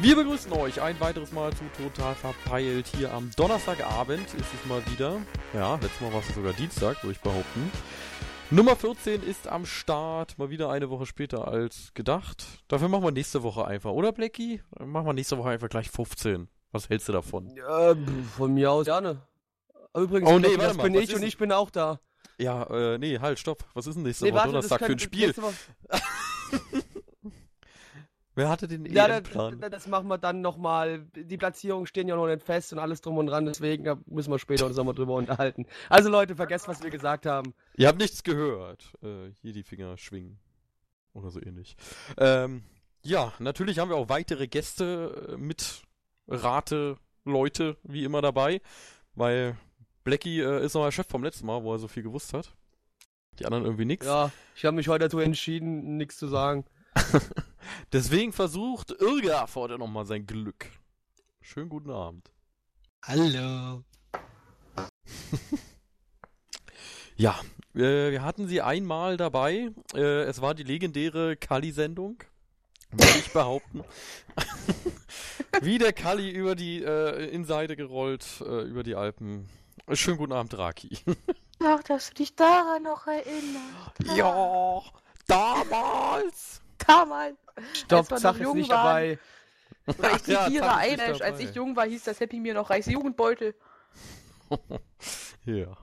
Wir begrüßen euch ein weiteres Mal zu Total Verpeilt hier am Donnerstagabend ist es mal wieder. Ja, letztes Mal war es sogar Dienstag, würde ich behaupten. Nummer 14 ist am Start, mal wieder eine Woche später als gedacht. Dafür machen wir nächste Woche einfach, oder Blackie? Dann machen wir nächste Woche einfach gleich 15. Was hältst du davon? Ja, von mir aus gerne. Übrigens, Oh, nee, Blackie, das mal, bin ich und ich bin auch da. Ja, äh, nee, halt, stopp. Was ist denn nächste Nee, Woche warte, das Donnerstag für ein Spiel? Wer hatte den Ja, das, EM-Plan? das- das machen wir dann nochmal. Die Platzierungen stehen ja noch nicht fest und alles drum und dran, deswegen müssen wir später uns nochmal drüber unterhalten. Also Leute, vergesst, was wir gesagt haben. Ihr habt nichts gehört. Äh, hier die Finger schwingen. Oder so ähnlich. Ähm, ja, natürlich haben wir auch weitere Gäste äh, mit Rate Leute wie immer dabei, weil Blackie äh, ist noch der Chef vom letzten Mal, wo er so viel gewusst hat. Die anderen irgendwie nix. Ja, ich habe mich heute dazu entschieden, nichts zu sagen. Deswegen versucht Irga heute nochmal sein Glück. Schönen guten Abend. Hallo. Ja, äh, wir hatten sie einmal dabei. Äh, es war die legendäre Kali-Sendung. Würde ich behaupten. Wie der Kali über die äh, Innenseite gerollt, äh, über die Alpen. Schönen guten Abend, Raki. Ach, dass du dich daran noch erinnerst. ja, damals. Damals. Stopp, Als wir sag noch es jung nicht waren. dabei. Oder ich Ja, zitiere ist nicht Einesch, als ich jung war, hieß das Happy Meal noch Reichs Jugendbeutel. ja.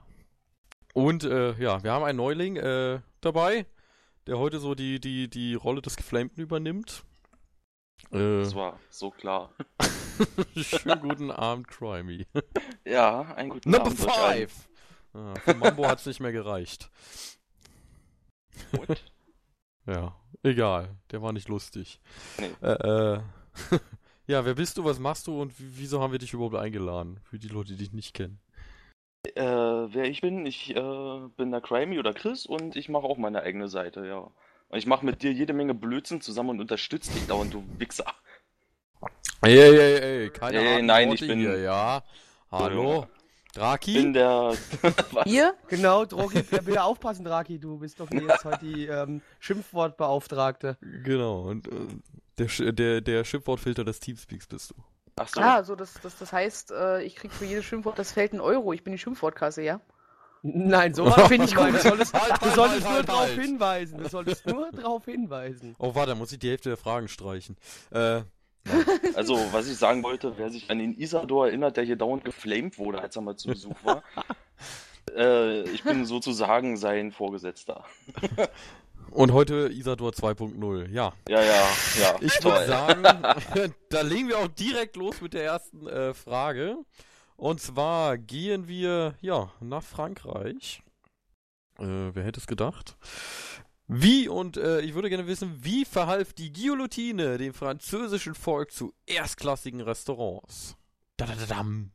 Und äh, ja, wir haben einen Neuling äh, dabei, der heute so die, die, die Rolle des Geflamten übernimmt. Äh, Das war so klar. schönen guten Abend, Crimey. Ja, einen guten Number Abend. allen. five. Ah, für Mambo hat's nicht mehr gereicht. What? Ja, egal. Der war nicht lustig. Nee. Äh, äh, ja, wer bist du, was machst du und wieso haben wir dich überhaupt eingeladen? Für die Leute, die dich nicht kennen. Äh, wer ich bin, ich äh, bin der Crimey oder Chris und ich mache auch meine eigene Seite, ja. Und ich mache mit dir jede Menge Blödsinn zusammen und unterstütze dich dauernd, du Wichser. Ey, ey, ey, ey, keine Ey, harten nein, Worte ich bin- hier, ja. Hallo? Ich Draki? bin der. Was? Ihr? Genau, Drogi, bitte aufpassen, Draki, du bist doch jetzt heute die ähm, Schimpfwortbeauftragte. Genau, und äh, der, Sch- der, der Schimpfwortfilter des Teamspeaks bist du. Ach so. Ah, so, das, das, das heißt, äh, ich krieg für jedes Schimpfwort das Feld ein Euro. Ich bin die Schimpfwortkasse, ja? Nein, so war Finde ich gut. Du solltest, Halt, du halt, solltest halt, nur darauf hinweisen. Du solltest nur darauf hinweisen. Oh, warte, da muss ich die Hälfte der Fragen streichen. Äh, Also, was ich sagen wollte, wer sich an den Isador erinnert, der hier dauernd geflamed wurde, als er mal zu Besuch war. äh, ich bin sozusagen sein Vorgesetzter. und heute Isador 2.0, ja. Ja, ja, ja. Ich toll. würde sagen, da legen wir auch direkt los mit der ersten äh, Frage. Und zwar gehen wir, ja, nach Frankreich. Äh, wer hätte es gedacht? Wie und äh, ich würde gerne wissen, wie verhalf die Guillotine dem französischen Volk zu erstklassigen Restaurants? Da, da, da, dam.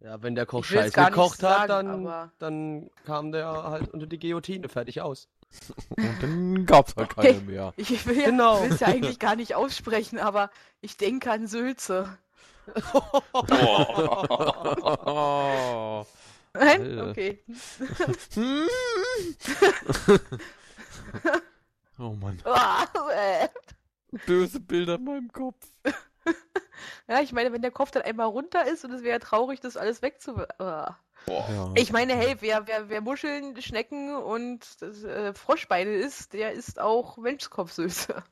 Ja, wenn der Koch Scheiße gekocht hat, sagen, dann, aber- dann kam der halt unter die Guillotine fertig aus. Und dann gab's halt keine mehr. Ich will ja, Genau. ja eigentlich gar nicht aussprechen, aber ich denke an Sülze. Oh. Nein? Alter. Okay. Oh Mann, Ah, äh. böse Bilder in meinem Kopf. Ja, ich meine, wenn der Kopf dann einmal runter ist und es wäre traurig, das alles wegzu... Ah. Ja. Ich meine, hey, wer, wer, wer Muscheln, Schnecken und äh, Froschbeine isst, der isst auch Menschkopfsülze.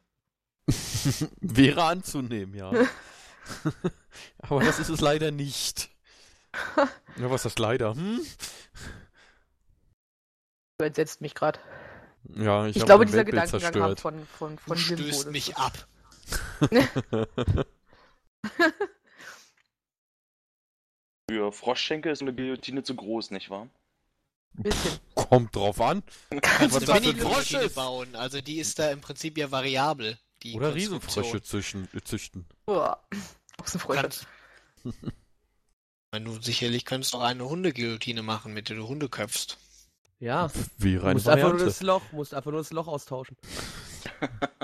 Wäre anzunehmen, ja. Aber das ist es leider nicht. Ja, was ist das leider? Hm? Du entsetzt mich gerade. Ja, ich, Ich, glaube, dieser Weltbild Gedankengang zerstört. von, von, Du von Limbo. stößt mich ab. Für Froschschenkel ist eine Guillotine zu groß, nicht wahr? Bisschen. Kommt drauf an. Kannst Was eine das für ein Frosch Mini-Guillotine ist. bauen. Also die ist da im Prinzip ja variabel. Die Oder. Riesenfrösche züchten, äh, züchten. Du Ochsenfrösche. kannst, du sicherlich könntest auch eine Hundeguillotine machen, mit der du Hunde köpfst. Ja, Wäre du eine musst einfach nur das Loch, musst einfach nur das Loch austauschen.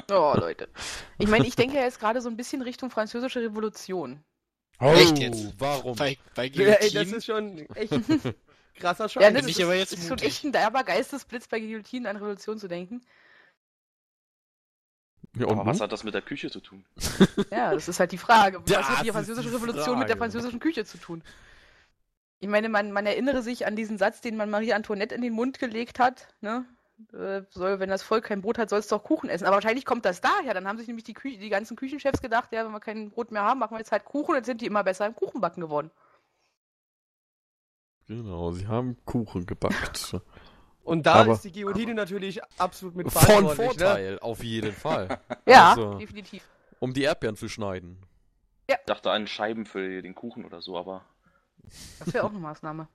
Oh, Leute. Ich meine, ich denke ja jetzt gerade so ein bisschen Richtung französische Revolution. Oh, Echt jetzt? warum? Bei, bei Ja, ey, das ist schon echt krasser Scheiß. Ja, das ich ist, aber jetzt ist schon echt ein derber Geistesblitz bei Guillotinen an Revolution zu denken. Ja, Aber und was hat das mit der Küche zu tun? Ja, das ist halt die Frage. Was Das hat die ist französische die Revolution mit der französischen Küche zu tun? Ich meine, man, man erinnere sich an diesen Satz, den man Marie Antoinette in den Mund gelegt hat. Ne? Äh, soll, wenn das Volk kein Brot hat, soll es doch Kuchen essen. Aber wahrscheinlich kommt das daher. Dann haben sich nämlich die, Kü die ganzen Küchenchefs gedacht, ja, wenn wir kein Brot mehr haben, machen wir jetzt halt Kuchen. Und jetzt sind die immer besser im Kuchenbacken geworden. Genau, sie haben Kuchen gebackt. Und da Aber- ist die Guillotine natürlich absolut mit Von Ne? Vorteil, auf jeden Fall. Ja, Also- definitiv. Um die Erdbeeren zu schneiden. Ich dachte an Scheiben für den Kuchen oder so, aber Das wäre auch eine Maßnahme.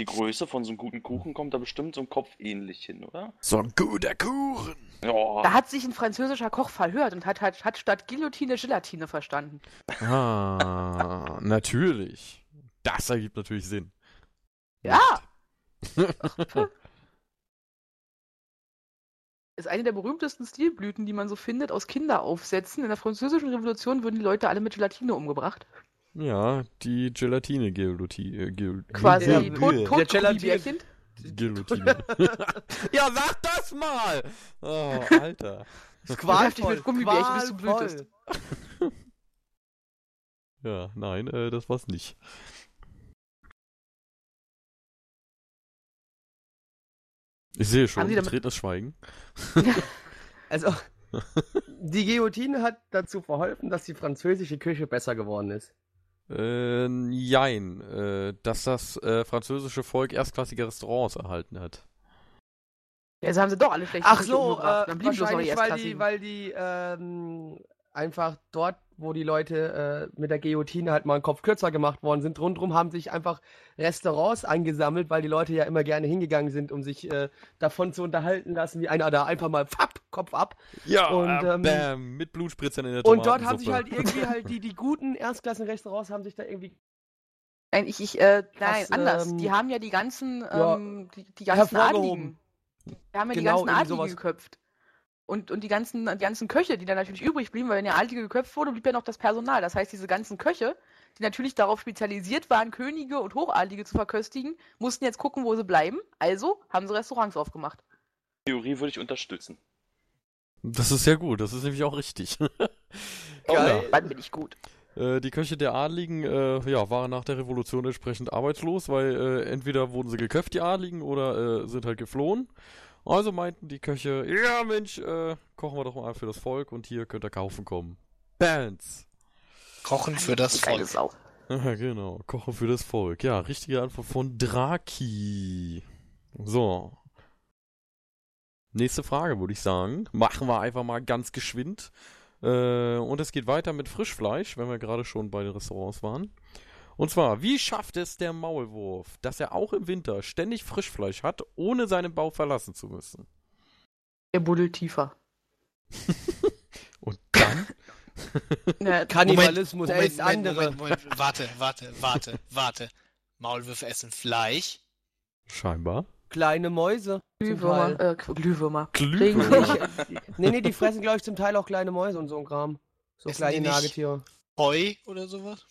die Größe von so einem guten Kuchen kommt da bestimmt so ein Kopf ähnlich hin, oder? So ein guter Kuchen. Ja. Da hat sich ein französischer Koch verhört und hat, hat, hat statt Guillotine Gelatine verstanden. Ah, natürlich. Das ergibt natürlich Sinn. Ja! Ist eine der berühmtesten Stilblüten, die man so findet, aus Kinderaufsätzen. In der französischen Revolution wurden die Leute alle mit Gelatine umgebracht. Ja, die Gelatine-Guillotine. Äh, Quasi der Tot Gelatine- Guillotine. Ja, sag das mal! Oh, Alter. Qualvoll. mit Gummibärchen, bis du blühtest. qualvoll. Ja, nein, äh, das war's nicht. Ich sehe schon, betretenes Schweigen. Also, die Guillotine hat dazu verholfen, dass die französische Küche besser geworden ist. Äh, jein, äh, dass das äh, französische Volk erstklassige Restaurants erhalten hat. Ja, so haben sie doch alle schlecht Ach so, äh, Dann wahrscheinlich, weil die, weil die ähm, einfach dort, wo die Leute äh, mit der Guillotine halt mal einen Kopf kürzer gemacht worden sind, rundherum haben sich einfach Restaurants angesammelt, weil die Leute ja immer gerne hingegangen sind, um sich äh, davon zu unterhalten lassen, wie einer da einfach mal fapp, Kopf ab. Ja, Und, äh, ähm, bam, mit Blutspritzern in der Und dort haben sich halt irgendwie halt die, die guten Erstklassen-Restaurants haben sich da irgendwie Nein, ich, ich, äh, nein, Was, anders. ähm, die haben ja die ganzen, ja, ähm, die, die ganzen. Adligen. Die haben ja Genau, die ganzen Adligen sowas. geköpft. Und, und die ganzen, die ganzen Köche, die dann natürlich übrig blieben, weil wenn der Adlige geköpft wurde, blieb ja noch das Personal. Das heißt, diese ganzen Köche, die natürlich darauf spezialisiert waren, Könige und Hochadlige zu verköstigen, mussten jetzt gucken, wo sie bleiben. Also haben sie Restaurants aufgemacht. Theorie würde ich unterstützen. Das ist sehr gut, das ist nämlich auch richtig. Geil. Dann bin ich gut. Äh, die Köche der Adligen äh, ja, waren nach der Revolution entsprechend arbeitslos, weil äh, entweder wurden sie geköpft, die Adligen, oder äh, sind halt geflohen. Also meinten die Köche, ja Mensch, äh, kochen wir doch mal für das Volk und hier könnt ihr kaufen kommen. Bands. Kochen für das Geile Volk. Sau. Ja, genau, kochen für das Volk. Ja, richtige Antwort von Draki. So. Nächste Frage, würde ich sagen. Machen wir einfach mal ganz geschwind. Äh, und es geht weiter mit Frischfleisch, wenn wir gerade schon bei den Restaurants waren. Und zwar, wie schafft es der Maulwurf, dass er auch im Winter ständig Frischfleisch hat, ohne seinen Bauch verlassen zu müssen? Der buddelt tiefer. Und dann? Ja, Kannibalismus, er Moment, ist Moment, andere. Moment, Moment, warte, warte, warte, warte. Maulwürfe essen Fleisch. Scheinbar. Kleine Mäuse. Glühwürmer. Äh, Glühwürmer. Glühwürmer. Nee, nee, die fressen, glaube ich, zum Teil auch kleine Mäuse und so ein Kram. So Essen kleine die nicht- Nagetiere. Heu oder sowas?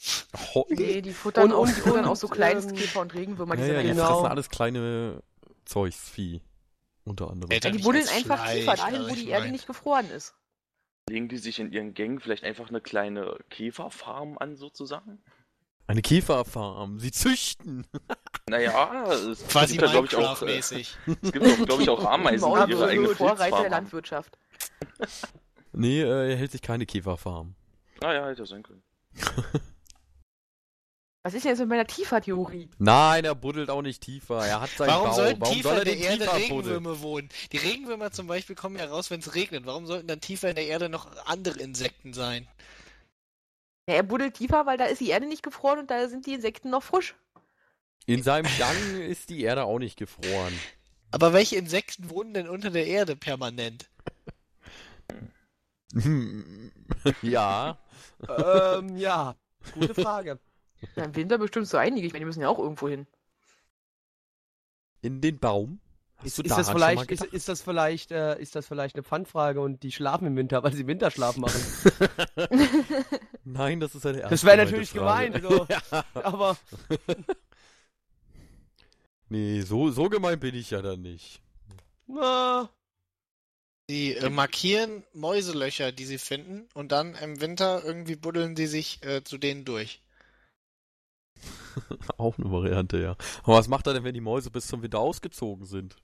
Ho Nee, die futtern, Und- auch, die futtern und, auch so Kleinstkäfer ähm, und Regenwürmer. Die Ja, sind ja, die Genau. fressen alles kleine Zeugsvieh. Unter anderem. Ja, die buddeln einfach Fleisch, tiefer dahin, wo die Erde mein- nicht gefroren ist. Legen die sich in ihren Gängen vielleicht einfach eine kleine Käferfarm an, sozusagen? Eine Käferfarm. Sie züchten. Naja, es Quasi gibt ja, glaube ich, auch, äh, es gibt auch, glaube ich, auch Ameisen, die ihre eigene Vorreiter der. Landwirtschaft. Nee, äh, er hält sich keine Käferfarm. Ah ja, hätte sein können. Was ist denn jetzt mit meiner Tiefer-Theorie? Nein, er buddelt auch nicht tiefer. Er hat seinen Warum Bau. sollten Warum tiefer soll er in der Erde tiefer buddeln? Regenwürmer wohnen? Die Regenwürmer zum Beispiel kommen ja raus, wenn es regnet. Warum sollten dann tiefer in der Erde noch andere Insekten sein? Ja, er buddelt tiefer, weil da ist die Erde nicht gefroren und da sind die Insekten noch frisch. In seinem Gang ist die Erde auch nicht gefroren. Aber welche Insekten wohnen denn unter der Erde permanent? ja. ähm, ja. Gute Frage. Ja, Im Winter bestimmt so einige. Ich meine, die müssen ja auch irgendwo hin. In den Baum. Hast Ist, du ist, das vielleicht, ist, ist, das vielleicht, äh, ist das vielleicht eine Pfandfrage und die schlafen im Winter, weil sie Winterschlaf machen? Nein, das ist eine Das wäre natürlich gemeinte gemeint, Frage. so. ja. Aber Nee, so, so gemein bin ich ja dann nicht. na, Die äh, markieren Mäuselöcher, die sie finden, und dann im Winter irgendwie buddeln die sich äh, zu denen durch. Auch eine Variante, ja. Aber was macht er denn, wenn die Mäuse bis zum Winter ausgezogen sind?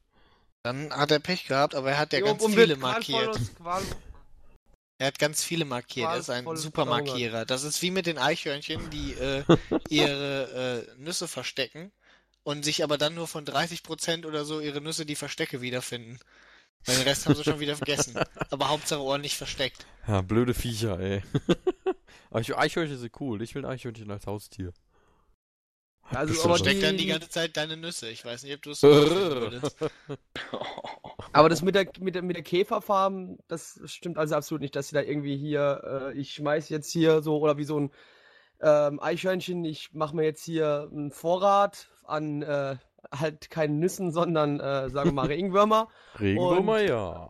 Dann hat er Pech gehabt, aber er hat ja Jo, ganz und viele markiert. Er hat ganz viele markiert. Er ist ein Qualvolles super verhungert. Markierer. Das ist wie mit den Eichhörnchen, die äh, ihre äh, Nüsse verstecken und sich aber dann nur von 30% oder so ihre Nüsse die Verstecke wiederfinden. Weil den Rest haben sie schon wieder vergessen. Aber Hauptsache ordentlich versteckt. Ja, blöde Viecher, ey. Aber ich, Eichhörnchen sind cool. Ich will ein Eichhörnchen als Haustier. Also, aber die- dann die ganze Zeit deine Nüsse. Ich weiß nicht, ob du es so. Aber das mit der, mit der, mit der Käferfarm, das stimmt also absolut nicht, dass sie da irgendwie hier, äh, ich schmeiß jetzt hier so, oder wie so ein ähm, Eichhörnchen, ich mache mir jetzt hier einen Vorrat an äh, halt keinen Nüssen, sondern, äh, sagen wir mal, Regenwürmer. Regenwürmer, Und- ja.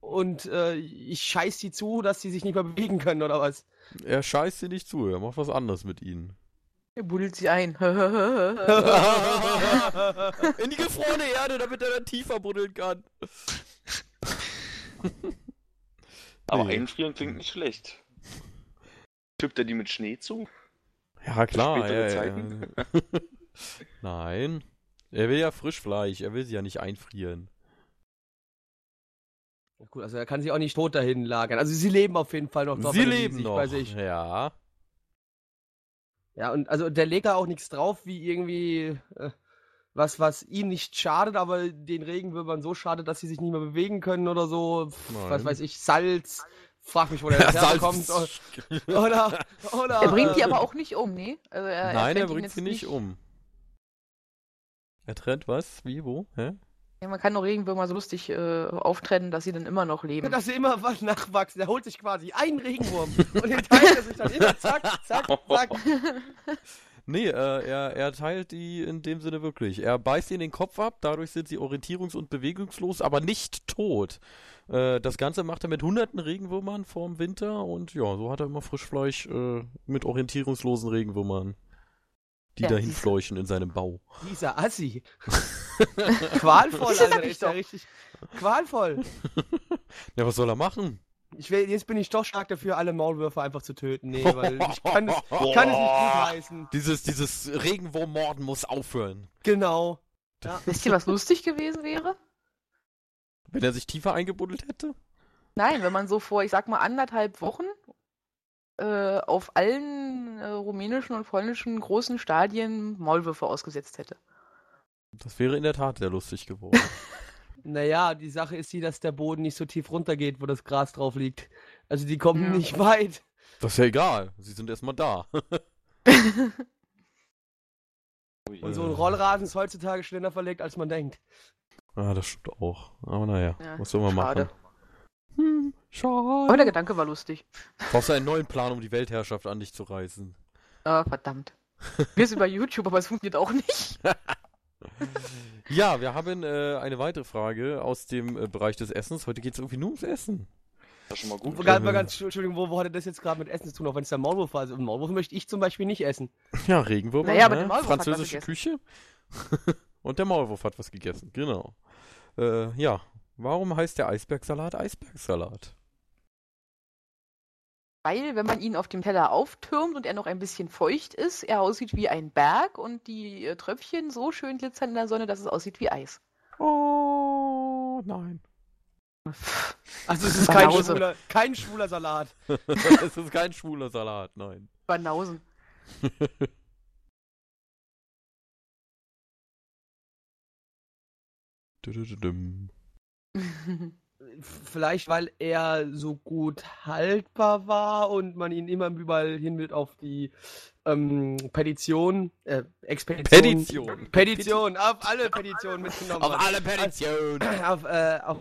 Und äh, ich scheiß die zu, dass die sich nicht mehr bewegen können, oder was? Er scheißt dir nicht zu, er macht was anderes mit ihnen. Er buddelt sie ein. In die gefrorene Erde, damit er dann tiefer buddeln kann. Aber Nee. einfrieren klingt nicht schlecht. Tippt er die mit Schnee zu? Ja, klar. Ja, Zeiten? ja. Nein. Er will ja Frischfleisch, er will sie ja nicht einfrieren. Gut, also er kann sich auch nicht tot dahin lagern. Also sie leben auf jeden Fall noch dort. sie er leben sich noch. Bei sich. Ja. Ja, und also der legt da auch nichts drauf, wie irgendwie äh, was, was ihm nicht schadet, aber den Regenwürmern so schadet, dass sie sich nicht mehr bewegen können oder so. Pff, was weiß ich, Salz. Frag mich, wo der das herkommt. Oder, oder. Er bringt die äh, aber auch nicht um, nee? Also er, Nein, er ihn bringt sie nicht um. Er trennt was? Wie? Wo? Hä? Ja, man kann doch Regenwürmer so lustig äh, auftrennen, dass sie dann immer noch leben. Dass sie immer was nachwachsen. Er holt sich quasi einen Regenwurm und den teilt er sich dann immer zack, zack, zack. Nee, äh, er, er teilt die in dem Sinne wirklich. Er beißt ihnen den Kopf ab, dadurch sind sie orientierungs- und bewegungslos, aber nicht tot. Äh, das Ganze macht er mit hunderten Regenwürmern vorm Winter und ja, so hat er immer Frischfleisch äh, mit orientierungslosen Regenwürmern, die Ja, dahin fleuchen in seinem Bau. Dieser Assi. Qualvoll, Alter. ich Ist ja doch. richtig. Qualvoll. Ja, was soll er machen? Ich will, jetzt bin ich doch stark dafür, alle Maulwürfe einfach zu töten. Nee, weil ich kann es, ich kann es nicht gutheißen. Dieses, dieses Regenwurmmorden muss aufhören. Genau. Wisst ihr, was lustig gewesen wäre? Wenn er sich tiefer eingebuddelt hätte? Nein, wenn man so vor, ich sag mal, anderthalb Wochen äh, auf allen äh, rumänischen und polnischen großen Stadien Maulwürfe ausgesetzt hätte. Das wäre in der Tat sehr lustig geworden. Naja, die Sache ist die, dass der Boden nicht so tief runtergeht, wo das Gras drauf liegt. Also die kommen Ja. nicht weit. Das ist ja egal. Sie sind erstmal da. Und so ein Rollrasen ist heutzutage schneller verlegt, als man denkt. Ah, das stimmt auch. Aber naja, Ja, was soll man schade. machen? Hm, schade. Aber der Gedanke war lustig. Brauchst du einen neuen Plan, um die Weltherrschaft an dich zu reißen? Ah, verdammt. Wir sind über YouTube, aber es funktioniert auch nicht. Ja, wir haben äh, eine weitere Frage aus dem äh, Bereich des Essens. Heute geht es irgendwie nur ums Essen. Das ist schon mal gut. Ganz, mal ganz, Entschuldigung, wo, wo hat das jetzt gerade mit Essen zu tun, auch wenn es der Maulwurf war? Also Maulwurf möchte ich zum Beispiel nicht essen. Ja, Regenwürmer, Naja, aber ne? französische Küche. Und der Maulwurf hat was gegessen, genau. Äh, ja, warum heißt der Eisbergsalat Eisbergsalat? Weil, wenn man ihn auf dem Teller auftürmt und er noch ein bisschen feucht ist, er aussieht wie ein Berg und die äh, Tröpfchen so schön glitzern in der Sonne, dass es aussieht wie Eis. Oh, nein. Also es ist kein schwuler, kein schwuler Salat. es ist kein schwuler Salat, nein. Banausen. Dü-dü-dü-düm. Vielleicht, weil er so gut haltbar war und man ihn immer überall hin mit auf die ähm, Petition, äh, Expedition. Petition. Petition, auf alle Petitionen mitgenommen Auf hat. alle Petitionen. Auf, äh, auf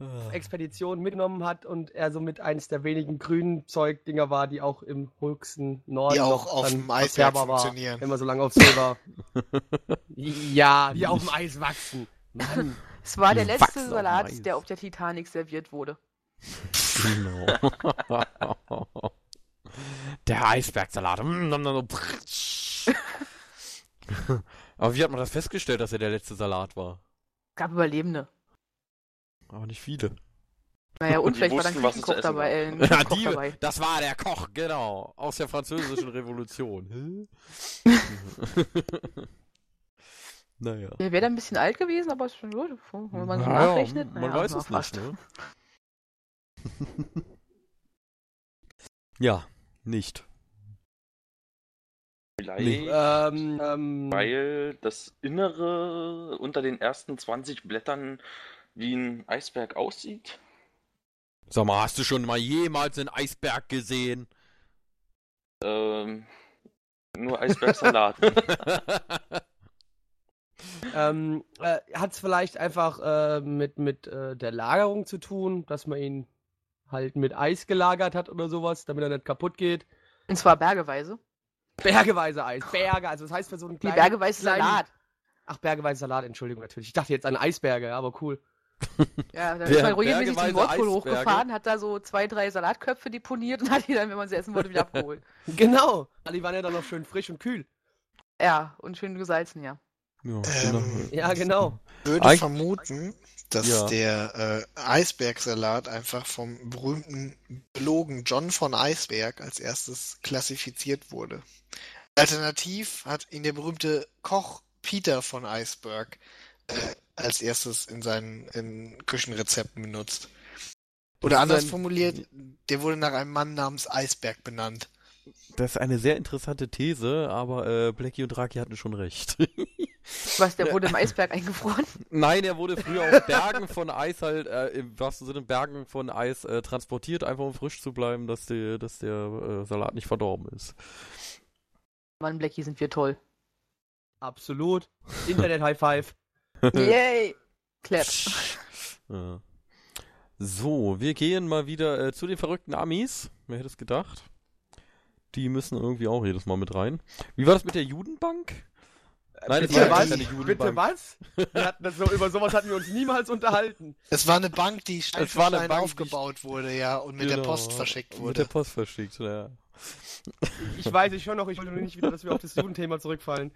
Ah. Expedition mitgenommen hat und er somit eines der wenigen grünen Zeugdinger war, die auch im höchsten Norden Die auch noch auf dem Eisberg verzehrbar war, funktionieren. wenn man so lange auf See war. ja, die auf dem Eis wachsen. Mann. Es war der letzte Salat, der auf der Titanic serviert wurde. Genau. Der Eisbergsalat. Mm, Aber wie hat man das festgestellt, dass er der letzte Salat war? Es gab Überlebende. aber nicht viele. Naja, und Die vielleicht war dann wussten, zu Küchenkoch essen dabei. Äh, ein Ja, Küchenkoch die, dabei. das war der Koch, genau. Aus der französischen Revolution. Naja. Der wäre dann ein bisschen alt gewesen, aber ist schon gut, wenn man so Naja, nachrechnet. Man naja, weiß na, es nicht, ne? ja, nicht. Vielleicht, Ähm, ähm, weil das Innere unter den ersten 20 Blättern wie ein Eisberg aussieht. Sag mal, hast du schon mal jemals einen Eisberg gesehen? Ähm, nur Eisbergsalat. ähm, äh, hat es vielleicht einfach äh, mit, mit äh, der Lagerung zu tun, dass man ihn halt mit Eis gelagert hat oder sowas, damit er nicht kaputt geht. Und zwar bergeweise. Bergeweise Eis, Berge, also das heißt für so einen Die kleinen... bergeweise kleinen- Salat. Ach, bergeweise Salat, Entschuldigung, natürlich. Ich dachte jetzt an Eisberge, aber cool. Ja, da ist man regelmäßig bergeweise den Nordpol hochgefahren, hat da so zwei, drei Salatköpfe deponiert und hat die dann, wenn man sie essen wollte, wieder abgeholt. Genau, weil die waren ja dann noch schön frisch und kühl. Ja, und schön gesalzen, ja. Ja, Ähm, Ja, genau. würde Eig- vermuten, dass Ja. der äh, Eisbergsalat einfach vom berühmten Biologen John von Eisberg als erstes klassifiziert wurde. Alternativ hat ihn der berühmte Koch Peter von Eisberg äh, als erstes in seinen in Küchenrezepten benutzt. Oder anders ein- formuliert, der wurde nach einem Mann namens Eisberg benannt. Das ist eine sehr interessante These, aber äh, Blackie und Raki hatten schon recht. Was, der wurde im Eisberg eingefroren? Nein, er wurde früher auf Bergen von Eis halt, äh, im wahrsten Sinne Bergen von Eis äh, transportiert, einfach um frisch zu bleiben, dass, die, dass der äh, Salat nicht verdorben ist. Mann, Blackie, sind wir toll. Absolut. Internet High Five. Yay! Clap. Ja. So, wir gehen mal wieder äh, zu den verrückten Amis. Wer hätte es gedacht? Die müssen irgendwie auch jedes Mal mit rein. Wie war das mit der Judenbank? Nein, das Bitte war ja was? keine Bitte was? Wir hatten das so, über sowas hatten wir uns niemals unterhalten. Es war eine Bank, die Es war eine Bank, aufgebaut wurde, ja, und mit der Genau, Post verschickt Mit wurde. der Post verschickt, ja. Ich weiß es schon noch, ich will nur nicht wieder, dass wir auf das Judenthema zurückfallen.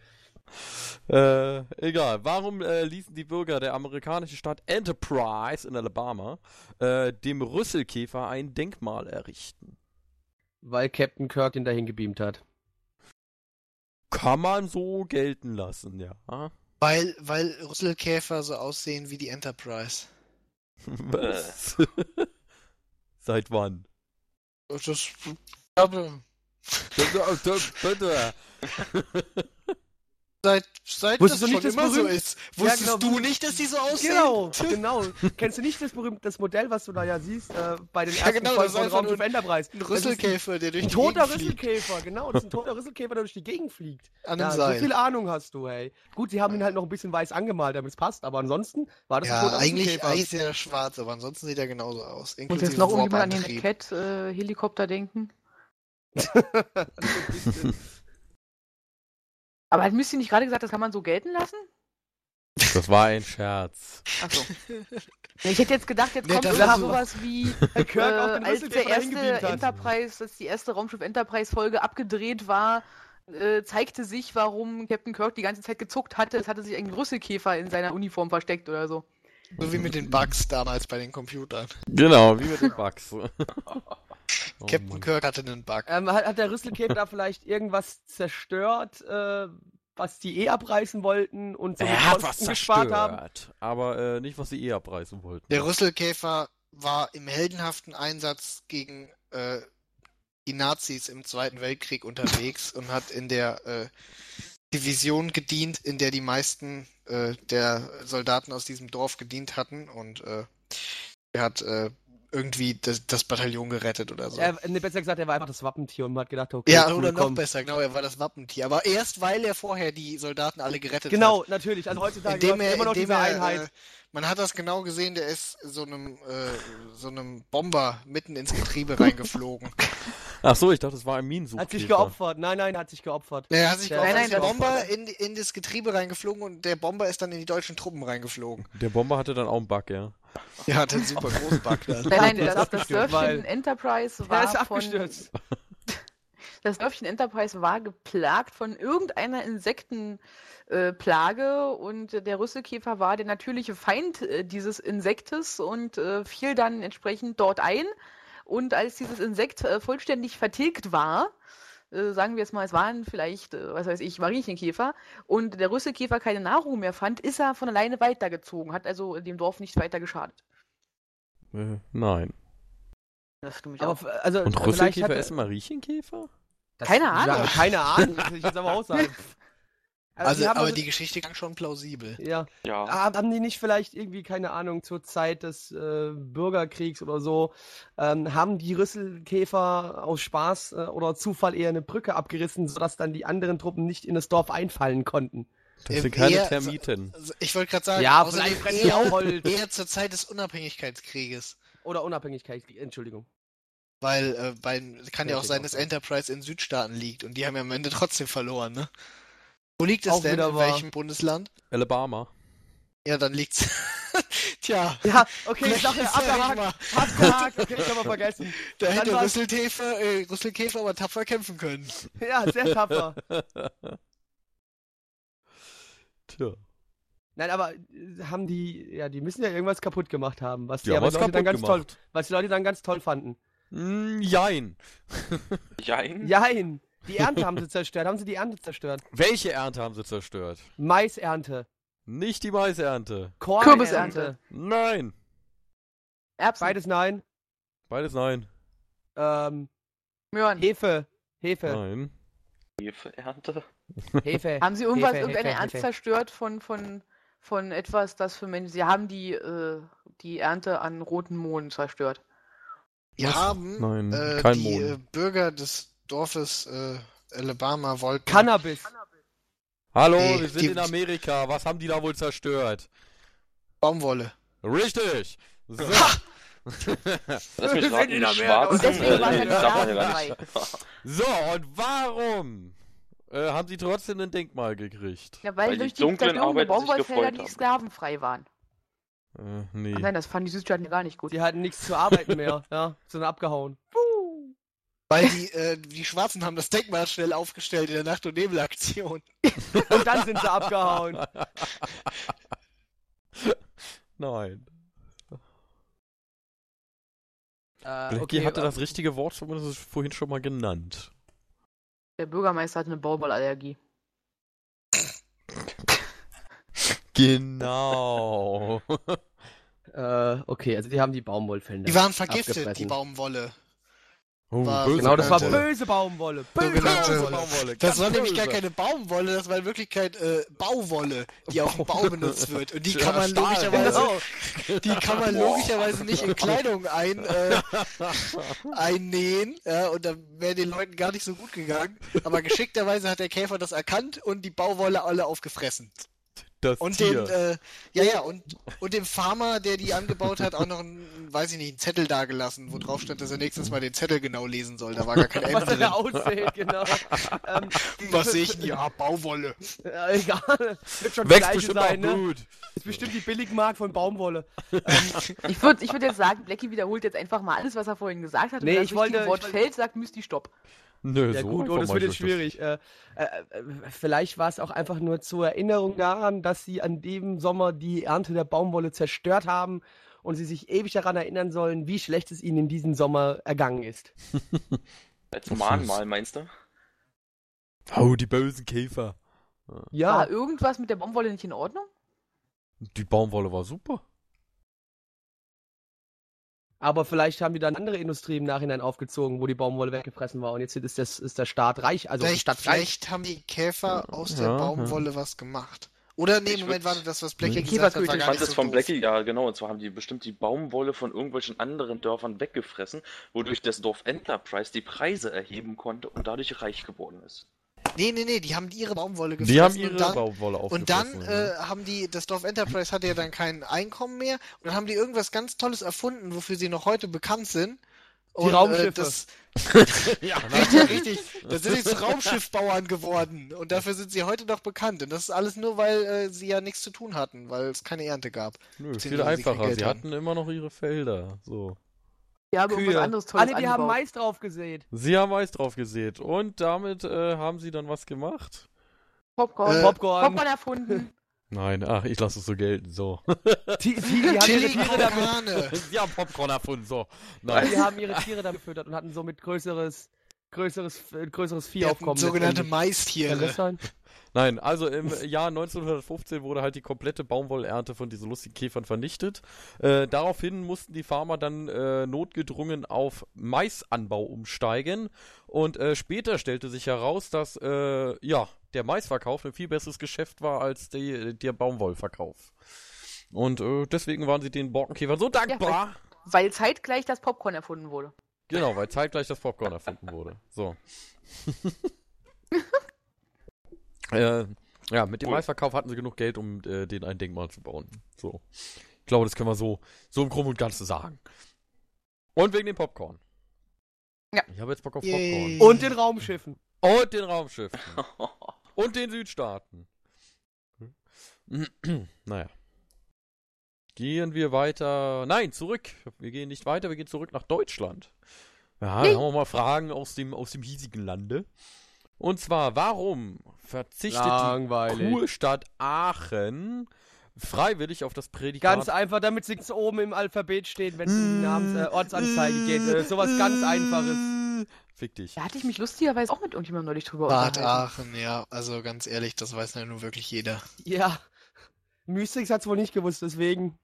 Äh, egal. Warum äh, ließen die Bürger der amerikanischen Stadt Enterprise in Alabama äh, dem Rüsselkäfer ein Denkmal errichten? Weil Captain Kirk ihn dahin gebeamt hat. Kann man so gelten lassen, ja. Weil, weil Rüsselkäfer so aussehen wie die Enterprise. Was? Seit wann? Das, ich glaube, seit, seit Wusstest das du schon nicht, dass immer so berühmt- ist. Wusstest genau, du nicht, dass die so aussehen? Genau, genau. Kennst du nicht das berühmte das Modell, was du da ja siehst, äh, bei den Ja, ersten genau, Folgen das ist von Raumschiff nur Enterprise? Ein Rüsselkäfer, der durch Ein die toter Gegend fliegt. Rüsselkäfer, genau. Das ist ein toter Rüsselkäfer, der durch die Gegend fliegt. An Ja, einem so Seil. viel Ahnung hast du, hey. Gut, sie haben ihn halt noch ein bisschen weiß angemalt, damit es passt, aber ansonsten war das ein Ja, toter eigentlich, Rüsselkäfer. eigentlich ist er schwarz, aber ansonsten sieht er genauso aus. Inklusive jetzt noch irgendjemand an den. Cat-Helikopter denken? Aber hat Misty nicht gerade gesagt, das kann man so gelten lassen? Das war ein Scherz. Achso. ich hätte jetzt gedacht, jetzt Nee, kommt ist- sowas wie, äh, den als der erste. Enterprise, als die erste Raumschiff Enterprise-Folge abgedreht war, äh, zeigte sich, warum Captain Kirk die ganze Zeit gezuckt hatte. Es hatte sich ein Rüsselkäfer in seiner Uniform versteckt oder so. So wie mit den Bugs damals bei den Computern. Genau, wie mit den Bugs. oh, Captain Mann. Kirk hatte einen Bug. Ähm, hat, hat der Rüsselkäfer da vielleicht irgendwas zerstört, äh, was die eh abreißen wollten und so Er hat was gespart haben? zerstört, aber äh, nicht, was sie eh abreißen wollten. Der Rüsselkäfer war im heldenhaften Einsatz gegen äh, die Nazis im Zweiten Weltkrieg unterwegs und hat in der äh, Division gedient, in der die meisten äh, der Soldaten aus diesem Dorf gedient hatten und äh, er hat äh, irgendwie das, das Bataillon gerettet oder so. Er, ne, besser gesagt, er war einfach das Wappentier und man hat gedacht, okay, ja, cool, oder noch komm. besser, genau, er war das Wappentier. Aber erst weil er vorher die Soldaten alle gerettet hat. Genau, natürlich. Also heutzutage indem er, immer noch diese er, Einheit. Äh, man hat das genau gesehen, der ist so einem, äh, so einem Bomber mitten ins Getriebe reingeflogen. Ach so, ich dachte, das war ein Minensuchkäfer. hat sich geopfert. Nein, nein, hat sich geopfert. Er hat sich Der- geopfert, Nein, ist nein, der Bomber in, in das Getriebe reingeflogen und der Bomber ist dann in die deutschen Truppen reingeflogen. Der Bomber hatte dann auch einen Bug, ja. Der hatte einen super großen Bug dann. Nein, nein, das, das weil- Enterprise Er war ist von, abgestürzt. Das Dörfchen Enterprise war geplagt von irgendeiner Insektenplage und der Rüsselkäfer war der natürliche Feind äh, dieses Insektes und äh, fiel dann entsprechend dort ein. Und als dieses Insekt äh, vollständig vertilgt war, äh, sagen wir jetzt mal, es waren vielleicht, äh, was weiß ich, Marienkäfer und der Rüsselkäfer keine Nahrung mehr fand, ist er von alleine weitergezogen, hat also dem Dorf nicht weiter geschadet. Äh, nein. Das stimmt mich Aber, auch. also, Und Rüsselkäfer hatte- essen Mariechenkäfer? Das- Keine Ja, Ahnung. keine Ahnung, das will ich jetzt aber auch sagen. Also, die haben aber die Geschichte klang schon plausibel. Ja, Ja. Haben die nicht vielleicht irgendwie, keine Ahnung, zur Zeit des äh, Bürgerkriegs oder so, ähm, haben die Rüsselkäfer aus Spaß äh, oder Zufall eher eine Brücke abgerissen, sodass dann die anderen Truppen nicht in das Dorf einfallen konnten? Das sind keine eher- Termiten. Also, Ich wollte gerade sagen, Ja, außerdem vielleicht eher, eher zur Zeit des Unabhängigkeitskrieges. Oder Unabhängigkeit, Entschuldigung. Weil äh, bei, kann ja Ja, auch sein, auch dass. Enterprise in Südstaaten liegt und die haben ja am Ende trotzdem verloren, ne? Wo liegt es denn? In welchem Bundesland? Alabama. Ja, dann liegt's. Tja, Ja, okay, ich ja nicht abgehakt, abgehakt, okay, kann man vergessen. da Dann hätte Rüsselkäfer, äh, Rüsselkäfer aber tapfer kämpfen können. Ja, sehr tapfer. Tja. Nein, aber äh, haben die, ja, die müssen ja irgendwas kaputt gemacht haben, was die, aber was Leute dann ganz toll, was die Leute dann ganz toll fanden. Mm, jein. Jein? Jein, die Ernte haben sie zerstört. Haben sie die Ernte zerstört? Welche Ernte haben sie zerstört? Maisernte, Nicht die Maisernte. Kornernte. Nein. Erbsen, Beides nein. Beides nein. Ähm, Möhren. Hefe, Hefe, Nein. Hefeernte? Hefe. Haben Sie irgendwas, Hefe, irgendeine Hefe, Ernte Hefe. zerstört von, von, von etwas, das für Menschen. Sie haben die, äh, die Ernte an roten Mohn zerstört. Wir Was? haben Nein, äh, kein die Mohn. äh, Bürger des Dorfes äh, Alabama wollten. Cannabis. Hallo, Nee, wir sind in Amerika. Was haben die da wohl zerstört? Baumwolle. Richtig. So. Lass mich Wir raten, sind in. Schwarzen. Und deswegen äh, waren nee, wir das darf man ja da gar nicht. so, und warum äh, haben sie trotzdem ein Denkmal gekriegt? Ja, weil, Weil durch die dunklen Baumwollfelder die sklavenfrei waren. Äh, nee. Ach nein, das fanden die Südstaaten ja gar nicht gut. Die hatten nichts zu arbeiten mehr, ja, sind abgehauen. Weil die, äh, die Schwarzen haben das Denkmal schnell aufgestellt in der Nacht- und Nebelaktion. Und dann sind sie abgehauen. Nein. Äh, Blackie okay, hatte äh, das richtige Wort zumindest vorhin schon mal genannt. Der Bürgermeister hatte eine Baumwollallergie. Genau. Äh, okay, also die haben die Baumwollfelder. Die waren vergiftet, die Baumwolle. Oh, War- böse Genau, das war böse Baumwolle. Böse Sogenannte- Baumwolle. Baumwolle. Das war nämlich gar keine Baumwolle, das war in Wirklichkeit äh, Bauwolle, die auf dem Bau benutzt wird. Und die Ja, kann man Stahl. logischerweise, Genau. die kann man logischerweise nicht in Kleidung ein, äh, einnähen. Ja, und dann wäre den Leuten gar nicht so gut gegangen. Aber geschickterweise hat der Käfer das erkannt und die Bauwolle alle aufgefressen. Das Und Tier. den, äh, ja, ja, und, und dem Farmer, der die angebaut hat, auch noch einen, weiß ich nicht, einen Zettel dagelassen, wo drauf stand, dass er nächstes Mal den Zettel genau lesen soll. Da war gar kein M Was er drin. da aussieht, genau. ähm, Was sehe ich denn? Ja, Bauwolle. äh, egal. Wird schon das Wächst bestimmt sein, auch ne? gut. Ist bestimmt die Billigmarkt von Baumwolle. Ich würde ich würd jetzt sagen, Blackie wiederholt jetzt einfach mal alles, was er vorhin gesagt hat. Nee, wenn ich wollte- Wort ich wollte- fällt, sagt Mysti Stopp. Nö, Ja so gut, oh, das wird jetzt schwierig. Äh, äh, äh, vielleicht war es auch einfach nur zur Erinnerung daran, dass sie an dem Sommer die Ernte der Baumwolle zerstört haben und sie sich ewig daran erinnern sollen, wie schlecht es ihnen in diesem Sommer ergangen ist. Als Mahnmal, meinst du? Oh, die bösen Käfer. Ja, War irgendwas mit der Baumwolle nicht in Ordnung? Die Baumwolle war super. Aber vielleicht haben die dann andere Industrie im Nachhinein aufgezogen, wo die Baumwolle weggefressen war und jetzt ist, das, ist der Staat reich, also Vielleicht, Stadt reich. vielleicht haben die Käfer aus der Ja, Baumwolle was gemacht. Oder nee, Ich Moment, warte, das, was Blackie gesagt hat, war. Ich fand das so von. Blackie, ja genau, und zwar haben die bestimmt die Baumwolle von irgendwelchen anderen Dörfern weggefressen, wodurch das Dorf Enterprise die Preise erheben konnte und dadurch reich geworden ist. Nee, nee, nee, die haben ihre Baumwolle gefressen. Die haben ihre und dann, Baumwolle und dann aufgefressen. äh, haben die, das Dorf Enterprise hatte ja dann kein Einkommen mehr und dann haben die irgendwas ganz Tolles erfunden, wofür sie noch heute bekannt sind. Und, Äh, Raumschiffe. das, ja, richtig, richtig. Da sind jetzt Raumschiffbauern geworden und dafür sind sie heute noch bekannt. Und das ist alles nur, weil äh, sie ja nichts zu tun hatten, weil es keine Ernte gab. Nö, viel sie einfacher. Sie hatten immer noch ihre Felder. So. Die haben Kühe. irgendwas anderes Tolles nee, die haben. Mais drauf gesät. Sie haben Mais drauf gesät. Und damit äh, haben sie dann was gemacht? Popcorn. Äh, Popcorn. Popcorn erfunden. Nein, ach, ich lasse es so gelten. So. Die, die, die, haben ihre Tiere damit, sie haben Popcorn erfunden. So. Nein. die haben ihre Tiere damit gefüttert und hatten somit größeres, größeres, äh, größeres Die hatten Viehaufkommen. sogenannte Maistiere. Nein, also im Jahr 1915 wurde halt die komplette Baumwollernte von diesen lustigen Käfern vernichtet. Äh, daraufhin mussten die Farmer dann äh, notgedrungen auf Maisanbau umsteigen. Und äh, später stellte sich heraus, dass äh, ja, der Maisverkauf ein viel besseres Geschäft war als die, der Baumwollverkauf. Und äh, deswegen waren sie den Borkenkäfern so dankbar. Weil zeitgleich das Popcorn erfunden wurde. Genau, weil zeitgleich das Popcorn erfunden wurde. So. äh, ja, mit dem Cool. Maisverkauf hatten sie genug Geld, um äh, den ein Denkmal zu bauen. So. Ich glaube, das können wir so, so im Groben und Ganzen sagen. Und wegen dem Popcorn. Ja. Ich habe jetzt Bock auf. Popcorn. Und den Raumschiffen. Und den Raumschiffen. Und den Südstaaten. naja. Gehen wir weiter. Nein, zurück. Wir gehen nicht weiter, wir gehen zurück nach Deutschland. Ja, dann haben wir mal Fragen aus dem, aus dem hiesigen Lande. Und zwar, warum verzichtet Langweilig. die Kurstadt Aachen freiwillig auf das Prädikat? Ganz einfach, damit sie oben im Alphabet stehen, wenn es um die Namens äh, Ortsanzeige geht. Äh, sowas ganz Einfaches. Fick dich. Da hatte ich mich lustigerweise auch mit irgendjemandem neulich drüber Bad unterhalten. Aachen, ja. Also ganz ehrlich, das weiß ja nun wirklich jeder. Ja. Mystics hat's wohl nicht gewusst, deswegen.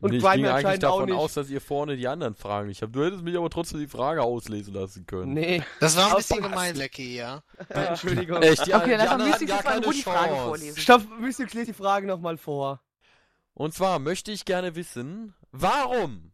Und Und ich Grime ging eigentlich anscheinend auch davon nicht. aus, dass ihr vorne die anderen Fragen nicht habt. Du hättest mich aber trotzdem die Frage auslesen lassen können. Nee. Das war ein bisschen gemein, Lecky, ja. Entschuldigung. Echt? Die, Okay, dann lass mal Mystics jetzt mal die Frage vorlesen. Stopp, Mystics, lese die Frage nochmal vor. Und zwar möchte ich gerne wissen, warum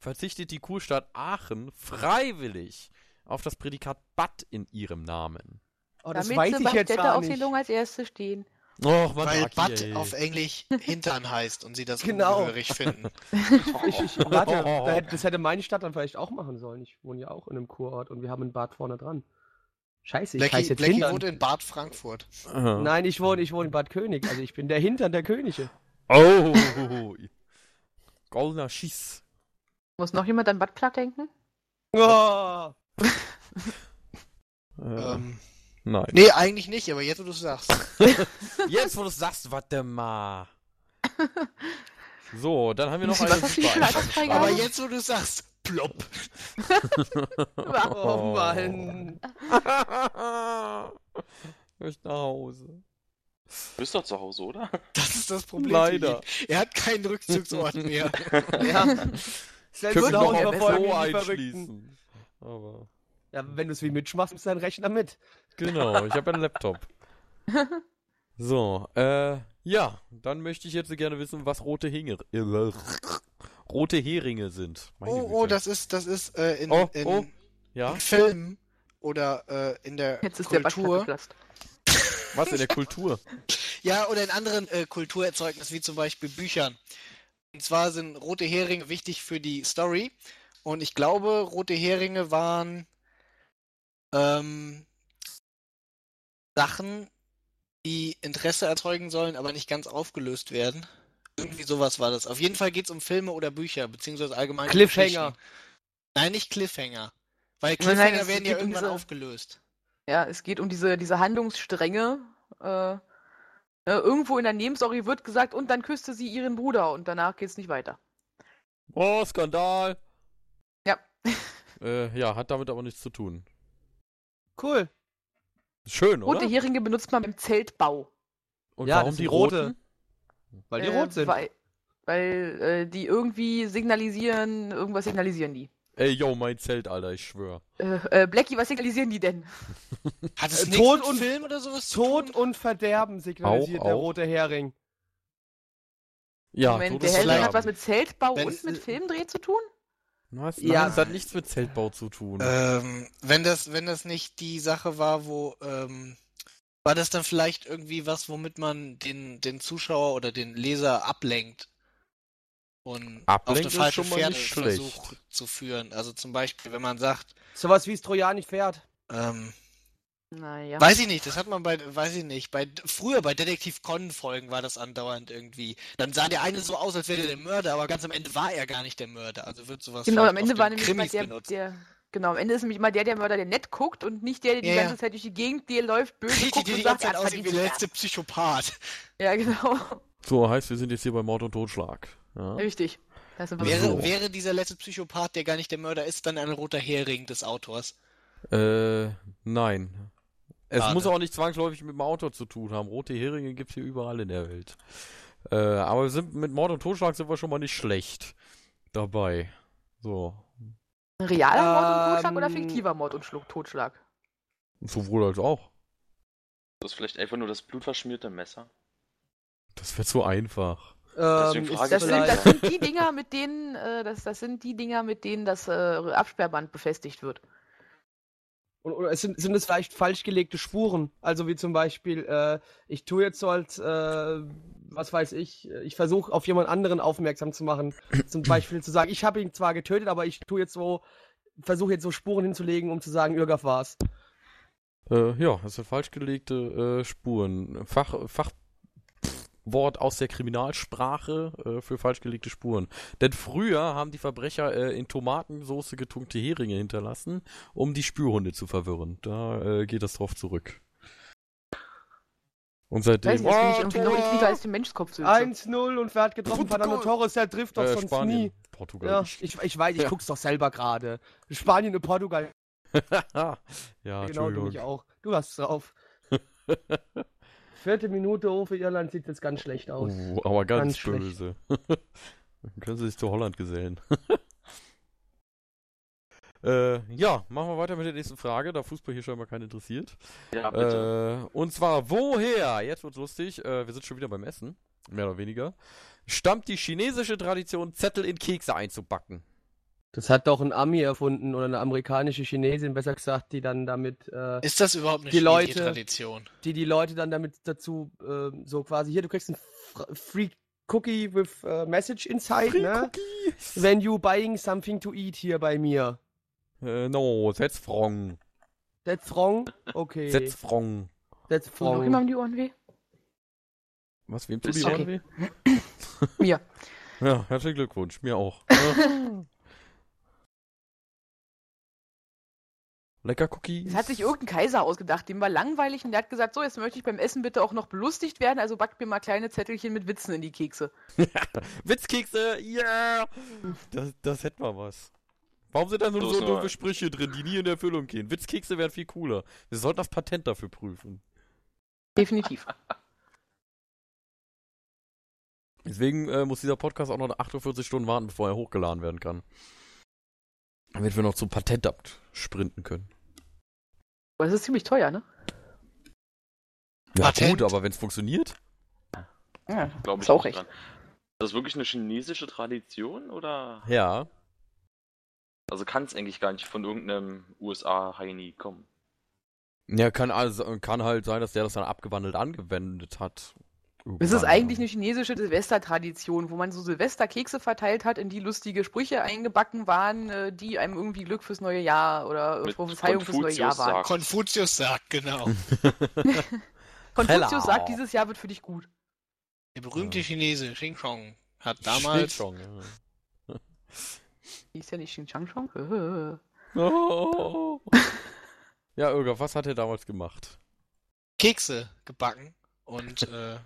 verzichtet die Kurstadt Aachen freiwillig auf das Prädikat Bad in ihrem Namen? Oh, das Damit weiß ich jetzt gar auf nicht. die Lunge als erste stehen. Och, man Weil Bad die, ey. auf Englisch Hintern heißt und sie das Genau. ungehörig finden. Ich, ich, warte, da hätte, das hätte meine Stadt dann vielleicht auch machen sollen. Ich wohne ja auch in einem Kurort und wir haben ein Bad vorne dran. Scheiße, ich heiße Blackie, jetzt Blackie Hintern. wohnt in Bad Frankfurt. Aha. Nein, ich wohne, ich wohne in Bad König. Also ich bin der Hintern der Könige. Oh, goldener Schiss. Muss noch jemand an Buttplug denken? Oh, Äh, Ähm, nein. nee, eigentlich nicht, aber jetzt, wo du es sagst. Jetzt, wo du sagst, warte mal. So, dann haben wir noch eine du Altersfreigabe? Aber jetzt, wo du sagst, plopp. oh Mann. Ich möchte nach Hause. Du bist doch zu Hause, oder? Das ist das Problem. Leider. Er hat keinen Rückzugsort mehr. Ja. Können wir zu noch auf Verrückten. einschließen. Aber, Ja, wenn du es wie Mitch machst, ist dein Rechner mit. Genau, ich habe einen Laptop. So, äh, ja, dann möchte ich jetzt gerne wissen, was rote Hinge, äh, rote Heringe sind. Meine Oh, oh, Güte. das ist, das ist äh, in, Oh, in, oh. Ja, in Filmen oder äh, in der Jetzt ist der Kultur. geplatzt. was in der Kultur? Ja, oder in anderen äh, Kulturerzeugnissen, wie zum Beispiel Büchern. Und zwar sind rote Heringe wichtig für die Story. Und ich glaube, rote Heringe waren ähm, Sachen, die Interesse erzeugen sollen, aber nicht ganz aufgelöst werden. Irgendwie sowas war das. Auf jeden Fall geht es um Filme oder Bücher, beziehungsweise allgemein. Cliffhanger. Nein, nicht Cliffhanger. Weil Nein, nein, Cliffhanger es werden geht ja um irgendwann diese- aufgelöst. Ja, es geht um diese, diese Handlungsstränge. Äh, äh, irgendwo in der Nebenstory wird gesagt, und dann küsste sie ihren Bruder und danach geht's nicht weiter. Oh, Skandal. Ja. Äh, ja, hat damit aber nichts zu tun. Cool. Schön, oder? Rote Heringe benutzt man beim Zeltbau. Und Ja, warum die rote. roten? Weil die Äh, rot sind. Weil, weil äh, die irgendwie signalisieren, irgendwas signalisieren die. Ey, yo, mein Zelt, Alter, ich schwör. Äh, äh, Blackie, was signalisieren die denn? Hat es Äh, Tod und- Film oder sowas Tod und Verderben signalisiert Auch, der auch. rote Hering. Ja, Moment, der Hering hat was mit Zeltbau Wenn- und mit Filmdreh zu tun? Was? Ja. Nein, das hat nichts mit Zeltbau zu tun. Ähm, wenn das, wenn das nicht die Sache war, wo, ähm, war das dann vielleicht irgendwie was, womit man den, den Zuschauer oder den Leser ablenkt und auf Ablenkt eine ist falsche schlecht. versucht zu führen? Also zum Beispiel, wenn man sagt, Sowas wie das Trojanisch Pferd. ähm, Naja. Weiß ich nicht, das hat man bei, weiß ich nicht, bei, früher bei Detektiv Conan-Folgen war das andauernd irgendwie. Dann sah der eine so aus, als wäre der der Mörder, aber ganz am Ende war er gar nicht der Mörder. Also wird sowas Genau, am Ende war nämlich immer der, benutzt. der, genau, am Ende ist nämlich immer der, der Mörder, der nett guckt und nicht der, der die Ja, ja. ganze Zeit durch die Gegend der läuft, böse Richtig, guckt die und die sagt, ganze Zeit hat aussieht wie der letzte Psychopath. Ja, genau. So, heißt, wir sind jetzt hier bei Mord und Totschlag. Ja. Richtig. Wäre, So. wäre dieser letzte Psychopath, der gar nicht der Mörder ist, dann ein roter Hering des Autors? Äh, nein. Es muss auch nicht zwangsläufig mit dem Auto zu tun haben. Rote Heringe gibt's hier überall in der Welt. Äh, aber wir sind mit Mord und Totschlag sind wir schon mal nicht schlecht dabei. So. Ein realer Mord und Totschlag oder Ähm, fiktiver Mord und Schluck Totschlag? Sowohl als auch. Das ist vielleicht einfach nur das blutverschmierte Messer. Das wäre zu einfach. Deswegen Ähm, frage ist Das ich sind, vielleicht- das sind die Dinger, mit denen, äh, das, das sind die Dinger, mit denen das äh, Absperrband befestigt wird. Oder, sind, sind es vielleicht falsch gelegte Spuren? Also wie zum Beispiel, äh, ich tue jetzt so als, äh, was weiß ich, ich versuche auf jemand anderen aufmerksam zu machen. zum Beispiel zu sagen, ich habe ihn zwar getötet, aber ich tue jetzt so, versuche jetzt so Spuren hinzulegen, um zu sagen, Irgaf war's. Äh, ja, das sind falsch gelegte äh, Spuren. Fach, Fachwort aus der Kriminalsprache äh, für falsch gelegte Spuren. Denn früher haben die Verbrecher äh, in Tomatensoße getunkte Heringe hinterlassen, um die Spürhunde zu verwirren. Da äh, geht das drauf zurück. Und Ich seitdem. weiß nicht, das ich irgendwie noch ekliger als die Menschskopfsülze. 1-0 und wer hat getroffen? Fernando Torres, der trifft doch äh, sonst Spanien, nie. Portugal. Ja, ich, ich weiß, ich Ja. guck's doch selber gerade. Spanien und Portugal, ja, genau, du mich auch. Du hast drauf. Vierte Minute, oh, für Irland sieht jetzt ganz schlecht aus. Oh, aber ganz, Ganz schlecht. böse. Dann können sie sich zu Holland gesellen. äh, ja, machen wir weiter mit der nächsten Frage, da Fußball hier scheinbar keinen interessiert. Ja, bitte. Äh, und zwar, woher, jetzt wird's lustig, äh, wir sind schon wieder beim Essen, mehr oder weniger, stammt die chinesische Tradition, Zettel in Kekse einzubacken? Das hat doch ein Ami erfunden oder eine amerikanische Chinesin, besser gesagt, die dann damit, äh, Ist das überhaupt eine Die Leute- Tradition? die die Leute dann damit dazu äh, so quasi hier, du kriegst ein Fr- Free Cookie with äh, Message inside, ne? Cookies! When you buying something to eat hier bei mir. Äh, no, Setzfrong. That's wrong? Okay. Setzfrong. That's Tut noch wrong. jemandem die Ohren weh? Was, wem tut die Okay. Ohren weh? Mir. Ja, herzlichen Glückwunsch, mir auch. Lecker Cookies. Das hat sich irgendein Kaiser ausgedacht, dem war langweilig und der hat gesagt, so, jetzt möchte ich beim Essen bitte auch noch belustigt werden, also backt mir mal kleine Zettelchen mit Witzen in die Kekse. Witzkekse, yeah! Das, das hätten wir was. Warum sind da nur So doofe Sprüche drin, die nie in Erfüllung gehen? Witzkekse wären viel cooler. Wir sollten das Patent dafür prüfen. Definitiv. Deswegen äh, muss dieser Podcast auch noch 48 Stunden warten, bevor er hochgeladen werden kann. Damit wir noch zum Patentamt sprinten können. Aber das ist ziemlich teuer, ne? Ja Patent? gut, aber wenn es funktioniert. Ja, Glaube ist ich auch nicht recht. dran. Ist das wirklich eine chinesische Tradition oder? Ja. Also kann es eigentlich gar nicht von irgendeinem USA-Heini kommen. Ja, kann, also, kann halt sein, dass der das dann abgewandelt angewendet hat. Es ist Irgendwann. eigentlich eine chinesische Silvestertradition, wo man so Silvesterkekse verteilt hat, in die lustige Sprüche eingebacken waren, äh, die einem irgendwie Glück fürs neue Jahr oder äh, Mit Prophezeiung fürs neue Jahr Konfuzius waren. sagt. Konfuzius sagt, genau. Konfuzius Hello. sagt, dieses Jahr wird für dich gut. Der berühmte Ja. Chinese Xing Chong hat damals Steht schon, ja. Hieß ja nicht Xing Chang Chong? Oh. ja, Irga, was hat er damals gemacht? Kekse gebacken und äh,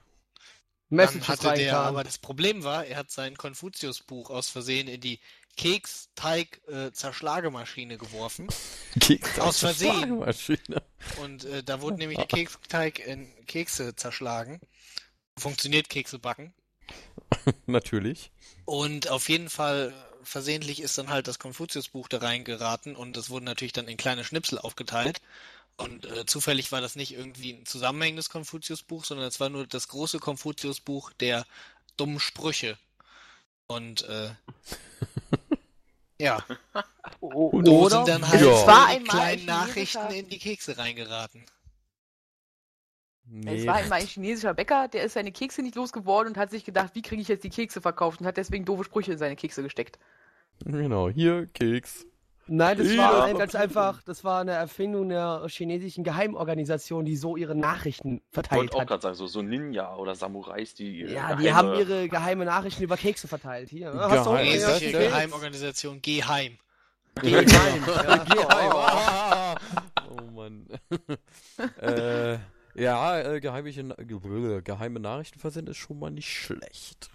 dann Messages hatte der, aber das Problem war, er hat sein Konfuzius-Buch aus Versehen in die Keksteig-Zerschlagemaschine geworfen Keks Aus Versehen. Und äh, da wurde nämlich der Keksteig in Kekse zerschlagen. Funktioniert Kekse backen. Natürlich. Und auf jeden Fall äh, versehentlich ist dann halt das Konfuzius-Buch da reingeraten und es wurden natürlich dann in kleine Schnipsel aufgeteilt. Und äh, zufällig war das nicht irgendwie ein zusammenhängendes Konfuzius-Buch, sondern es war nur das große Konfuzius-Buch der dummen Sprüche. Und äh, ja, Und- so Oder sind dann halt Es war einmal kleinen ein Nachrichten in die Kekse reingeraten. Nee. Es war einmal ein chinesischer Bäcker, der ist seine Kekse nicht losgeworden und hat sich gedacht, wie kriege ich jetzt die Kekse verkauft und hat deswegen doofe Sprüche in seine Kekse gesteckt. Genau, hier Keks. Nein, das war ganz einfach, das war eine Erfindung der chinesischen Geheimorganisation, die so ihre Nachrichten Ich verteilt wollte auch hat. gerade sagen, so, so Ninja oder Samurais, die. Ja, die geheime- haben ihre geheime Nachrichten über Kekse verteilt. Hier, ne? hast du Geheim. ja, Chinesische Geheimorganisation Geheim. Geheim. Ja, Geheim. Ah. Oh Mann. äh, ja, äh, geheime, ge- geheime Nachrichtenversend ist schon mal nicht schlecht.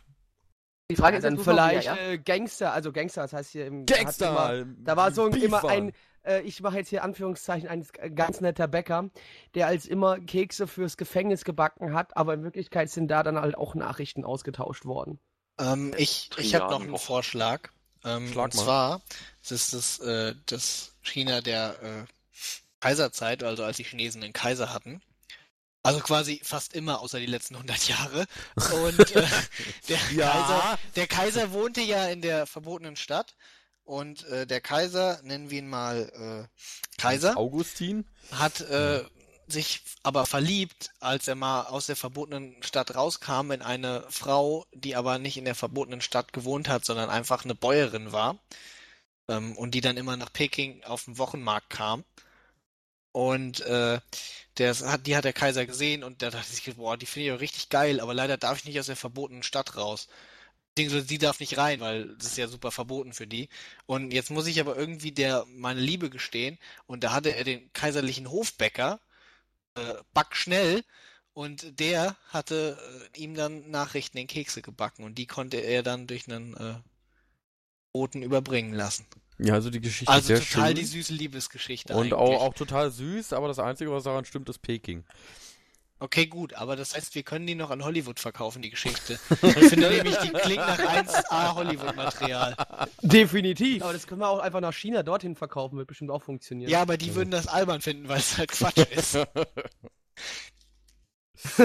Die Frage ist dann vielleicht wieder, ja? äh, Gangster, also Gangster, das heißt hier im Gangster! Immer, da war so ein, Beef immer ein, äh, ich mache jetzt hier Anführungszeichen, ein ganz netter Bäcker, der als immer Kekse fürs Gefängnis gebacken hat, aber in Wirklichkeit sind da dann halt auch Nachrichten ausgetauscht worden. Ähm, ich ich habe noch einen. Vorschlag. Ähm, Schlag und mal. zwar es ist das, äh, das China der äh, Kaiserzeit, also als die Chinesen einen Kaiser hatten. Also quasi fast immer, außer die letzten 100 Jahre. Und äh, der, Ja. Kaiser, der Kaiser wohnte ja in der verbotenen Stadt. Und äh, der Kaiser, nennen wir ihn mal äh, Kaiser, Augustin? hat äh, sich aber verliebt, als er mal aus der verbotenen Stadt rauskam, in eine Frau, die aber nicht in der verbotenen Stadt gewohnt hat, sondern einfach eine Bäuerin war. Ähm, und die dann immer nach Peking auf den Wochenmarkt kam. Und äh, der hat, die hat der Kaiser gesehen und der dachte sich, boah, die finde ich auch richtig geil, aber leider darf ich nicht aus der verbotenen Stadt raus. Beziehungsweise sie darf nicht rein, weil das ist ja super verboten für die. Und jetzt muss ich aber irgendwie der meine Liebe gestehen. Und da hatte er den kaiserlichen Hofbäcker, äh, back schnell, und der hatte äh, ihm dann Nachrichten in Kekse gebacken und die konnte er dann durch einen äh, Boten überbringen lassen. Ja, also die Geschichte Also ist sehr total schön. die süße Liebesgeschichte und eigentlich. auch, auch total süß, aber das Einzige, was daran stimmt, ist Peking. Okay, gut, aber das heißt, wir können die noch an Hollywood verkaufen, die Geschichte. Ich finde nämlich, die klingt nach 1A Hollywood-Material. Definitiv. Aber das können wir auch einfach nach China dorthin verkaufen, wird bestimmt auch funktionieren. Ja, aber die würden das albern finden, weil es halt Quatsch ist.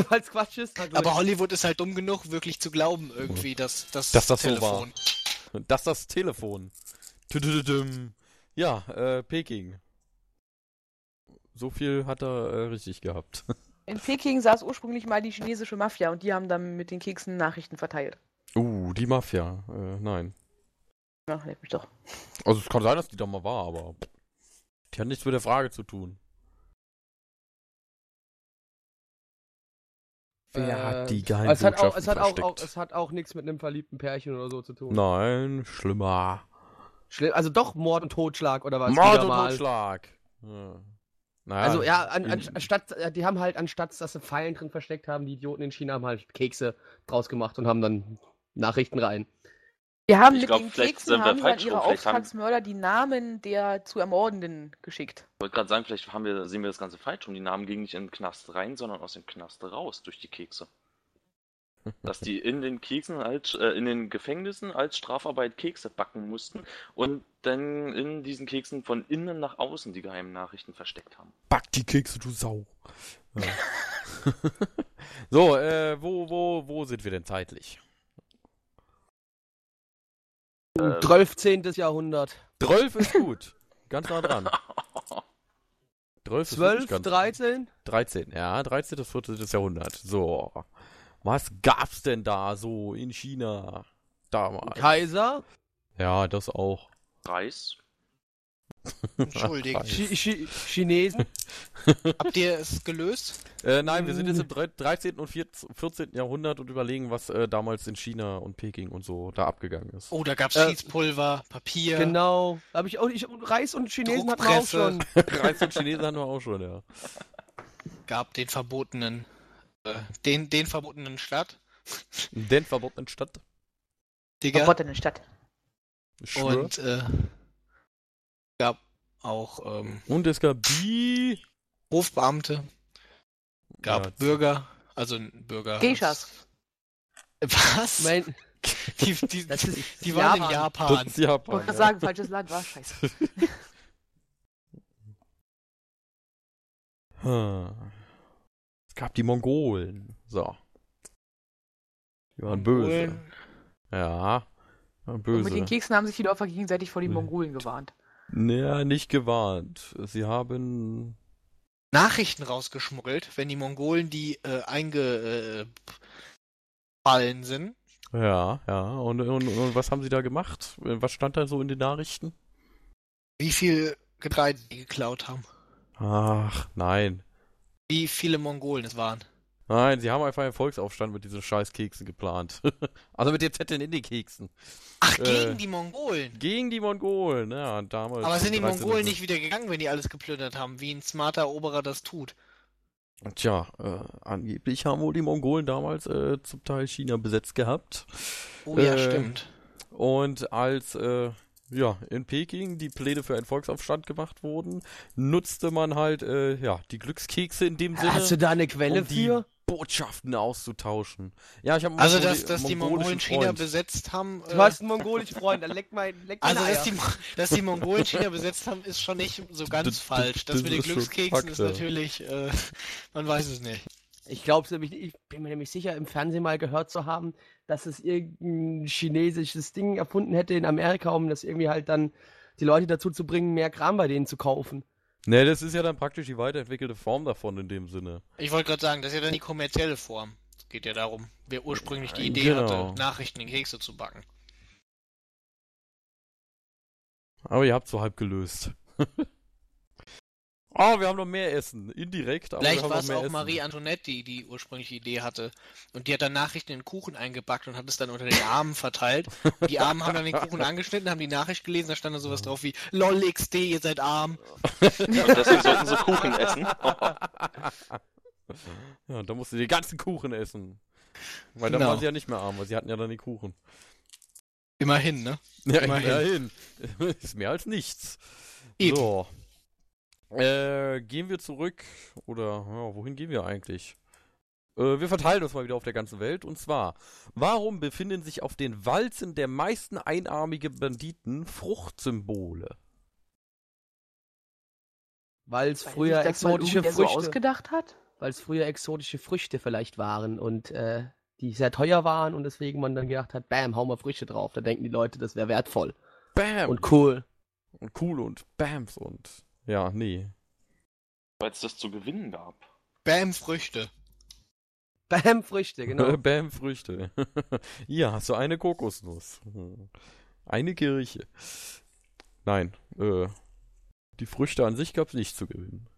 Weil es Quatsch ist. Gut. Aber Hollywood ist halt dumm genug, wirklich zu glauben, irgendwie, dass, dass Dass das so Telefon. Das ist das Telefon. Ja, äh, Peking. So viel hat er äh, richtig gehabt. In Peking saß ursprünglich mal die chinesische Mafia und die haben dann mit den Keksen Nachrichten verteilt. Uh, die Mafia. Äh, nein. Ja, leck mich doch. Also es kann sein, dass die da mal war, aber die hat nichts mit der Frage zu tun. Wer Äh, hat die es hat auch, Geheimbotschaften es hat auch, auch, versteckt? es hat auch nichts mit einem verliebten Pärchen oder so zu tun. Nein, schlimmer. Schlimm, also doch Mord und Totschlag oder was? Mord und mal. Totschlag. Ja. Naja, Also ja, an, an, anstatt, äh, die haben halt, anstatt dass sie Pfeilen drin versteckt haben, die Idioten in China haben halt Kekse draus gemacht und haben dann Nachrichten rein. Wir haben Ich mit glaub, den Keksen haben falsch ihre. Vielleicht haben- Auftragsmörder die Namen der zu Ermordenden geschickt. Ich wollte gerade sagen, vielleicht haben wir, sehen wir das Ganze falsch rum. Die Namen gingen nicht in den Knast rein, sondern aus dem Knast raus durch die Kekse. Dass die in den Keksen als, äh, in den Gefängnissen als Strafarbeit Kekse backen mussten und dann in diesen Keksen von innen nach außen die geheimen Nachrichten versteckt haben. Back die Kekse, du Sau. Ja. so, äh, wo, wo, wo sind wir denn zeitlich? Äh, 13. Jahrhundert. 12 ist gut. Ganz nah dran. 12 ist wirklich 12, ganz 13? 13, ja, 13. bis 14. Jahrhundert. So. Was gab's denn da so in China damals? Kaiser? Ja, das auch. Reis. Entschuldigung. Chi Chi Chinesen? Habt ihr es gelöst? Äh, nein, wir sind jetzt im drei- 13. und 14. 14. Jahrhundert und überlegen, was äh, damals in China und Peking und so da abgegangen ist. Oh, da gab's Äh, Schießpulver, Papier. Genau. Habe ich auch nicht. Reis und Chinesen hatten wir auch schon. Reis und Chinesen hatten wir auch schon, ja. Gab den verbotenen, den, den verbotenen Stadt. Den verbotenen Stadt. Digga. Verbotene Stadt. Und äh, gab auch ähm, Und es gab die. Hofbeamte, gab Ja, Bürger, also ein Bürger. Geishas. Was? Mein, die die, das ist die waren in das Japan. ist Ich Japan. wollte gerade Ja. sagen, falsches Land war scheiße. Hm. Es gab die Mongolen. So. Die waren böse. Mongolen. Ja. Waren Und böse. mit den Keksen haben sich die Dörfer gegenseitig vor die Nee. Mongolen gewarnt. Naja, nicht gewarnt. Sie haben. Nachrichten rausgeschmuggelt, wenn die Mongolen die äh, eingefallen sind. Ja, ja. Und, und, und was haben sie da gemacht? Was stand da so in den Nachrichten? Wie viel Getreide die geklaut haben. Ach, nein. Wie viele Mongolen es waren. Nein, sie haben einfach einen Volksaufstand mit diesen Scheißkeksen geplant. also mit den Zetteln in den Keksen. Ach, Äh, gegen die Mongolen. Gegen die Mongolen, ja, damals. Aber sind die 13. Mongolen nicht wieder gegangen, wenn die alles geplündert haben, wie ein smarter Eroberer das tut? Tja, äh, angeblich haben wohl die Mongolen damals äh, zum Teil China besetzt gehabt. Oh ja, Äh, stimmt. Und als äh, ja, in Peking die Pläne für einen Volksaufstand gemacht wurden, nutzte man halt äh, ja, die Glückskekse in dem Sinne, Hast du da eine Quelle um die für? Botschaften auszutauschen. Ja, ich habe Also, dass, dass die Mongolen China Freund. besetzt haben. Du äh, hast einen mongolischen Freund, dann leck mein, leck also, dass die, dass die Mongolen China besetzt haben, ist schon nicht so ganz falsch. Das, das mit den Glückskeksen Fakt, ist natürlich, äh, man weiß es nicht. Ich glaube nämlich, ich bin mir nämlich sicher, im Fernsehen mal gehört zu haben, dass es irgendein chinesisches Ding erfunden hätte in Amerika, um das irgendwie halt dann die Leute dazu zu bringen, mehr Kram bei denen zu kaufen. Ne, das ist ja dann praktisch die weiterentwickelte Form davon in dem Sinne. Ich wollte gerade sagen, das ist ja dann die kommerzielle Form. Es geht ja darum, wer ursprünglich die Idee Genau. hatte, Nachrichten in Kekse zu backen. Aber ihr habt so halb gelöst. oh, wir haben noch mehr Essen. Indirekt, aber Vielleicht wir haben war es auch Essen. Marie Antoinette, die die ursprüngliche Idee hatte. Und die hat dann Nachrichten in den Kuchen eingepackt und hat es dann unter den Armen verteilt. Und die Armen haben dann den Kuchen angeschnitten, haben die Nachricht gelesen, da stand dann sowas drauf wie LOL XD, ihr seid arm. Und deswegen sollten sie Kuchen essen. Ja, da musste die ganzen Kuchen essen. Weil dann Genau. waren sie ja nicht mehr arm, weil sie hatten ja dann die Kuchen. Immerhin, ne? Ja, Immerhin. immerhin. Ist mehr als nichts. Eben. So. Äh, gehen wir zurück, oder ja, wohin gehen wir eigentlich? Äh, wir verteilen uns mal wieder auf der ganzen Welt. Und zwar, warum befinden sich auf den Walzen der meisten einarmigen Banditen Fruchtsymbole? Weil es früher mal exotische irgendwer so Früchte, ausgedacht hat? weil es früher exotische Früchte vielleicht waren und äh, die sehr teuer waren und deswegen man dann gedacht hat, bam, hau mal Früchte drauf. Da denken die Leute, das wäre wertvoll Bam! und cool. und cool und Bams und. Ja, nee. Weil es das zu gewinnen gab. Bam, Früchte. Bam, Früchte, genau. Bam, Früchte. Hier hast du eine Kokosnuss. Eine Kirche. Nein, äh, die Früchte an sich gab es nicht zu gewinnen.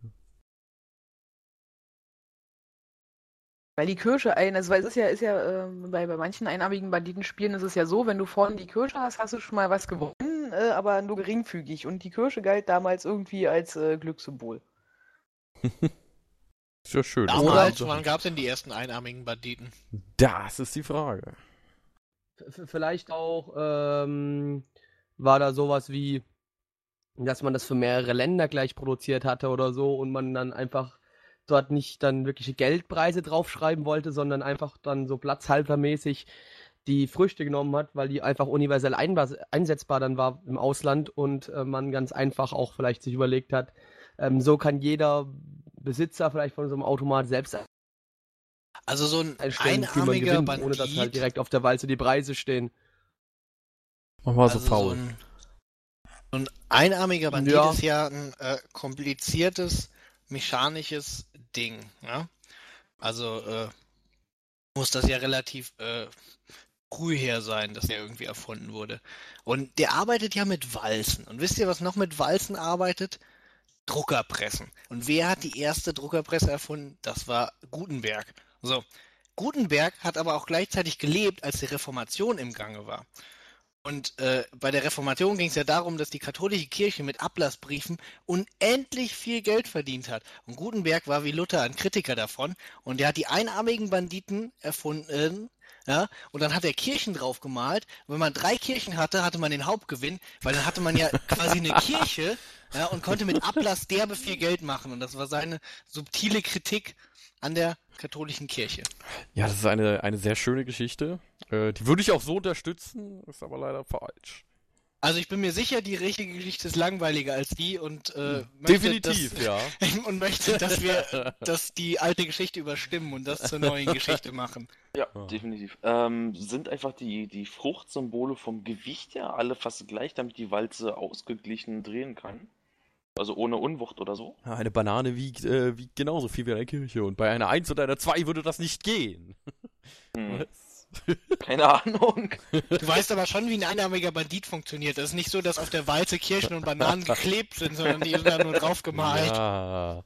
Weil die Kirsche ein, also weil es ist ja, ist ja ähm, bei, bei manchen einarmigen Banditenspielen ist es ja so, wenn du vorne die Kirsche hast, hast du schon mal was gewonnen, äh, aber nur geringfügig. Und die Kirsche galt damals irgendwie als äh, Glückssymbol. Ist ja schön. Damals, wann gab es denn die ersten einarmigen Banditen? Das ist die Frage. V- Vielleicht auch ähm, war da sowas wie, dass man das für mehrere Länder gleich produziert hatte oder so und man dann einfach dort nicht dann wirkliche Geldpreise draufschreiben wollte, sondern einfach dann so platzhaltermäßig die Früchte genommen hat, weil die einfach universell einsetzbar dann war im Ausland und äh, man ganz einfach auch vielleicht sich überlegt hat, ähm, so kann jeder Besitzer vielleicht von so einem Automat selbst Also so ein einarmiger gewinnt, ohne dass halt Bandit. direkt auf der Walze die Preise stehen. Mach mal also so faul. ein, so ein einarmiger Bandit Ja. ist ja ein äh, kompliziertes mechanisches Ding. Ja? Also äh, muss das ja relativ äh, früh her sein, dass der irgendwie erfunden wurde. Und der arbeitet ja mit Walzen. Und wisst ihr, was noch mit Walzen arbeitet? Druckerpressen. Und wer hat die erste Druckerpresse erfunden? Das war Gutenberg. So. Gutenberg hat aber auch gleichzeitig gelebt, als die Reformation im Gange war. Und äh, bei der Reformation ging es ja darum, dass die katholische Kirche mit Ablassbriefen unendlich viel Geld verdient hat. Und Gutenberg war wie Luther ein Kritiker davon. Und der hat die einarmigen Banditen erfunden. Ja, und dann hat er Kirchen drauf gemalt. Und wenn man drei Kirchen hatte, hatte man den Hauptgewinn, weil dann hatte man ja quasi eine Kirche ja, und konnte mit Ablass derbe viel Geld machen. Und das war seine subtile Kritik an der katholischen Kirche. Ja, das ist eine, eine sehr schöne Geschichte. Äh, die würde ich auch so unterstützen, ist aber leider falsch. Also ich bin mir sicher, die richtige Geschichte ist langweiliger als die und äh, möchte, Definitiv, dass, ja. und möchte, dass wir dass die alte Geschichte überstimmen und das zur neuen Geschichte machen. Ja, definitiv. Ähm, sind einfach die, die Fruchtsymbole vom Gewicht her alle fast gleich, damit die Walze ausgeglichen drehen kann? Also ohne Unwucht oder so? Ja, Eine Banane wiegt, äh, wiegt genauso viel wie eine Kirche und bei einer 1 und einer 2 würde das nicht gehen. Hm. Was? Keine Ahnung. Du weißt aber schon, wie ein einarmiger Bandit funktioniert. Es ist nicht so, dass auf der Walze Kirschen und Bananen geklebt sind, sondern die sind da nur drauf gemalt. Ja.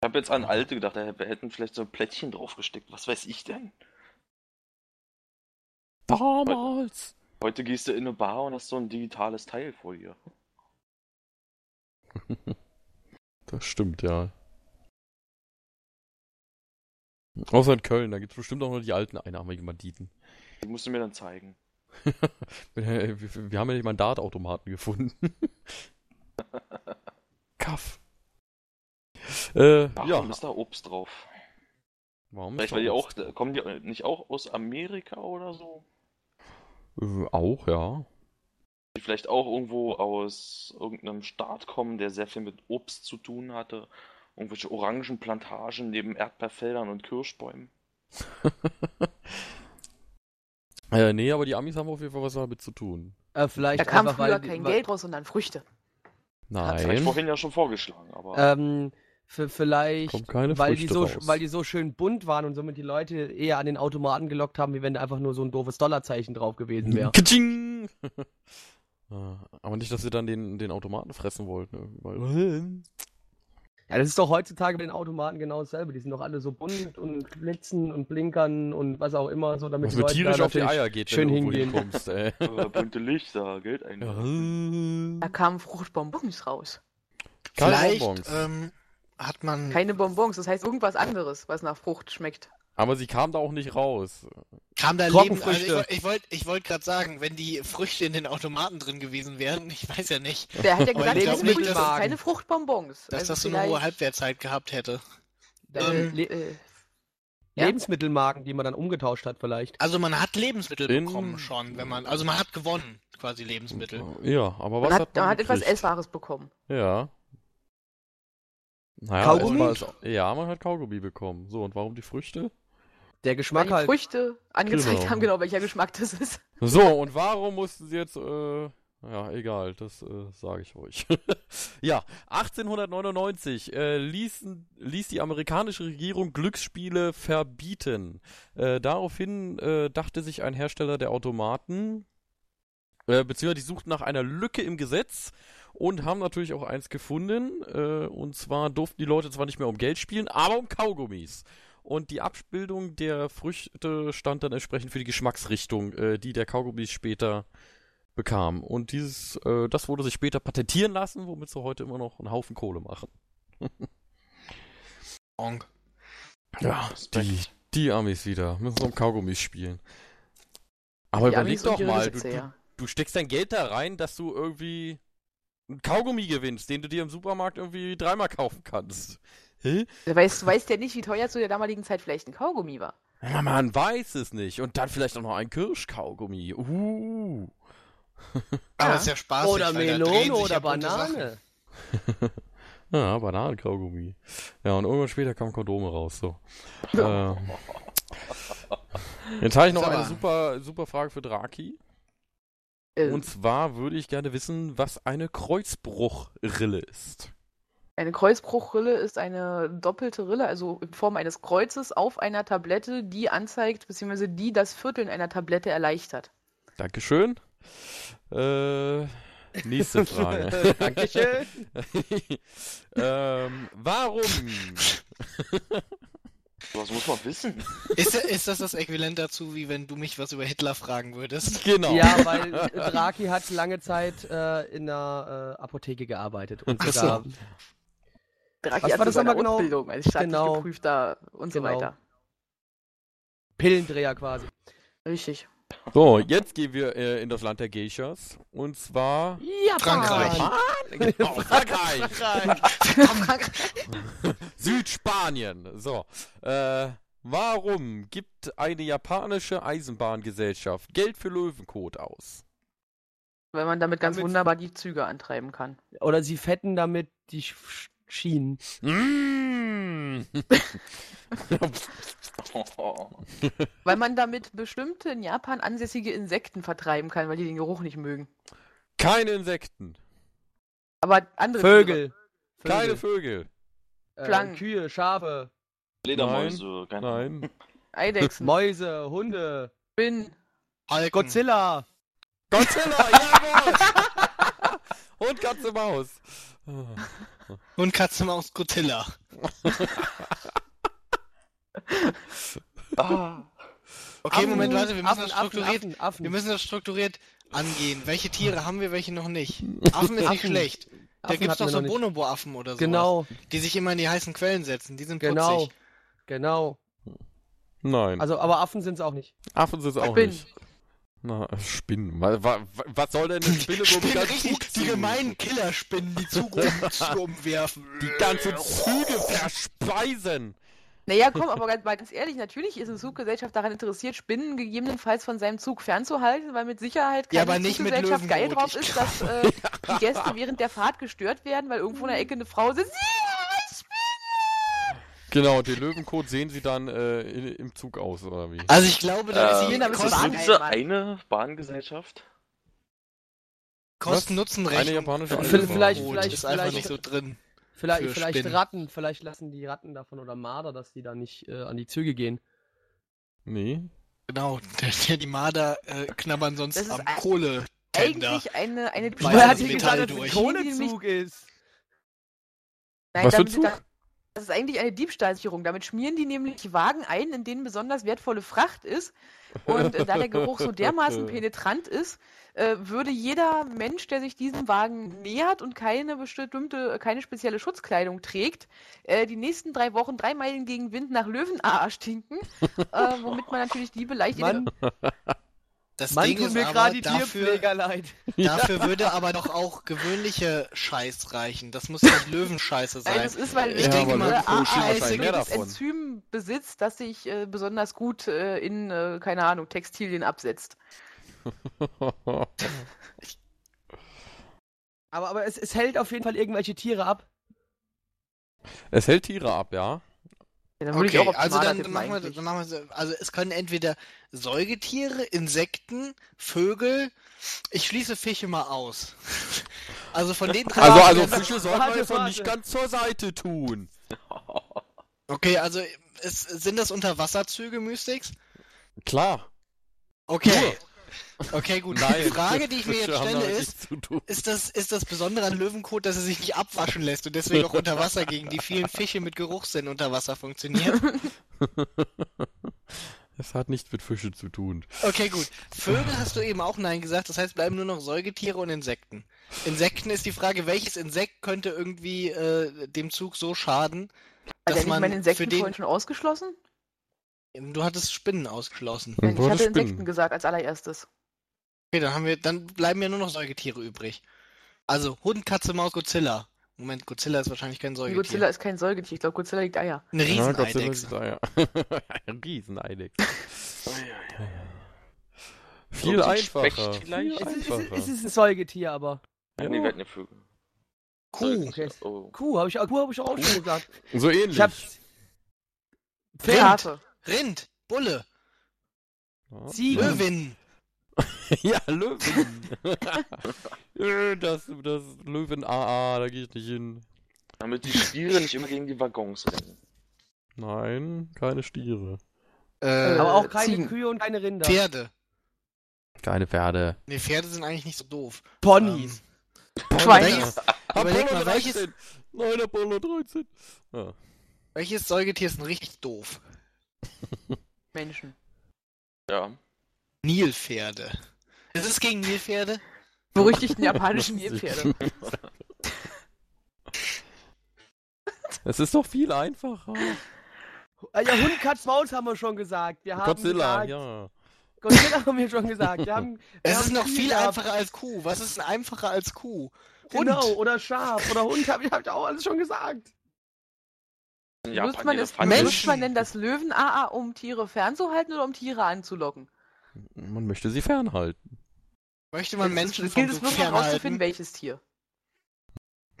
Ich habe jetzt an alte gedacht, da hätten vielleicht so ein Plättchen draufgesteckt. Was weiß ich denn? Damals. Heute gehst du in eine Bar und hast so ein digitales Teil vor dir. Das stimmt, ja. Außer in Köln, da gibt es bestimmt auch noch die alten einarmigen Banditen. Die musst du mir dann zeigen. Wir, wir, wir haben ja nicht Mandatautomaten gefunden. Kaff. Äh, Warum ja. ist da Obst drauf? Warum Vielleicht weil die auch, kommen die nicht auch aus Amerika oder so? Äh, auch, ja. Die vielleicht auch irgendwo aus irgendeinem Staat kommen, der sehr viel mit Obst zu tun hatte. Irgendwelche Orangenplantagen neben Erdbeerfeldern und Kirschbäumen. Äh, nee, aber die Amis haben auf jeden Fall was damit zu tun. Äh, vielleicht Da kam einfach, früher weil, kein weil, Geld raus, sondern Früchte. Hatte ich Nein. vorhin ja schon vorgeschlagen, aber Ähm, für, vielleicht, Kommt keine weil die, Früchte so, weil die so schön bunt waren und somit die Leute eher an den Automaten gelockt haben, wie wenn da einfach nur so ein doofes Dollarzeichen drauf gewesen wäre. Äh, aber nicht, dass sie dann den, den Automaten fressen wollten. ne? Ja, das ist doch heutzutage bei den Automaten genau dasselbe. Die sind doch alle so bunt und blitzen und blinkern und was auch immer, so damit was die Leute tierisch auf die Eier geht, schön hingehen. hinkommst, ey. bunte Lichter, Geld ein. Da kamen Fruchtbonbons raus. Keine Vielleicht Bonbons. ähm, hat man. Keine Bonbons, das heißt irgendwas anderes, was nach Frucht schmeckt. Aber sie kam da auch nicht raus. Kam da Leben. Also ich Trockenfrüchte. ich wollte ich wollt gerade sagen, wenn die Früchte in den Automaten drin gewesen wären, ich weiß ja nicht, Der hat ja gesagt, ich das glaub sind nicht, Früchte, dass- keine Fruchtbonbons. dass Also das so eine hohe Halbwertzeit gehabt hätte. Äh, Ähm, Le äh, Ja. Lebensmittelmarken, die man dann umgetauscht hat vielleicht. Also man hat Lebensmittel In- bekommen schon, wenn man. Also man hat gewonnen, quasi Lebensmittel. Ja, aber was man hat, hat man man hat etwas? Essbares bekommen. Ja. Naja, Kaugummi? essbar ist- Ja, man hat Kaugummi bekommen. So, und warum die Früchte? Der Weil Geschmack die halt. Früchte angezeigt Genau. haben, genau welcher Geschmack das ist. So, und warum mussten sie jetzt, äh, ja, egal, das äh, sage ich euch. ja, 1899 äh, ließen, ließ die amerikanische Regierung Glücksspiele verbieten. Äh, daraufhin äh, dachte sich ein Hersteller der Automaten, äh, beziehungsweise die suchten nach einer Lücke im Gesetz und haben natürlich auch eins gefunden. Äh, und zwar durften die Leute zwar nicht mehr um Geld spielen, aber um Kaugummis. Und die Abbildung der Früchte stand dann entsprechend für die Geschmacksrichtung, äh, die der Kaugummi später bekam. Und dieses, äh, das wurde sich später patentieren lassen, womit sie heute immer noch einen Haufen Kohle machen. Onk. Ja, die, die Amis wieder. Müssen um Kaugummis spielen. Aber Die überleg Amis doch mal, du, du, du steckst dein Geld da rein, dass du irgendwie einen Kaugummi gewinnst, den du dir im Supermarkt irgendwie dreimal kaufen kannst. Hä? Du weißt, du weißt ja nicht, wie teuer zu der damaligen Zeit vielleicht ein Kaugummi war. Ja, man weiß es nicht. Und dann vielleicht auch noch ein Kirschkaugummi. Uh. Aber Ja. ist ja spaßig. Oder Melone oder. Banane. Ja, Bananenkaugummi. Ja, und irgendwann später kamen Kondome raus, so. ähm. Jetzt habe ich noch eine super, super Frage für Draki. Äh, Und zwar würde ich gerne wissen, was eine Kreuzbruchrille ist. Eine Kreuzbruchrille ist eine doppelte Rille, also in Form eines Kreuzes auf einer Tablette, die anzeigt, beziehungsweise die das Vierteln einer Tablette erleichtert. Dankeschön. Äh, nächste Frage. Dankeschön. ähm, warum? Was muss man wissen? Ist, ist das das Äquivalent dazu, wie wenn du mich was über Hitler fragen würdest? Genau. Ja, weil Draki hat lange Zeit äh, in der äh, Apotheke gearbeitet. Und Ach so. Draki Was war das nochmal eine genau? Ausbildung als staatlich Genau. geprüfter und so Genau. weiter. Pillendreher quasi. Richtig. So, jetzt gehen wir äh, in das Land der Geishas. Und zwar Frankreich. genau, Frankreich. Frankreich. Südspanien. So. Äh, warum gibt eine japanische Eisenbahngesellschaft Geld für Löwenkot aus? Weil man damit ganz Damit- wunderbar die Züge antreiben kann. Oder sie fetten damit die Sch Schienen. Mm. Weil man damit bestimmte in Japan ansässige Insekten vertreiben kann, weil die den Geruch nicht mögen. Keine Insekten. Aber andere Vögel. Keine Vögel. Vögel. Äh. Kühe, Schafe. Ledermäuse, keine Ahnung. Nein. Eidechsen, Mäuse, Hunde, Spinnen. Falken. Godzilla. Godzilla, jawohl! Und Katze Maus. Und Katze Maus Godzilla. Ah. Okay, Affen, Moment, warte, wir müssen Affen, das strukturiert. Affen, Affen. Wir müssen das strukturiert angehen. Welche Tiere haben wir, welche noch nicht? Affen ist nicht Affen. schlecht. Da gibt's hatten doch so. Bonobo-Affen oder so. Genau, Die sich immer in die heißen Quellen setzen. Die sind genau, putzig. genau. Nein, Also, aber Affen sind es auch nicht. Affen sind es auch Spinnen. nicht. Na, Spinnen. Was, was, was soll denn eine Spinne so Spinnen, ganzen richtig, die gemeinen Killerspinnen, die Zug um, umwerfen. Die ganze Züge verspeisen. Naja, komm, aber ganz, mal ganz ehrlich, natürlich ist eine Zuggesellschaft daran interessiert, Spinnen gegebenenfalls von seinem Zug fernzuhalten, weil mit Sicherheit keine Ja, aber nicht mit Zuggesellschaft geil drauf ist, dass äh, die Gäste während der Fahrt gestört werden, weil irgendwo in der Ecke eine Frau sitzt. Genau, den Löwenkot sehen sie dann äh, in, im Zug aus, oder wie? Also ich glaube, da ist damit ist so das Bahn einmal. eine Bahngesellschaft? Kosten-Nutzen-Rechnung. Eine japanische von Eisenbahn. Löwenbrot Vielleicht- ist vielleicht- einfach vielleicht- nicht so drin. Vielleicht, vielleicht Spinnen. Ratten, vielleicht lassen die Ratten davon oder Marder, dass die da nicht äh, an die Züge gehen. Nee. Genau, der, der, die Marder äh, knabbern sonst Das ist am ein- Kohle. Eigentlich eine, eine Wer das hat Metall gesagt, dass es ein Kohlezug ist? Nein, Was für ein Zug? Das, ist eigentlich eine Diebstahlsicherung. Damit schmieren die nämlich Wagen ein, in denen besonders wertvolle Fracht ist. Und äh, da der Geruch so dermaßen penetrant ist, äh, würde jeder Mensch, der sich diesem Wagen nähert und keine bestimmte, keine spezielle Schutzkleidung trägt, äh, die nächsten drei Wochen drei Meilen gegen Wind nach Löwenaa stinken, äh, womit man natürlich Liebe leicht in den Mann, Das Mann Ding tut ist mir aber, gerade die dafür, Tierpfleger leid. dafür würde aber doch auch gewöhnliche Scheiß reichen. Das muss nicht Löwenscheiße Nein, sein. das ist, weil Ich Ja, denke mal, wahrscheinlich mehr davon. Enzym besitzt, das sich äh, besonders gut äh, in, äh, keine Ahnung, Textilien absetzt. Aber, aber es, es hält auf jeden Fall irgendwelche Tiere ab. es hält Tiere ab, ja. Ja, dann Okay, also dann tippen machen, wir, dann machen wir so. Also es können entweder Säugetiere, Insekten, Vögel. Ich schließe Fische mal aus. Also von den drei. Also, also Fische sollten wir jetzt noch nicht ganz zur Seite tun. Okay, also es, sind das Unterwasserzüge, Mystics? Klar. Okay. Okay, gut. Nein. Die Frage, die ich mir jetzt stelle, ist, ist das, ist das Besondere an Löwenkot, dass er sich nicht abwaschen lässt und deswegen auch unter Wasser gegen die vielen Fische mit Geruchssinn unter Wasser funktioniert? Es hat nichts mit Fische zu tun. Okay, gut. Vögel hast du eben auch Nein gesagt, das heißt, bleiben nur noch Säugetiere und Insekten. Insekten ist die Frage, welches Insekt könnte irgendwie äh, dem Zug so schaden, Hat dass man meine Insekten für den... vorhin schon ausgeschlossen? Du hattest Spinnen ausgeschlossen. Ich hatte hattest Insekten Spinnen. gesagt als allererstes. Okay, dann haben wir, dann bleiben ja nur noch Säugetiere übrig. Also Hund, Katze, Maus, Godzilla. Moment, Godzilla ist wahrscheinlich kein Säugetier. Godzilla ist kein Säugetier. Ich glaube, Godzilla liegt Eier. Eine Ja, Godzilla Rieseneidechse. ja. Ein Rieseneidechse. Viel so ein einfacher. Viel vielleicht? Es ist, es, ist, einfacher. es ist ein Säugetier, aber. Ja. Nee, wir hatten ja Vögel. Kuh. Okay. Oh. Kuh habe ich, Kuh hab ich auch schon gesagt. So ähnlich. Ich hab Rind. Schafe. Rind. Bulle. Ja. Ziegen. Löwin. Ja, Löwen. Äh, das, das Löwen AA, da gehe ich nicht hin. Damit die Stiere nicht immer gegen die Waggons rennen. Nein, keine Stiere. Äh, aber auch keine Ziegen. Kühe und keine Rinder. Pferde. Keine Pferde. Nee, Pferde sind eigentlich nicht so doof. Ponys. Schweine. Welches, überleg Apollo mal, welches, 13. Nein, Apollo 13. Ja. welches Säugetier ist denn richtig doof? Menschen. Ja. Nilpferde. Ist es gegen Nilpferde? Berüchtigten japanischen Nilpferde. Es ist doch viel einfacher. Ah, Ja, Hund, Katz, Maus haben wir schon gesagt. Wir haben Godzilla, gesagt, ja. Godzilla haben wir schon gesagt. Wir haben, wir Es ist haben noch Kühe viel gehabt. einfacher als Kuh. Was ist denn einfacher als Kuh? Genau, Hund. oder Schaf oder Hund, ich, hab ich auch alles schon gesagt. Nutzt Japan man, es, nutzt man denn das Löwen-AA, um Tiere fernzuhalten oder um Tiere anzulocken? Man möchte sie fernhalten. Möchte man Es Menschen ist, vom gilt es noch herauszufinden, fernhalten? welches Tier.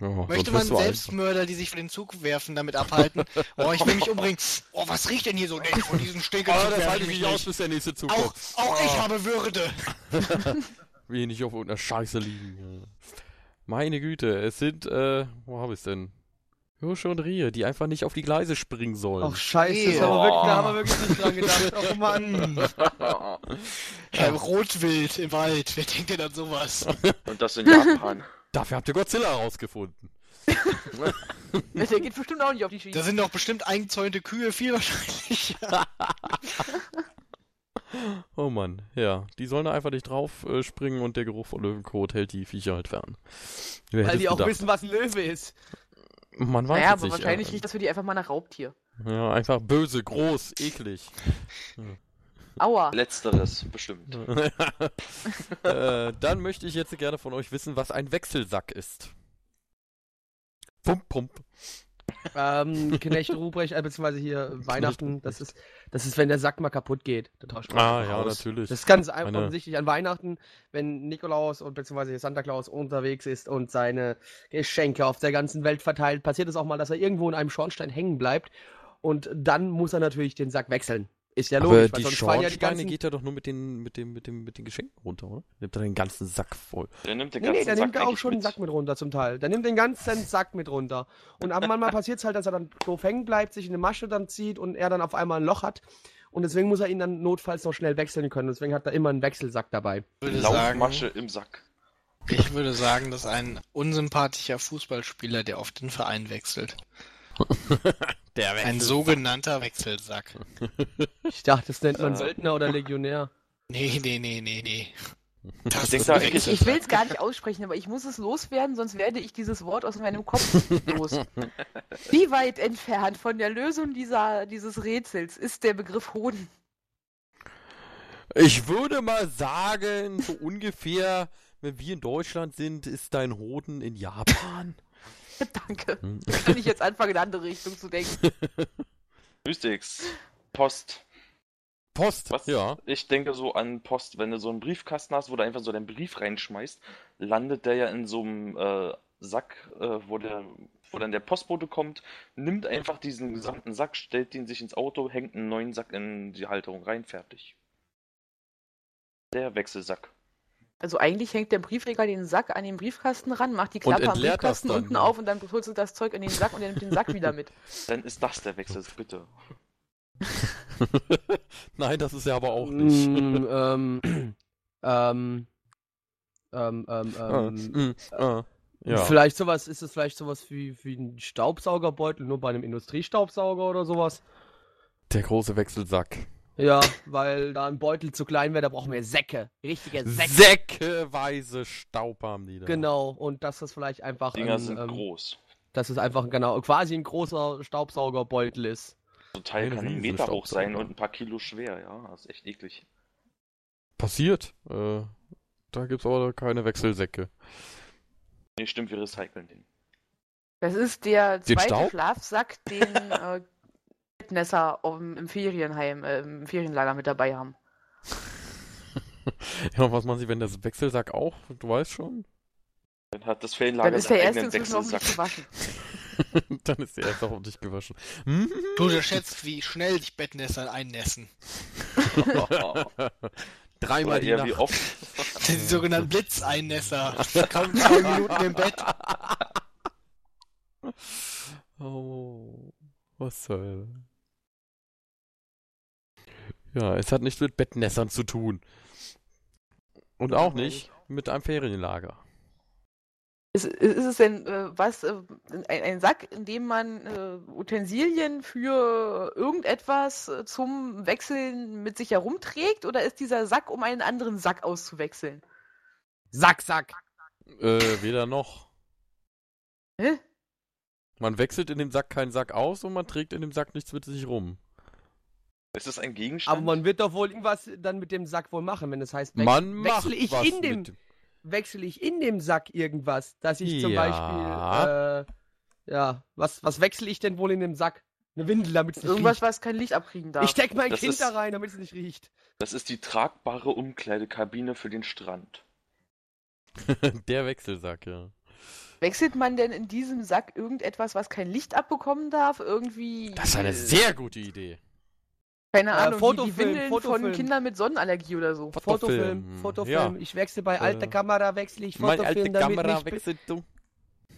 Ja, Möchte man Selbstmörder, die sich für den Zug werfen, damit abhalten? Oh, ich will mich umbringen. Oh, was riecht denn hier so? Nee, von diesem Stinker einfach. Ah, das halte ich ich mich nicht aus, bis der nächste Zug Auch, kommt. auch ich Oh. habe Würde. Will nicht auf irgendeiner Scheiße liegen. ja. Meine Güte, es sind, äh, wo habe ich denn? Hirsche und Rehe, die einfach nicht auf die Gleise springen sollen. Ach scheiße, das haben wir wirklich, da haben wir wirklich nicht dran gedacht. Oh Mann. Ja. Rotwild im Wald, wer denkt denn an sowas? Und das in Japan. Dafür habt ihr Godzilla herausgefunden. Der geht bestimmt auch nicht auf die Schiene. Da sind doch bestimmt eingezäunte Kühe viel wahrscheinlicher. Oh Mann, ja. Die sollen da einfach nicht drauf äh, springen und der Geruch von Löwenkot hält die Viecher halt fern. Wer Weil die auch gedacht? wissen, was ein Löwe ist. Man weiß naja, es aber nicht. wahrscheinlich ja. riecht das für die einfach mal nach Raubtier. Ja, einfach böse, groß, eklig. Aua. Letzteres, bestimmt. äh, dann möchte ich jetzt gerne von euch wissen, was ein Wechselsack ist. Pump, pump. Ähm, Knecht Ruprecht, äh, beziehungsweise hier äh, Weihnachten, das ist, das ist, wenn der Sack mal kaputt geht. Da tauscht man Ah, ja, aus. natürlich. Das ist ganz einfach Eine- offensichtlich an Weihnachten, wenn Nikolaus und beziehungsweise Santa Claus unterwegs ist und seine Geschenke auf der ganzen Welt verteilt, passiert es auch mal, dass er irgendwo in einem Schornstein hängen bleibt und dann muss er natürlich den Sack wechseln. Ist ja logisch, Aber weil die sonst fallen ja die Schornsteine ganzen... geht er doch nur mit den, mit dem, mit dem, mit den Geschenken runter, oder? Nimmt er den ganzen Sack voll. Der nimmt den Nee, ganzen nee, der Sack nimmt er auch schon den Sack mit runter zum Teil. Der nimmt den ganzen Sack mit runter. Und aber manchmal passiert es halt, dass er dann doof hängen bleibt, sich eine Masche dann zieht und er dann auf einmal ein Loch hat. Und deswegen muss er ihn dann notfalls noch schnell wechseln können. Deswegen hat er immer einen Wechselsack dabei. Ich würde sagen, Laufmasche im Sack. ich würde sagen, dass ein unsympathischer Fußballspieler, der oft den Verein wechselt. Der Ein sogenannter Wechselsack. Ich dachte, das nennt man. Söldner oder Legionär. Nee, nee, nee, nee, nee. Das Ich Ich, ich will es gar nicht aussprechen, aber ich muss es loswerden, sonst werde ich dieses Wort aus meinem Kopf nicht los. Wie weit entfernt von der Lösung dieser, dieses Rätsels ist der Begriff Hoden? Ich würde mal sagen, so ungefähr, wenn wir in Deutschland sind, ist dein Hoden in Japan. Danke. Hm. Kann ich jetzt anfangen, in eine andere Richtung zu denken. Mystics. Post. Post, Was? ja. Ich denke so an Post, wenn du so einen Briefkasten hast, wo du einfach so deinen Brief reinschmeißt, landet der ja in so einem äh, Sack, äh, wo der, wo dann der Postbote kommt, nimmt einfach diesen gesamten Sack, stellt den sich ins Auto, hängt einen neuen Sack in die Halterung rein, fertig. Der Wechselsack. Also eigentlich hängt der Briefregal den Sack an den Briefkasten ran, macht die Klappe am Briefkasten dann, unten ne? auf und dann holst du das Zeug in den Sack und er nimmt den Sack wieder mit. Dann ist das der Wechselsack, bitte. Nein, das ist ja aber auch nicht. Mm, ähm, ähm, ähm, ähm, Ah, ähm, mm, ah, ja. Vielleicht sowas, ist es vielleicht sowas wie, wie ein Staubsaugerbeutel, nur bei einem Industriestaubsauger oder sowas? Der große Wechselsack. Ja, weil da ein Beutel zu klein wäre, da brauchen wir Säcke. Richtige Säcke. Säckeweise Staub haben die da. Genau, und dass das vielleicht einfach, Dinger ein, sind ähm, groß. dass es einfach genau quasi ein großer Staubsaugerbeutel ist. So ein Teil ein kann riesen Meter hoch sein und ein paar Kilo schwer, ja. Das ist echt eklig. Passiert. Äh, da gibt's aber keine Wechselsäcke. Nee, stimmt, wir recyceln den. Das ist der Den zweite Staub? Schlafsack, den äh, Bettnässer im, im Ferienheim, äh, im Ferienlager mit dabei haben. Ja, und was machen sie, wenn das Wechselsack auch? Du weißt schon? Dann hat das Ferienlager Dann ist der erste eigenen inzwischen hoffentlich Wechselsack. gewaschen. Dann ist der erst auch um dich gewaschen. Hm? Du unterschätzt, wie schnell dich Bettnässer einnässen. Dreimal die Nacht. wie oft. Die sogenannten Blitzeinnässer. Kaum zwei Minuten im Bett. Oh, was soll. Ja, es hat nichts mit Bettnässern zu tun. Und auch nicht mit einem Ferienlager. Ist, ist es denn äh, was, äh, ein, ein Sack, in dem man äh, Utensilien für irgendetwas äh, zum Wechseln mit sich herumträgt? Oder ist dieser Sack, um einen anderen Sack auszuwechseln? Sack, Sack. Äh, weder noch. Hä? Man wechselt in dem Sack keinen Sack aus und man trägt in dem Sack nichts mit sich rum. Ist das ein Gegenstand? Aber man wird doch wohl irgendwas dann mit dem Sack wohl machen, wenn es heißt, wech- Man macht wechsle ich was in dem, wechsle ich in dem Sack irgendwas, dass ich zum Ja. Beispiel, äh, ja, was, was wechsle ich denn wohl in dem Sack? Eine Windel, damit es nicht Irgendwas, riecht. was kein Licht abkriegen darf. Ich steck mein Das Kind ist- da rein, damit es nicht riecht. Das ist die tragbare Umkleidekabine für den Strand. Der Wechselsack, ja. Wechselt man denn in diesem Sack irgendetwas, was kein Licht abbekommen darf? Irgendwie. Das ist eine sehr gute Idee. Keine Äh, Ahnung, die, die Fotofilm, Windeln Fotofilm. von Kindern mit Sonnenallergie oder so. Fotofilm, Fotofilm, Fotofilm. ja. Ich wechsle bei alter Äh, Kamera, wechsle ich Fotofilm, alte damit Kamera nicht, wechselt du.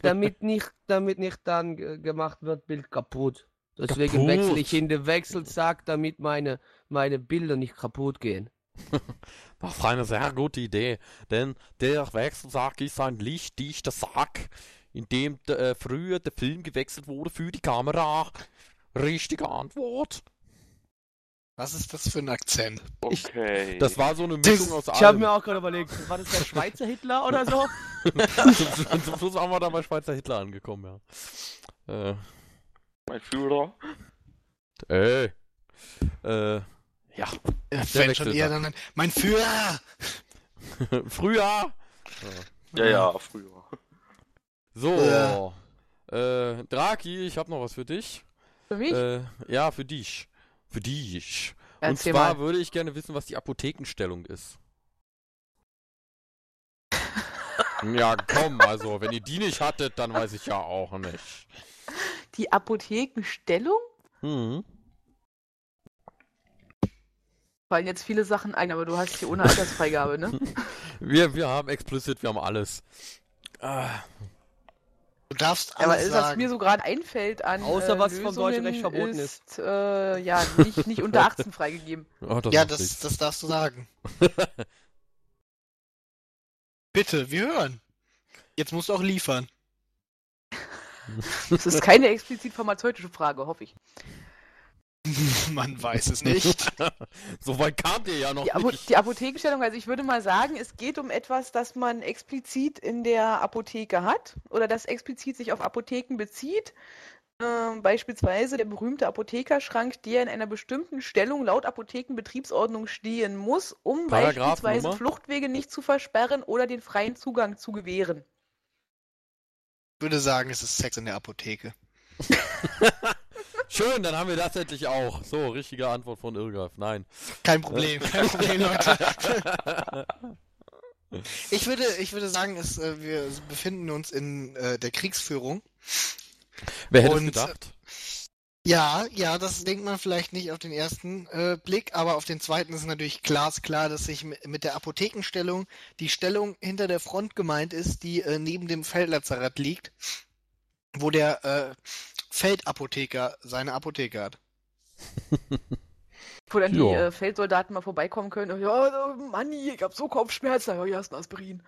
damit nicht, damit nicht dann ge- gemacht wird, Bild kaputt. Deswegen Kaputt. wechsle ich in den Wechselsack, damit meine, meine Bilder nicht kaputt gehen. Das ist eine sehr gute Idee, denn der Wechselsack ist ein lichtdichter Sack, in dem äh, früher der Film gewechselt wurde für die Kamera. Richtige Antwort. Was ist das für ein Akzent? Okay. Das war so eine Das- Mischung aus Ich habe allem. mir auch gerade überlegt, war das der Schweizer Hitler oder so? zum, zum Schluss haben wir da bei Schweizer Hitler angekommen, ja. Äh, mein Führer. ey. Äh, ja. Äh, Der Wenn schon eher dann ein, mein Führer! Früher. Ja, ja, früher. So. Äh, Draki, ich habe noch was für dich. Für mich? Äh, ja, für dich. Für dich. Und Erzähl zwar mal. würde ich gerne wissen, was die Apothekenstellung ist. ja, komm, also, wenn ihr die nicht hattet, dann weiß ich ja auch nicht. Die Apothekenstellung? Hm. Fallen jetzt viele Sachen ein, aber du hast hier ohne Altersfreigabe, ne? Wir, wir haben explicit, wir haben alles. Ah, Du darfst Aber alles alles, was mir so gerade einfällt an Außer äh, was vom deutschen Lösungen Recht verboten ist, Äh, ja, nicht, nicht unter 18 freigegeben. oh, das ja, das, das darfst du sagen. Bitte, wir hören. Jetzt musst du auch liefern. Das ist keine explizit pharmazeutische Frage, hoffe ich. Man weiß es nicht. so weit kamt ihr ja noch Die, Apo nicht. die Apothekenstellung, also ich würde mal sagen, es geht um etwas, das man explizit in der Apotheke hat oder das explizit sich auf Apotheken bezieht. Ähm, beispielsweise der berühmte Apothekerschrank, der in einer bestimmten Stellung laut Apothekenbetriebsordnung stehen muss, um beispielsweise Fluchtwege nicht zu versperren oder den freien Zugang zu gewähren. Ich würde sagen, es ist Sex in der Apotheke. Schön, dann haben wir das endlich auch. So, richtige Antwort von Irgaf. Nein. Kein Problem, kein Problem, Leute. Ich würde, ich würde sagen, es, äh, wir befinden uns in äh, der Kriegsführung. Wer hätte es Und- gedacht? Ja, ja, das denkt man vielleicht nicht auf den ersten äh, Blick, aber auf den zweiten ist natürlich glasklar, dass sich mi- mit der Apothekenstellung die Stellung hinter der Front gemeint ist, die äh, neben dem Feldlazarett liegt, wo der äh, Feldapotheker seine Apotheke hat. Wo dann die Ja. äh, Feldsoldaten mal vorbeikommen können. und, Ja, oh, Mann, ich hab so Kopfschmerzen. Ja, hier hast du ein Aspirin.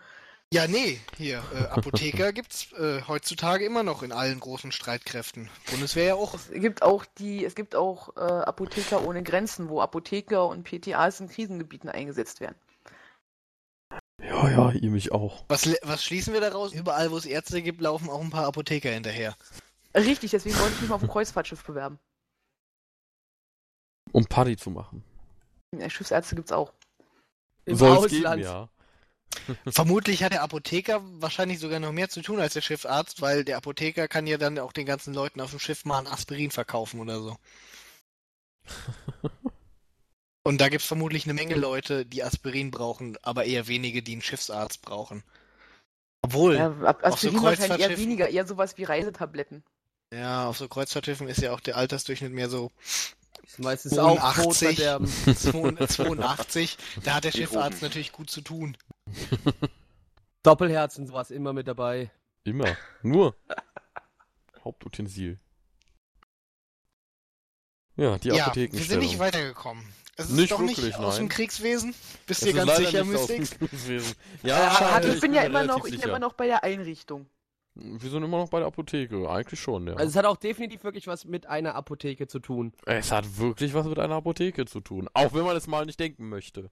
Ja, nee, hier, äh, Apotheker gibt's äh, heutzutage immer noch in allen großen Streitkräften. Bundeswehr ja auch. Es gibt auch die, es gibt auch äh, Apotheker ohne Grenzen, wo Apotheker und PTAs in Krisengebieten eingesetzt werden. Ja, ja, ihr mich auch. Was, was schließen wir daraus? Überall, wo es Ärzte gibt, laufen auch ein paar Apotheker hinterher. Richtig, deswegen wollte ich mich mal auf ein Kreuzfahrtschiff bewerben. Um Party zu machen. Ja, Schiffsärzte gibt's auch. Im Soll's geben, Ausland. ja. Vermutlich hat der Apotheker wahrscheinlich sogar noch mehr zu tun als der Schiffarzt, weil der Apotheker kann ja dann auch den ganzen Leuten auf dem Schiff mal ein Aspirin verkaufen oder so. Und da gibt's vermutlich eine Menge Leute, die Aspirin brauchen, aber eher wenige, die einen Schiffsarzt brauchen. Obwohl, Ja, ja, Ab- Auf so Aspirin wahrscheinlich eher weniger, eher sowas wie Reisetabletten. auf so Kreuzfahrtschiffen ist ja auch der Altersdurchschnitt mehr so Ist meistens auch 82. Todverderben. 82. Da hat der Geht Schiffarzt oben. natürlich gut zu tun. Doppelherzen, sowas immer mit dabei. Immer. Nur. Hauptutensil. Ja, die ja, wir sind nicht weitergekommen. Es ist Nicht doch nicht wirklich, aus dem nein. Kriegswesen? Bist Es du ist ganz sicher, Mystics? Äh, Ja, aber ich bin ja immer noch, ich bin immer noch bei der Einrichtung. Wir sind immer noch bei der Apotheke. Eigentlich schon, ja. Also es hat auch definitiv wirklich was mit einer Apotheke zu tun. es hat wirklich was mit einer Apotheke zu tun. Auch wenn man es mal nicht denken möchte.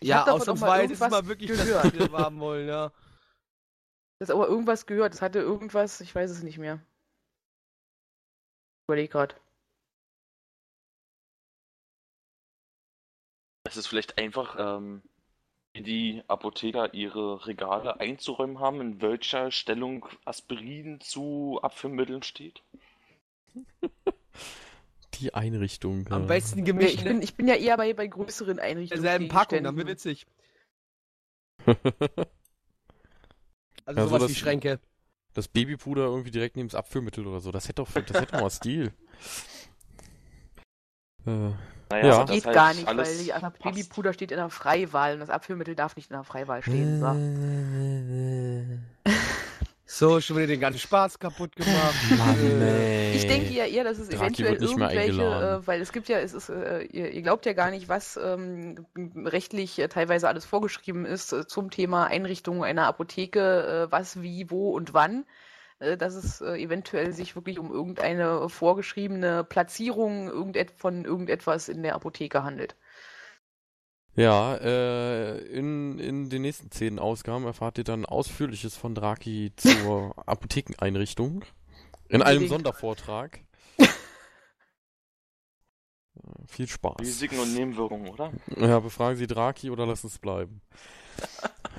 Ich ja, ausnahmsweise ist mal wirklich gehört. das, haben wollen, ja. Das ist aber irgendwas gehört. Das hatte irgendwas, ich weiß es nicht mehr. Überleg grad. Es vielleicht einfach, ähm, wie die Apotheker ihre Regale einzuräumen haben, in welcher Stellung Aspirin zu Abführmitteln steht. Die Einrichtung. Am ja. besten Ja, gemischt, ich, ne? bin, ich bin ja eher bei, bei größeren in Einrichtungen. derselben Packung, dann wird witzig. Also Ja, so sowas das- wie Schränke. Das Babypuder irgendwie direkt neben das Abführmittel oder so. Das hätte doch, das hätte mal Stil. Äh, Naja, Ja. das Geht halt gar nicht, alles weil die. Babypuder steht in der Freiwahl und das Abführmittel darf nicht in der Freiwahl stehen. So. So, schon wieder den ganzen Spaß kaputt gemacht. Mann, Äh, ey. Ich denke ja eher, dass es Draki eventuell irgendwelche, äh, weil es gibt ja, es ist, äh, ihr, ihr glaubt ja gar nicht, was ähm, rechtlich äh, teilweise alles vorgeschrieben ist äh, zum Thema Einrichtung einer Apotheke, äh, was, wie, wo und wann, äh, dass es äh, eventuell sich wirklich um irgendeine vorgeschriebene Platzierung irgendet von irgendetwas in der Apotheke handelt. Ja, äh, in, in den nächsten zehn Ausgaben erfahrt ihr dann Ausführliches von Draki zur Apothekeneinrichtung. In einem. Sondervortrag. Äh, Viel Spaß. Risiken und Nebenwirkungen, oder? Ja, befragen Sie Draki oder lassen es bleiben.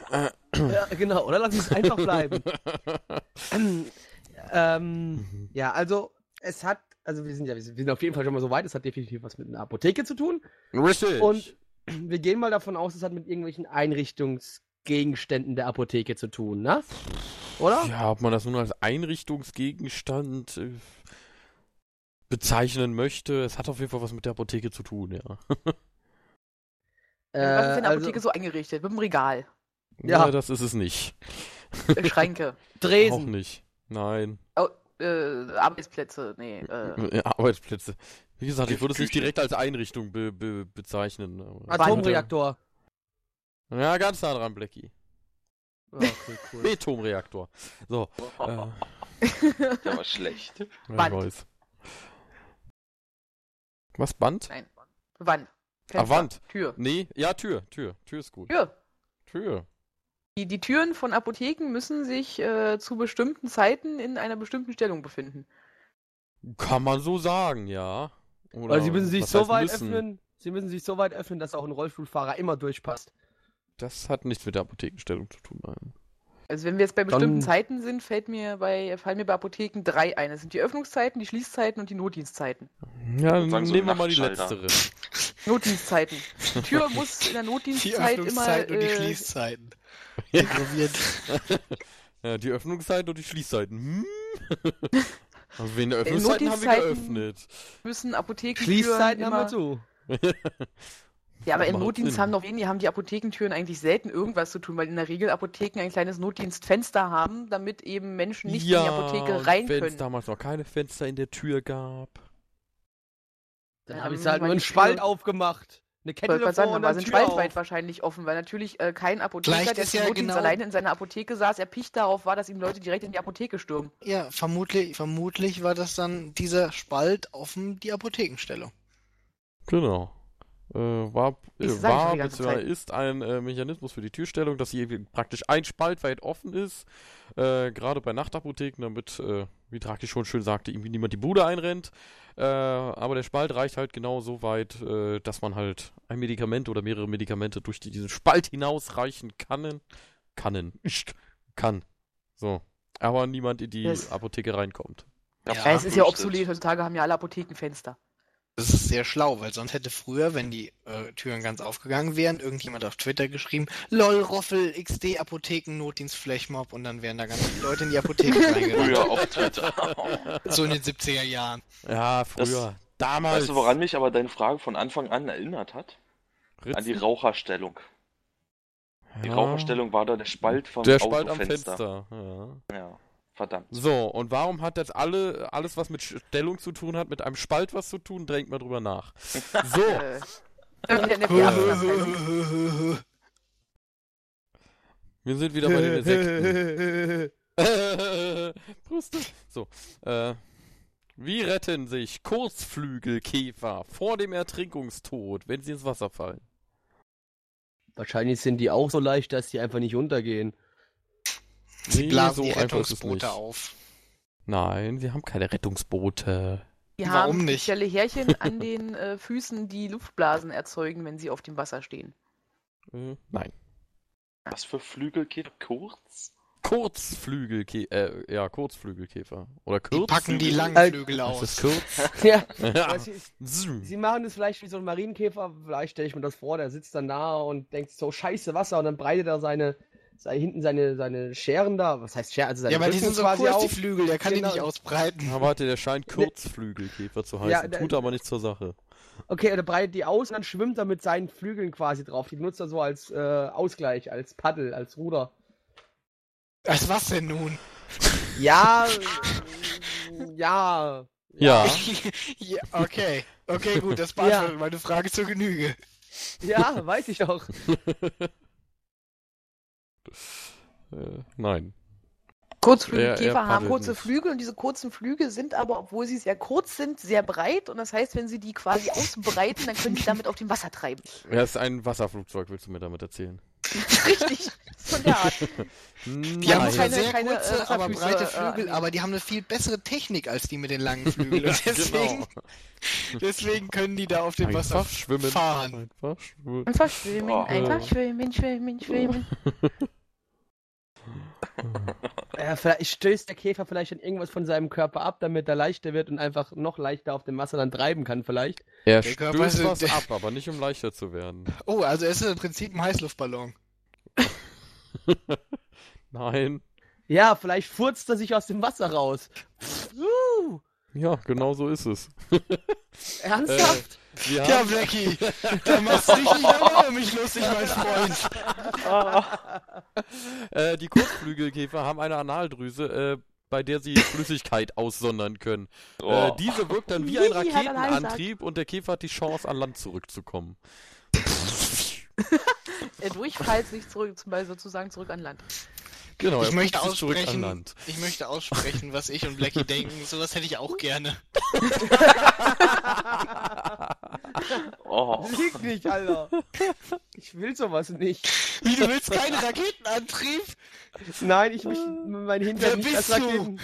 ja, genau, oder lass es einfach bleiben. ähm, ja, also es hat, also wir sind ja, wir sind auf jeden Fall schon mal so weit, es hat definitiv was mit einer Apotheke zu tun. Richtig. Und wir gehen mal davon aus, es hat mit irgendwelchen Einrichtungsgegenständen der Apotheke zu tun, ne? Oder? Ja, ob man das nun als Einrichtungsgegenstand äh, bezeichnen möchte, es hat auf jeden Fall was mit der Apotheke zu tun, ja. Äh, was ist in der also Apotheke so eingerichtet? Mit dem Regal, Ja. Ja, das ist es nicht. äh, Schränke, Auch Dresen. nicht. Nein. äh, Arbeitsplätze, nee, äh, Arbeitsplätze. Wie gesagt, ich würde es nicht direkt als Einrichtung be be bezeichnen. Atomreaktor. Ja, ganz nah dran, Blackie. Okay, cool. Betonreaktor. So, äh, Der war schlecht. ja, Wand. weiß. Was, Band? nein, Wand, Ah, Fenster, Wand. Tür, Nee, ja, Tür, Tür. Tür ist gut. Tür. Tür. Die, die Türen von Apotheken müssen sich äh, zu bestimmten Zeiten in einer bestimmten Stellung befinden. Kann man so sagen, ja. Oder Weil sie müssen sich so weit müssen? öffnen, sie müssen sich so weit öffnen, dass auch ein Rollstuhlfahrer immer durchpasst. Das hat nichts mit der Apothekenstellung zu tun, nein. Also wenn wir jetzt bei bestimmten Dann- Zeiten sind, fällt mir bei, fallen mir bei Apotheken drei ein. Das sind die Öffnungszeiten, die Schließzeiten und die Notdienstzeiten. Ja, dann so nehmen wir mal die letztere. Notdienstzeiten. Die Tür muss in der Die Notdienstzeit immer. Öffnungszeit und die Äh, Schließzeiten. Involviert. Ja, die Öffnungszeiten und die Schließzeiten. Hm? Also wegen der Öffnungszeiten haben wir geöffnet. müssen Apothekentüren Schließzeiten haben immer. wir zu. Ja, aber im Macht Notdienst Sinn. haben doch wenig, haben die Apothekentüren eigentlich selten irgendwas zu tun, weil in der Regel Apotheken ein kleines Notdienstfenster haben, damit eben Menschen nicht in die Apotheke rein wenn es können. damals noch keine Fenster in der Tür gab. Dann Ja, habe ich dann halt nur einen Spalt aufgemacht. Eine Kette davor sagen, und dann war sind auf. wahrscheinlich offen, weil natürlich äh, kein Apotheker, Vielleicht der ja genau- alleine in seiner Apotheke saß, erpicht darauf war, dass ihm Leute direkt in die Apotheke stürmen. Ja, vermutlich, vermutlich war das dann dieser Spalt offen die Apothekenstellung. Genau. Äh, war äh, war Zeit. ist ein äh, Mechanismus für die Türstellung, dass hier praktisch ein Spalt weit offen ist. Äh, Gerade bei Nachtapotheken, damit, äh, wie Draki schon schön sagte, irgendwie niemand die Bude einrennt. Äh, aber der Spalt reicht halt genau so weit, äh, dass man halt ein Medikament oder mehrere Medikamente durch die, diesen Spalt hinausreichen kann. Kannen. Kann. So. Aber niemand in die Das- Apotheke reinkommt. Ja, Ja, es ist ja obsolet, heutzutage haben ja alle Apotheken Fenster. Das ist sehr schlau, weil sonst hätte früher, wenn die äh, Türen ganz aufgegangen wären, irgendjemand auf Twitter geschrieben, lol, Roffel, XD, Apotheken, Notdienst, Flashmob und dann wären da ganz viele Leute in die Apotheke reingerannt. Früher auf Twitter. so in den 70er Jahren. Ja, früher. Damals. weißt du, woran mich aber deine Frage von Anfang an erinnert hat? An die Ritzen? Raucherstellung. Die Ja. Raucherstellung war da der Spalt vom Der Spalt am. Fenster. Ja. Ja, verdammt. So, und warum hat jetzt alle, alles, was mit Stellung zu tun hat, mit einem Spalt was zu tun? Drängt mal drüber nach. So, wir sind wieder bei den Insekten. Brüste. So, äh, wie retten sich Kurzflügelkäfer vor dem Ertrinkungstod, wenn sie ins Wasser fallen? Wahrscheinlich sind die auch so leicht, dass die einfach nicht untergehen. Sie Nee, blasen so die es Rettungsboote auf. Nein, sie haben keine Rettungsboote. Die Warum haben nicht? spezielle Härchen an den äh, Füßen, die Luftblasen erzeugen, wenn sie auf dem Wasser stehen. Äh, nein. Was für Flügel geht kurz? Kurzflügelkäfer, äh, ja, Kurzflügelkäfer. Oder Die Kurz. packen die Äh, Langflügel Das aus. ist kurz. ja, ja. sie, sie machen das vielleicht wie so ein Marienkäfer. Vielleicht stelle ich mir das vor, der sitzt dann da und denkt so, scheiße Wasser und dann breitet er seine hinten seine, seine Scheren da. Was heißt Scheren? Also seine Ja, aber die sind so quasi kurz, die auf. Flügel, der kann Genau. die nicht ausbreiten. Aber warte, der scheint Kurzflügelkäfer zu heißen. Ja, Tut aber nichts zur Sache. Okay, er breitet die aus und dann schwimmt er mit seinen Flügeln quasi drauf. Die benutzt er so als äh, Ausgleich, als Paddel, als Ruder. Als was denn nun? Ja, ja. Ja. ja, okay. Okay, gut, das beantwortet meine Frage zur Genüge. Ja, weiß ich doch. Äh, nein. Kurzflügelkäfer Er- er haben kurze nicht. Flügel und diese kurzen Flügel sind aber, obwohl sie sehr kurz sind, sehr breit und das heißt, wenn sie die quasi ausbreiten, dann können die damit auf dem Wasser treiben. Er ist ein Wasserflugzeug, willst du mir damit erzählen? Richtig, von der Art. Die haben Nein. zwar keine- sehr keine, kurze, äh, aber breite äh, Flügel, annehmen. aber die haben eine viel bessere Technik als die mit den langen Flügeln. Und deswegen, Genau. deswegen können die da auf dem Wasser Einfach schwimmen. fahren. Einfach schwimmen. Einfach schwimmen, Oh. einfach schwimmen, schwimmen, schwimmen. Ja, vielleicht stößt der Käfer vielleicht an irgendwas von seinem Körper ab, damit er leichter wird und einfach noch leichter auf dem Wasser dann treiben kann, vielleicht. Er Der Körper stößt was ab, aber nicht um leichter zu werden. Oh, also es ist im Prinzip ein Heißluftballon. Nein. Ja, vielleicht furzt er sich aus dem Wasser raus. Uh, Ja, genau so ist es. ernsthaft? Wir Ja, haben, Blackie, da machst du dich nicht lange mich lustig, mein Freund. äh, die Kurzflügelkäfer haben eine Analdrüse, äh, bei der sie Flüssigkeit aussondern können. Äh, Oh. diese wirkt dann wie ein Raketenantrieb und der Käfer hat die Chance, an Land zurückzukommen. Er durchfalls nicht zurück, zum Beispiel sozusagen zurück an Land. Genau, Ich er möchte putzt sich zurück an aussprechen, Land. ich möchte aussprechen, was ich und Blackie denken. Sowas hätte ich auch gerne. Oh. Liegt nicht, Alter. Ich will sowas nicht. Wie, du willst keinen Raketenantrieb? Nein, ich möchte mein Wer Hintern nicht bist als du? Raketen.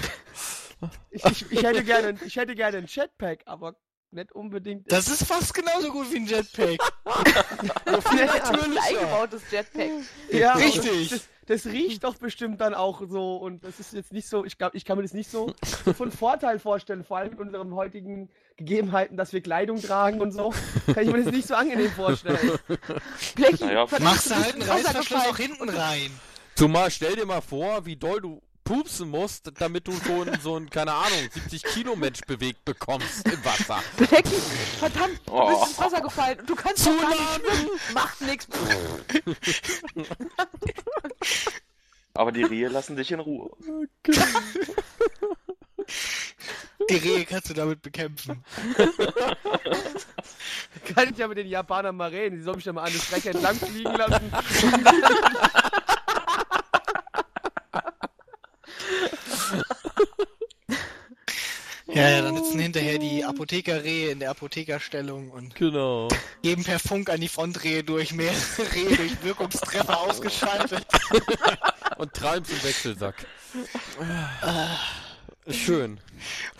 Ich, ich, ich, hätte gerne, ich hätte gerne ein Jetpack, aber nicht unbedingt. Das ist fast genauso gut wie ein Jetpack. Ein natürlicher. eingebautes Jetpack. ja, Richtig. Das, das riecht doch bestimmt dann auch so und das ist jetzt nicht so, ich glaube, ich kann mir das nicht so, von Vorteil vorstellen, vor allem mit unseren heutigen Gegebenheiten, dass wir Kleidung tragen und so, kann ich mir das nicht so angenehm vorstellen. Blackie, Naja, Machst du halt einen Reißverschluss auch hinten rein. Zumal stell dir mal vor, wie doll du pupsen musst, damit du schon so ein, keine Ahnung, 70 Kilo Mensch bewegt bekommst im Wasser. Blackie, verdammt, du Oh. bist ins Wasser gefallen und du kannst doch gar nicht schwimmen. Macht nix. Aber die Rehe lassen dich in Ruhe. Die Rehe kannst du damit bekämpfen. Kann ich ja mit den Japanern mal reden, die sollen mich ja mal an der Strecke entlang fliegen lassen. Ja, ja, dann sitzen hinterher die Apothekerrehe in der Apothekerstellung und Genau. geben per Funk an die Frontrehe durch mehrere Rehe durch Wirkungstreffer ausgeschaltet. Und treiben zum Wechselsack. Schön.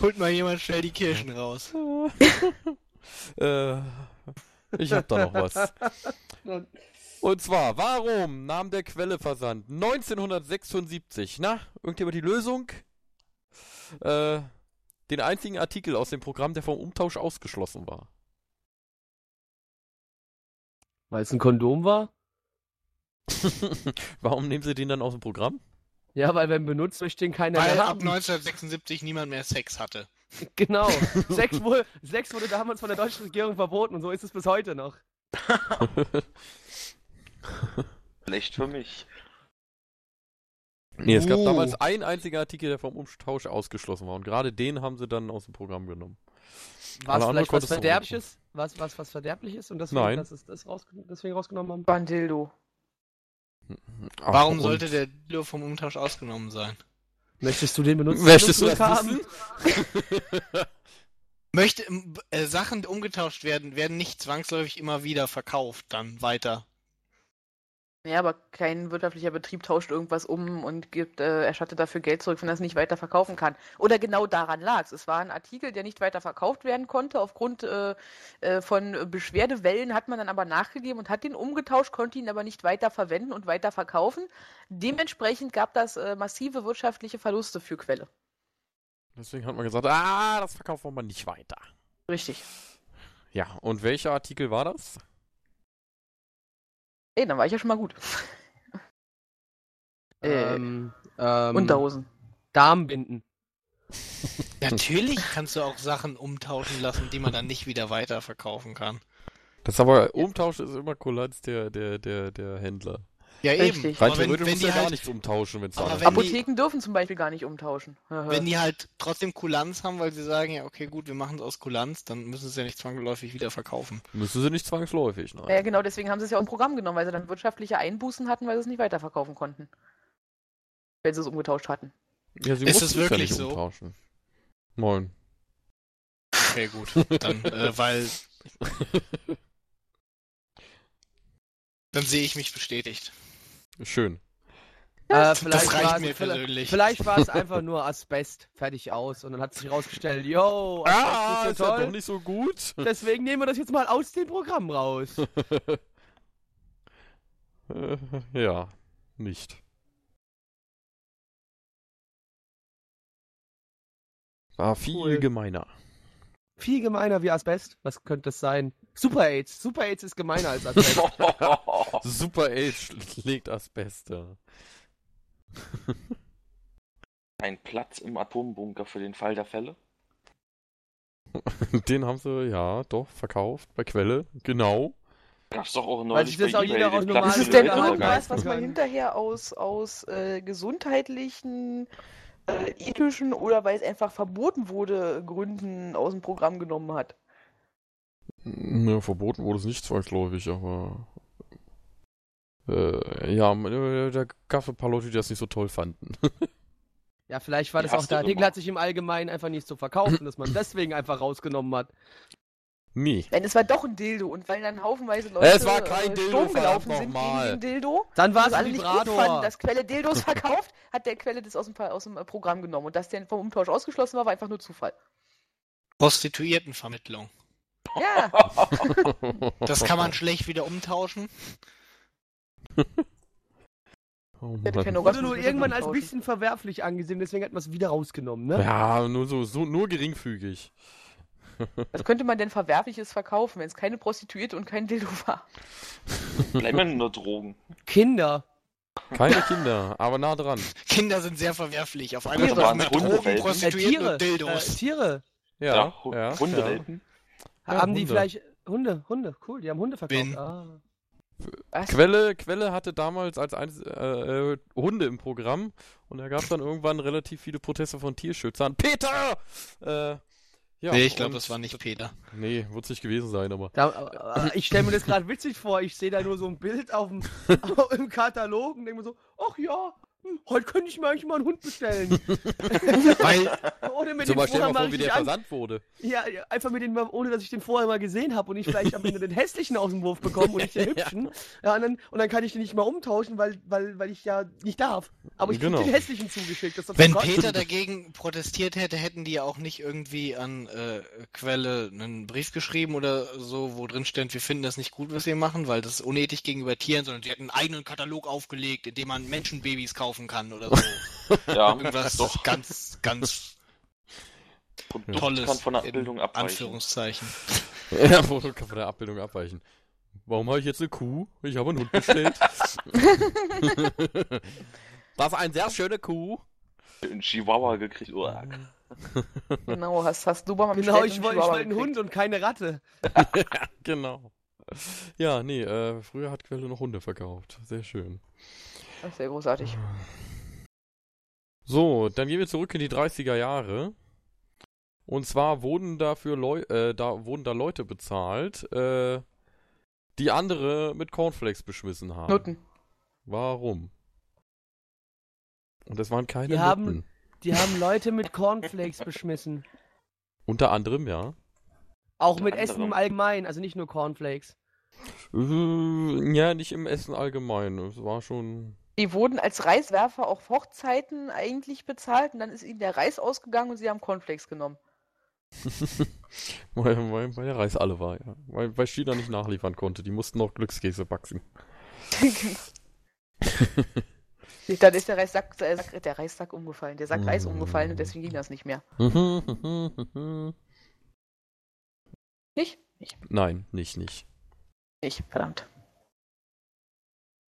Holt mal jemand schnell die Kirschen raus. Äh, ich hab da noch was. Und zwar, warum nahm der Quelleversand 1976, na, irgendjemand die Lösung? Äh, den einzigen Artikel aus dem Programm, der vom Umtausch ausgeschlossen war. Weil es ein Kondom war? Warum nehmen sie den dann aus dem Programm? Ja, weil wenn benutzt möchte den keiner Weil mehr ab haben. 1976 niemand mehr Sex hatte. Genau. Sex wurde, Sex wurde damals von der deutschen Regierung verboten und so ist es bis heute noch. Schlecht für mich. Nee, es gab Uh. damals einen einzigen Artikel, der vom Umtausch ausgeschlossen war. Und gerade den haben sie dann aus dem Programm genommen. War es vielleicht was Verderbliches? Was, was, was Verderbliches? Und deswegen, Nein. dass es das rausgen deswegen rausgenommen haben? Bandildo. Ach, Warum und- sollte der Dildo vom Umtausch ausgenommen sein? Möchtest du den benutzen? Möchtest du das haben? Möchte äh, Sachen, die umgetauscht werden, werden nicht zwangsläufig immer wieder verkauft, dann weiter. Ja, aber kein wirtschaftlicher Betrieb tauscht irgendwas um und gibt, äh, erstattet dafür Geld zurück, wenn er es nicht weiter verkaufen kann. Oder genau daran lag es. Es war ein Artikel, der nicht weiter verkauft werden konnte. Aufgrund äh, äh, von Beschwerdewellen hat man dann aber nachgegeben und hat den umgetauscht, konnte ihn aber nicht weiter verwenden und weiter verkaufen. Dementsprechend gab das äh, massive wirtschaftliche Verluste für Quelle. Deswegen hat man gesagt, ah, das verkaufen wir nicht weiter. Richtig. Ja, und welcher Artikel war das? Ey, dann war ich ja schon mal gut. Äh, Ähm, ähm, Unterhosen. Darmbinden. Natürlich kannst du auch Sachen umtauschen lassen, die man dann nicht wieder weiterverkaufen kann. Das aber, Umtausch ist immer Kulanz der, der, der, der Händler. Ja, eben. Rein Aber wenn, theoretisch wenn die ja gar halt, nichts umtauschen, wenn es Aber wenn ist. die- Apotheken dürfen zum Beispiel gar nicht umtauschen. wenn die halt trotzdem Kulanz haben, weil sie sagen, ja, okay, gut, wir machen es aus Kulanz, dann müssen sie es ja nicht zwangsläufig wieder verkaufen. Müssen sie nicht zwangsläufig, nein. ja, genau, deswegen haben sie es ja auch im Programm genommen, weil sie dann wirtschaftliche Einbußen hatten, weil sie es nicht weiterverkaufen konnten. Wenn sie es umgetauscht hatten. Ja, sie Ist es ja wirklich nicht so? umtauschen. Moin. Okay, gut. Dann, äh, weil. Dann sehe ich mich bestätigt. Schön. Äh, Das vielleicht reicht war mir es, vielleicht, persönlich. vielleicht war es einfach nur Asbest. Fertig aus. Und dann hat sich herausgestellt, yo, Asbest Ah, ist ist so ja doch nicht so gut. Deswegen nehmen wir das jetzt mal aus dem Programm raus. Äh, ja, nicht. War viel Cool. gemeiner. Viel gemeiner wie Asbest. Was könnte das sein? Super AIDS. Super AIDS ist gemeiner als Asbest. Super Age schlägt Asbest. Ein Platz im Atombunker für den Fall der Fälle. Den haben sie, ja, doch, verkauft bei Quelle. Genau. Gab's doch auch neulich sich das bei auch jeder den aus Platz normalen Ist denn irgendwas, leisten was man hinterher aus, aus äh, gesundheitlichen, äh, ethischen oder weil es einfach verboten wurde, Gründen aus dem Programm genommen hat? Ne, verboten wurde es nicht zwangsläufig, aber. Äh, ja, äh, da gab es ein paar Leute, die das nicht so toll fanden. Ja, vielleicht war das auch der Artikel hat sich im Allgemeinen einfach nicht so verkauft und dass man deswegen einfach rausgenommen hat. nee. Nein, es war doch ein Dildo und weil dann haufenweise Leute Es war kein äh, Dildo, Sturm gelaufen sind gegen den Dildo, Dann war es alle nicht gut fanden, dass Quelle Dildos verkauft, hat der Quelle das aus dem, aus dem äh, Programm genommen und dass der vom Umtausch ausgeschlossen war, war einfach nur Zufall. Prostituiertenvermittlung. Ja, Das kann man schlecht wieder umtauschen. Oh Wurde nur irgendwann als umtauschen. bisschen verwerflich angesehen, deswegen hat man es wieder rausgenommen, ne? Ja, nur so, so nur geringfügig. Was könnte man denn Verwerfliches verkaufen, wenn es keine Prostituierte und kein Dildo war? Bleiben wir nur Drogen. Kinder. Keine Kinder, aber nah dran. Kinder sind sehr verwerflich. Auf einmal Tiere. waren mit Hunde- Drogen, Prostituierten Tiere. und Dildos. Äh, Tiere. Ja, Ja, ja. Hundewelpen. Ja, haben die Hunde. vielleicht. Hunde, Hunde, cool, die haben Hunde verkauft. Ah. Was? Quelle, Quelle hatte damals als eines, äh, äh, Hunde im Programm und da gab es dann irgendwann relativ viele Proteste von Tierschützern. Peter! Äh, ja, nee, ich glaube, das war nicht Peter. Nee, wird es nicht gewesen sein, aber. Da, äh, ich stelle mir das gerade witzig vor. Ich sehe da nur so ein Bild auf dem, im Katalog und denke mir so, ach ja, hm, heute könnte ich mir eigentlich mal einen Hund bestellen. Weil ohne mit Zum dem Beispiel vorher mal mal vor, wie der an, versandt wurde. ja, einfach mit dem, mal- ohne dass ich den vorher mal gesehen habe und ich vielleicht am Ende den hässlichen aus dem Wurf bekomme und nicht den hübschen. Ja, und, dann, und dann kann ich den nicht mal umtauschen, weil, weil, weil ich ja nicht darf. Aber ich krieg Genau. den hässlichen zugeschickt. Wenn Gott. Peter dagegen protestiert hätte, hätten die ja auch nicht irgendwie an äh, Quelle einen Brief geschrieben oder so, wo drin stand, wir finden das nicht gut, was wir machen, weil das ist unethisch gegenüber Tieren, sondern sie hätten einen eigenen Katalog aufgelegt, in dem man Menschenbabys kaufen kann oder so. Ja, Irgendwas doch. ganz, ganz Produkt Tolles kann von der Abbildung abweichen. Anführungszeichen. Ja, wo kann von der Abbildung abweichen. Warum habe ich jetzt eine Kuh? Ich habe einen Hund bestellt. das ist eine sehr schöne Kuh. Ein Chihuahua gekriegt. Oh, Genau, hast, hast du mal Genau, ich wollte wollte einen gekriegt. Hund und keine Ratte. Genau. Ja, nee, äh, früher hat Quelle noch Hunde verkauft. Sehr schön. Das ist sehr großartig. So, dann gehen wir zurück in die 30er Jahre. Und zwar wurden dafür Leu äh, da wurden da Leute bezahlt, äh, die andere mit Cornflakes beschmissen haben. Nutten. Warum? Und das waren keine Die haben- Nutten. Die haben Leute mit Cornflakes beschmissen. Unter anderem, ja. Auch Unter mit Essen anderem. im Allgemeinen, also nicht nur Cornflakes. Äh, ja, nicht im Essen allgemein. Es war schon. Die wurden als Reiswerfer auf Hochzeiten eigentlich bezahlt und dann ist ihnen der Reis ausgegangen und sie haben Cornflakes genommen. weil, weil, weil der Reis alle war, ja. Weil, weil China nicht nachliefern konnte. Die mussten noch Glückskäse backen. dann ist der Reissack, der, Sack, der Reissack umgefallen, der Sack Reis umgefallen und deswegen ging das nicht mehr. Nicht? Nicht. Nein, nicht, nicht. Nicht, verdammt.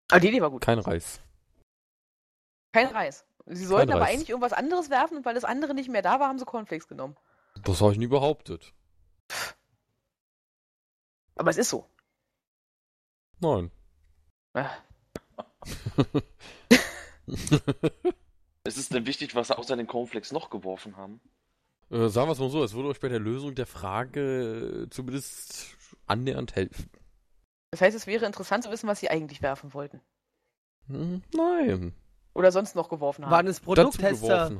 Aber die Idee war gut. Kein Reis. Kein Reis. Sie sollten aber Reis. eigentlich irgendwas anderes werfen und weil das andere nicht mehr da war, haben sie Cornflakes genommen. Das habe ich nie behauptet. Aber es ist so. Nein. Ah, Ist es denn wichtig, was sie außer den Cornflakes noch geworfen haben? Äh, sagen wir es mal so, es würde euch bei der Lösung der Frage äh, zumindest annähernd helfen. Das heißt, es wäre interessant zu wissen, was sie eigentlich werfen wollten. Hm, nein. Oder sonst noch geworfen haben. Waren es Produkttester,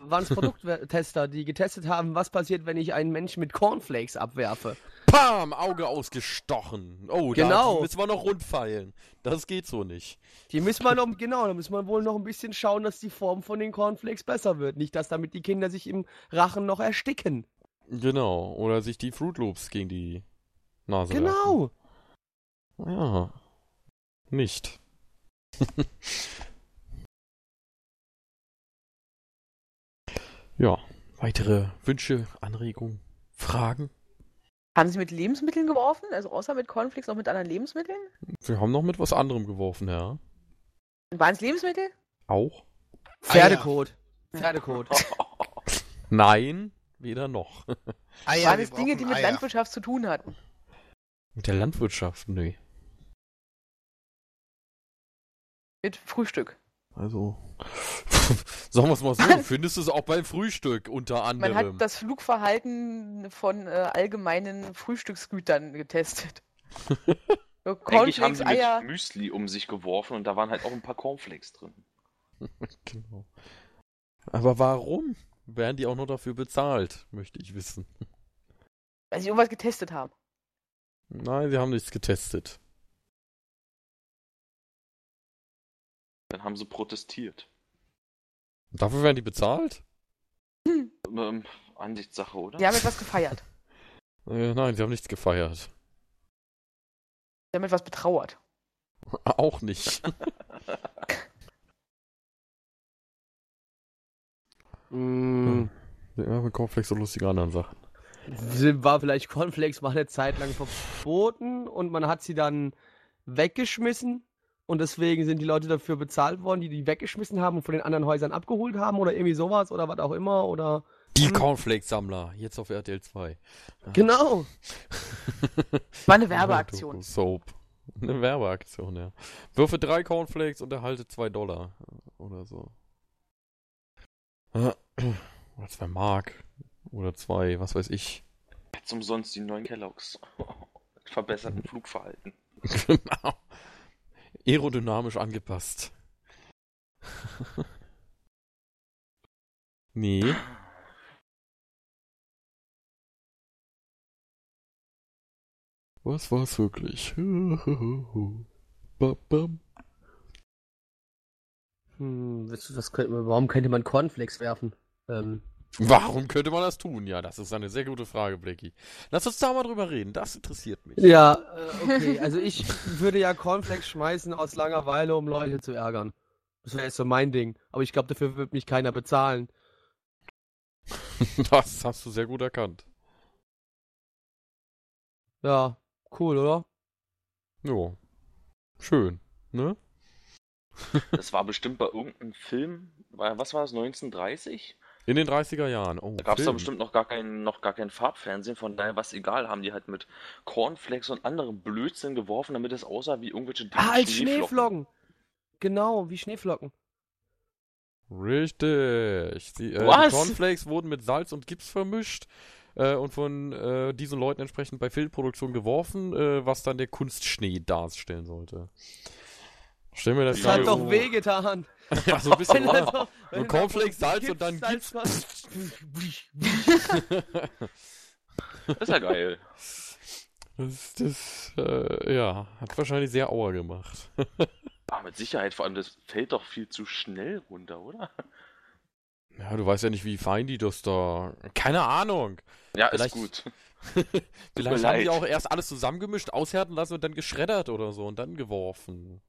waren es Produkttester, die getestet haben, was passiert, wenn ich einen Menschen mit Cornflakes abwerfe? Pam, Auge ausgestochen. Oh, da Genau. die müssen wir noch rundfeilen. Das geht so nicht. Die müssen wir noch, genau, da müssen wir wohl noch ein bisschen schauen, dass die Form von den Cornflakes besser wird. Nicht, dass damit die Kinder sich im Rachen noch ersticken. Genau. Oder sich die Fruit Loops gegen die Nase Genau. werfen. Ja. Nicht. ja. Weitere Wünsche, Anregungen, Fragen? Haben sie mit Lebensmitteln geworfen? Also außer mit Cornflakes auch mit anderen Lebensmitteln? Wir haben noch mit was anderem geworfen, ja. Waren es Lebensmittel? Auch? Pferdekot. Pferdekot. Nein, weder noch. Eier, Waren es Dinge, die mit Eier. Landwirtschaft zu tun hatten? Mit der Landwirtschaft, nee. Mit Frühstück. Also, sagen wir es mal so, du findest es auch beim Frühstück unter Man anderem. hat das Flugverhalten von äh, allgemeinen Frühstücksgütern getestet. So Eigentlich haben sie mit Eier. Müsli um sich geworfen und da waren halt auch ein paar Cornflakes drin. Genau. Aber warum werden die auch noch dafür bezahlt, möchte ich wissen. Weil sie irgendwas getestet haben. Nein, sie haben nichts getestet. Dann haben sie protestiert. Dafür werden die bezahlt? Ähm, Ansichtssache, oder? Sie haben etwas gefeiert. Äh, nein, sie haben nichts gefeiert. Sie haben etwas betrauert. Auch nicht. Mm, ja, mit Cornflakes so lustige anderen Sachen. war vielleicht Cornflakes mal eine Zeit lang verboten und man hat sie dann weggeschmissen und deswegen sind die Leute dafür bezahlt worden, die die weggeschmissen haben und von den anderen Häusern abgeholt haben oder irgendwie sowas oder was auch immer oder Die Hm. Cornflakes-Sammler, jetzt auf RTL 2. genau. War eine Werbeaktion. Soap. Eine Werbeaktion, ja. Würfe drei Cornflakes und erhalte zwei Dollar. Oder so. Oder zwei Mark. Oder zwei, was weiß ich. Jetzt umsonst die neuen Kelloggs. Verbesserten Flugverhalten. genau. Aerodynamisch angepasst. nee. Was war's wirklich? Babam. Hm, was, was könnte man, warum könnte man Cornflakes werfen? Ähm, Warum könnte man das tun? Ja, das ist eine sehr gute Frage, Blackie. Lass uns da mal drüber reden, das interessiert mich. ja, äh, okay. Also ich würde ja Cornflakes schmeißen aus Langeweile, um Leute zu ärgern. Das wäre jetzt so mein Ding. Aber ich glaube, dafür wird mich keiner bezahlen. Das hast du sehr gut erkannt. Ja, cool, oder? Jo. Schön, ne? Das war bestimmt bei irgendeinem Film, was war das, 1930? In den 30er Jahren. Oh, Da gab es da bestimmt noch gar kein, noch gar kein Farbfernsehen, von daher war es egal, haben die halt mit Cornflakes und anderem Blödsinn geworfen, damit es aussah wie irgendwelche Ah, als Schneeflocken. Genau, wie Schneeflocken. Richtig. Die, äh, die? Cornflakes wurden mit Salz und Gips vermischt äh, und von äh, diesen Leuten entsprechend bei Filmproduktion geworfen, äh, was dann der Kunstschnee darstellen sollte. Stell mir das Das hat doch so- wehgetan. Ja, so ein bisschen. Er Cornflakes, so Salz und dann Salz Das ist ja geil. Das, das äh, ja, hat wahrscheinlich sehr Auer gemacht. Aber mit Sicherheit, vor allem, das fällt doch viel zu schnell runter, oder? Ja, du weißt ja nicht, wie fein die das da. Keine Ahnung. Ja, Vielleicht- ist gut. Vielleicht haben die auch erst alles zusammengemischt, aushärten lassen und dann geschreddert oder so und dann geworfen.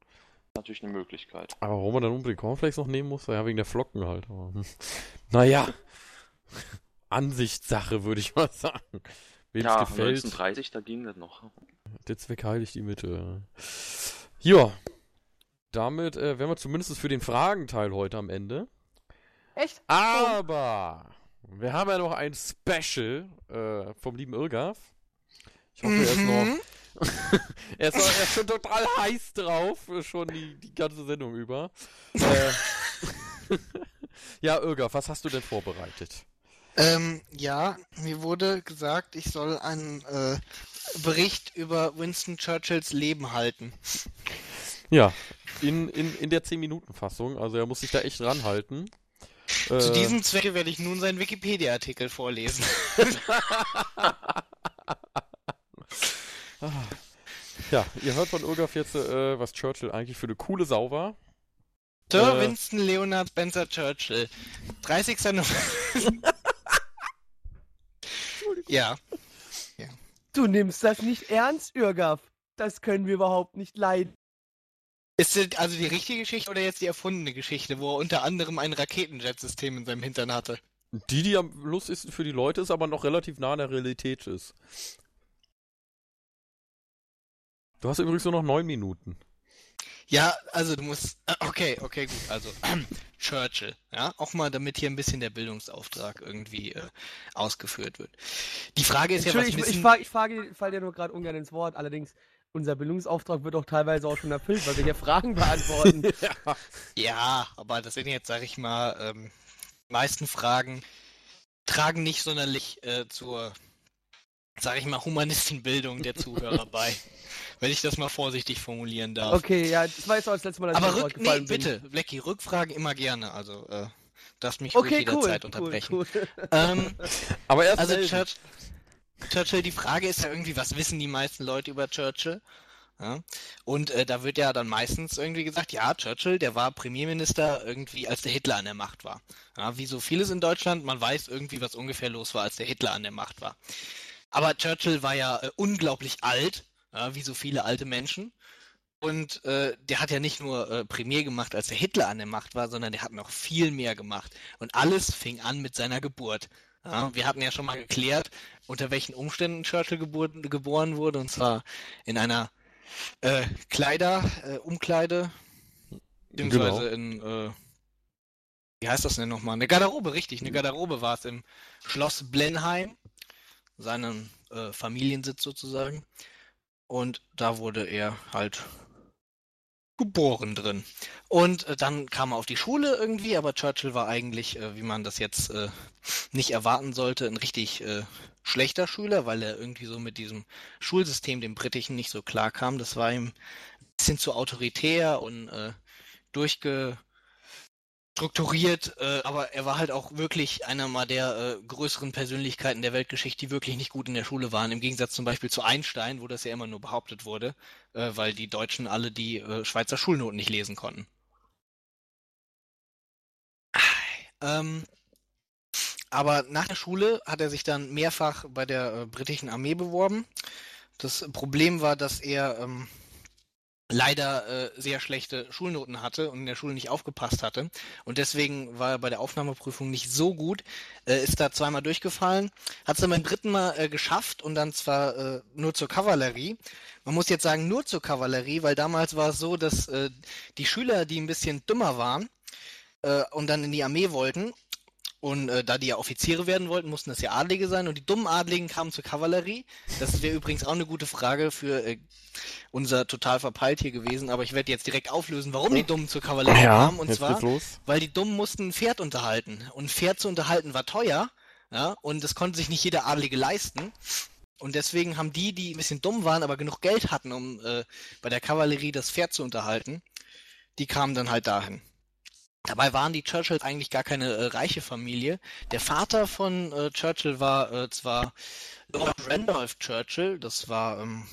Natürlich eine Möglichkeit. Aber warum man dann unbedingt Cornflakes noch nehmen muss? Ja, wegen der Flocken halt. Aber, hm. naja. Ansichtssache, würde ich mal sagen. Wem ja, es gefällt, 1930, da ging das noch. der Zweck heiligt die Mitte. Ja. Damit äh, wären wir zumindest für den Fragenteil heute am Ende. Echt? Aber wir haben ja noch ein Special äh, vom lieben Irgaf. Ich hoffe, er ist Mhm. noch er, ist, er ist schon total heiß drauf, schon die, die ganze Sendung über. äh, ja, Irga, was hast du denn vorbereitet? Ähm, ja, mir wurde gesagt, ich soll einen äh, Bericht über Winston Churchills Leben halten. Ja, in, in, in der 10-Minuten-Fassung, also er muss sich da echt ranhalten. Zu Äh, diesem Zwecke werde ich nun seinen Wikipedia-Artikel vorlesen. Ah. Ja, ihr hört von Irga jetzt, äh, was Churchill eigentlich für eine coole Sau war. Sir Äh. Winston Leonard Spencer Churchill. 30. November. ja. Du nimmst das nicht ernst, Irgaf. Das können wir überhaupt nicht leiden. Ist das also die richtige Geschichte oder jetzt die erfundene Geschichte, wo er unter anderem ein Raketenjet-System in seinem Hintern hatte? Die, die am lustigsten für die Leute ist, aber noch relativ nah an der Realität ist. Du hast übrigens nur noch neun Minuten. Ja, also du musst. äh, Okay, okay, gut. Also Churchill, ja, auch mal, damit hier ein bisschen der Bildungsauftrag irgendwie äh, ausgeführt wird. Die Frage ist ja, was Entschuldigung, ich, ich, wissen... frage, ich frage, fall dir nur gerade ungern ins Wort. Allerdings, unser Bildungsauftrag wird auch teilweise auch schon erfüllt, weil wir hier Fragen beantworten. ja. Ja, aber das sind jetzt, sag ich mal, ähm, die meisten Fragen tragen nicht sonderlich äh, zur, sag ich mal, Humanistenbildung der Zuhörer bei. Wenn ich das mal vorsichtig formulieren darf. Okay, ja, das war jetzt auch das letzte Mal, dass Aber ich rück, nee, bitte, Blackie, Rückfragen immer gerne. Also, äh, darfst mich ruhig Okay, cool, jederzeit cool, unterbrechen. cool. Ähm, Aber erst also. Church, Churchill, die Frage ist ja irgendwie, was wissen die meisten Leute über Churchill? Ja? Und äh, da wird ja dann meistens irgendwie gesagt, ja, Churchill, der war Premierminister irgendwie, als der Hitler an der Macht war. Ja, wie so vieles in Deutschland, man weiß irgendwie, was ungefähr los war, als der Hitler an der Macht war. Aber Churchill war ja äh, unglaublich alt, ja, wie so viele alte Menschen. Und äh, der hat ja nicht nur äh, Premier gemacht, als der Hitler an der Macht war, sondern der hat noch viel mehr gemacht. Und alles fing an mit seiner Geburt. Ja, wir hatten ja schon mal geklärt, unter welchen Umständen Churchill gebur geboren wurde, und zwar in einer äh, Kleider, äh, Umkleide, beziehungsweise in, äh, wie heißt das denn nochmal? Eine Garderobe, richtig, eine Garderobe war es im Schloss Blenheim, seinem äh, Familiensitz sozusagen. Und da wurde er halt geboren drin. Und äh, dann kam er auf die Schule irgendwie, aber Churchill war eigentlich, äh, wie man das jetzt äh, nicht erwarten sollte, ein richtig äh, schlechter Schüler, weil er irgendwie so mit diesem Schulsystem, dem britischen, nicht so klar kam. Das war ihm ein bisschen zu autoritär und äh, durchge strukturiert, äh, aber er war halt auch wirklich einer mal der äh, größeren Persönlichkeiten der Weltgeschichte, die wirklich nicht gut in der Schule waren. Im Gegensatz zum Beispiel zu Einstein, wo das ja immer nur behauptet wurde, äh, weil die Deutschen alle die äh, Schweizer Schulnoten nicht lesen konnten. Ähm, aber nach der Schule hat er sich dann mehrfach bei der äh, britischen Armee beworben. Das Problem war, dass er ähm, leider äh, sehr schlechte Schulnoten hatte und in der Schule nicht aufgepasst hatte. Und deswegen war er bei der Aufnahmeprüfung nicht so gut, äh, ist da zweimal durchgefallen, hat es dann beim dritten Mal äh, geschafft und dann zwar äh, nur zur Kavallerie. Man muss jetzt sagen, nur zur Kavallerie, weil damals war es so, dass äh, die Schüler, die ein bisschen dümmer waren äh, und dann in die Armee wollten, und äh, da die ja Offiziere werden wollten, mussten das ja Adlige sein und die dummen Adligen kamen zur Kavallerie. Das wäre übrigens auch eine gute Frage für äh, unser total verpeilt hier gewesen, aber ich werde jetzt direkt auflösen, warum die Dummen zur Kavallerie kamen. Und zwar, weil die Dummen mussten ein Pferd unterhalten. Und ein Pferd zu unterhalten war teuer, ja, und das konnte sich nicht jeder Adlige leisten. Und deswegen haben die, die ein bisschen dumm waren, aber genug Geld hatten, um äh, bei der Kavallerie das Pferd zu unterhalten, die kamen dann halt dahin. Dabei waren die Churchills eigentlich gar keine äh, reiche Familie. Der Vater von äh, Churchill war äh, zwar Lord Randolph Churchill, das war ähm,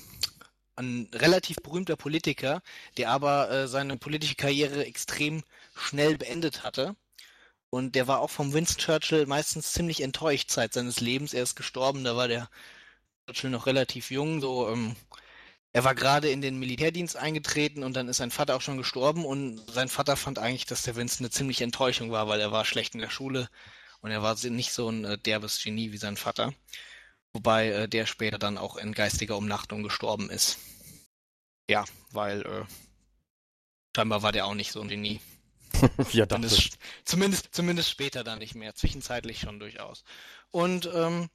ein relativ berühmter Politiker, der aber äh, seine politische Karriere extrem schnell beendet hatte. Und der war auch vom Winston Churchill meistens ziemlich enttäuscht Zeit seines Lebens. Er ist gestorben, da war der Churchill noch relativ jung, so ähm, er war gerade in den Militärdienst eingetreten und dann ist sein Vater auch schon gestorben und sein Vater fand eigentlich, dass der Winston eine ziemliche Enttäuschung war, weil er war schlecht in der Schule und er war nicht so ein äh, derbes Genie wie sein Vater. Wobei äh, der später dann auch in geistiger Umnachtung gestorben ist. Ja, weil äh, scheinbar war der auch nicht so ein Genie. ja, ich. Zumindest, zumindest, zumindest später dann nicht mehr. Zwischenzeitlich schon durchaus. Und ähm,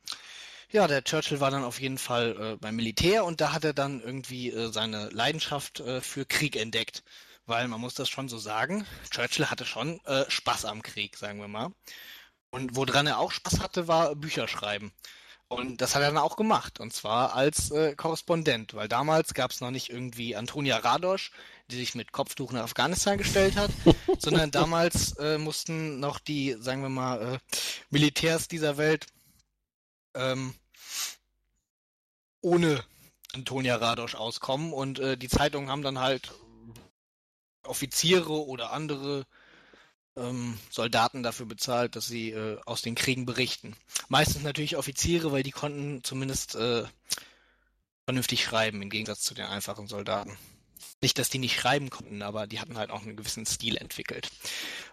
Ja, der Churchill war dann auf jeden Fall äh, beim Militär und da hat er dann irgendwie äh, seine Leidenschaft äh, für Krieg entdeckt. Weil man muss das schon so sagen, Churchill hatte schon äh, Spaß am Krieg, sagen wir mal. Und woran er auch Spaß hatte, war Bücher schreiben. Und das hat er dann auch gemacht, und zwar als äh, Korrespondent, weil damals gab es noch nicht irgendwie Antonia Radosch, die sich mit Kopftuch nach Afghanistan gestellt hat, sondern damals äh, mussten noch die, sagen wir mal, äh, Militärs dieser Welt ähm, ohne Antonia Radosch auskommen und äh, die Zeitungen haben dann halt Offiziere oder andere ähm, Soldaten dafür bezahlt, dass sie äh, aus den Kriegen berichten. Meistens natürlich Offiziere, weil die konnten zumindest äh, vernünftig schreiben, im Gegensatz zu den einfachen Soldaten. Nicht, dass die nicht schreiben konnten, aber die hatten halt auch einen gewissen Stil entwickelt.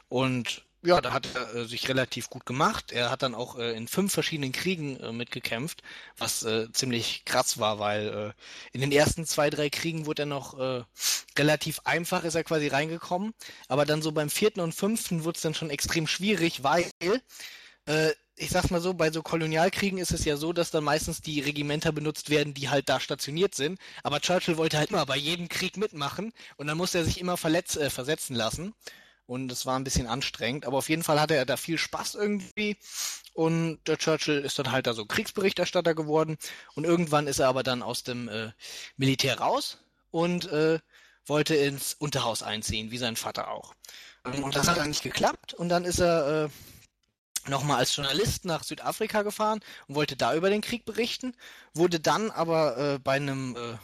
Und ja, da hat er äh, sich relativ gut gemacht. Er hat dann auch äh, in fünf verschiedenen Kriegen äh, mitgekämpft, was äh, ziemlich krass war, weil äh, in den ersten zwei, drei Kriegen wurde er noch äh, relativ einfach, ist er quasi reingekommen. Aber dann so beim vierten und fünften wurde es dann schon extrem schwierig, weil ich sag's mal so, bei so Kolonialkriegen ist es ja so, dass dann meistens die Regimenter benutzt werden, die halt da stationiert sind. Aber Churchill wollte halt immer bei jedem Krieg mitmachen und dann musste er sich immer verletz, versetzen lassen und es war ein bisschen anstrengend, aber auf jeden Fall hatte er da viel Spaß irgendwie. Und der Churchill ist dann halt da so Kriegsberichterstatter geworden. Und irgendwann ist er aber dann aus dem äh, Militär raus und äh, wollte ins Unterhaus einziehen, wie sein Vater auch. Und das hat dann nicht geklappt. Und dann ist er äh, nochmal als Journalist nach Südafrika gefahren und wollte da über den Krieg berichten, wurde dann aber äh, bei einem äh,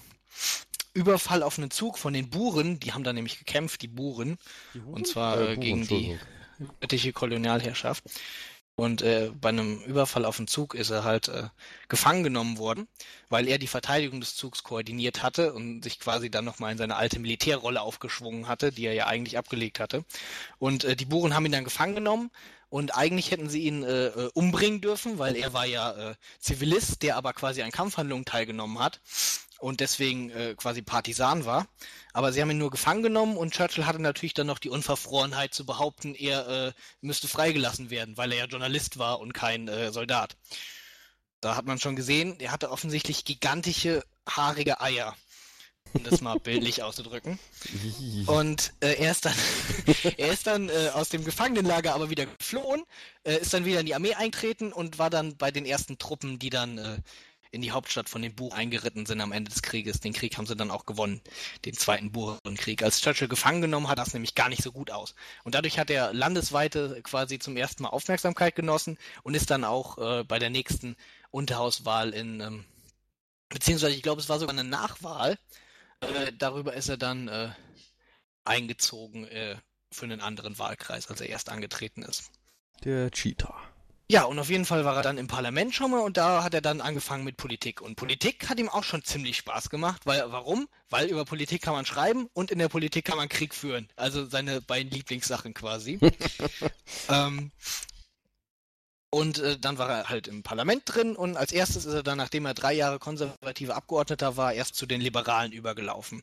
Überfall auf einen Zug von den Buren, die haben da nämlich gekämpft, die Buren, und zwar äh, Buren, gegen die britische Kolonialherrschaft. Und äh, bei einem Überfall auf den Zug ist er halt äh, gefangen genommen worden, weil er die Verteidigung des Zugs koordiniert hatte und sich quasi dann nochmal in seine alte Militärrolle aufgeschwungen hatte, die er ja eigentlich abgelegt hatte. Und äh, die Buren haben ihn dann gefangen genommen und eigentlich hätten sie ihn äh, äh, umbringen dürfen, weil er war ja äh, Zivilist, der aber quasi an Kampfhandlungen teilgenommen hat und deswegen äh, quasi Partisan war. Aber sie haben ihn nur gefangen genommen und Churchill hatte natürlich dann noch die Unverfrorenheit zu behaupten, er äh, müsste freigelassen werden, weil er ja Journalist war und kein äh, Soldat. Da hat man schon gesehen, er hatte offensichtlich gigantische, haarige Eier. Um das mal bildlich auszudrücken. Und äh, er ist dann, er ist dann äh, aus dem Gefangenenlager aber wieder geflohen, äh, ist dann wieder in die Armee eintreten und war dann bei den ersten Truppen, die dann äh, in die Hauptstadt von dem Buch eingeritten sind am Ende des Krieges. Den Krieg haben sie dann auch gewonnen, den zweiten Burenkrieg. Als Churchill gefangen genommen hat, das nämlich gar nicht so gut aus. Und dadurch hat er landesweite quasi zum ersten Mal Aufmerksamkeit genossen und ist dann auch äh, bei der nächsten Unterhauswahl in, ähm, beziehungsweise ich glaube, es war sogar eine Nachwahl. Äh, darüber ist er dann äh, eingezogen äh, für einen anderen Wahlkreis, als er erst angetreten ist. Der Cheetah. Ja, und auf jeden Fall war er dann im Parlament schon mal und da hat er dann angefangen mit Politik. Und Politik hat ihm auch schon ziemlich Spaß gemacht, weil warum? Weil über Politik kann man schreiben und in der Politik kann man Krieg führen. Also seine beiden Lieblingssachen quasi. ähm, und äh, dann war er halt im Parlament drin und als erstes ist er dann, nachdem er drei Jahre konservative Abgeordneter war, erst zu den Liberalen übergelaufen.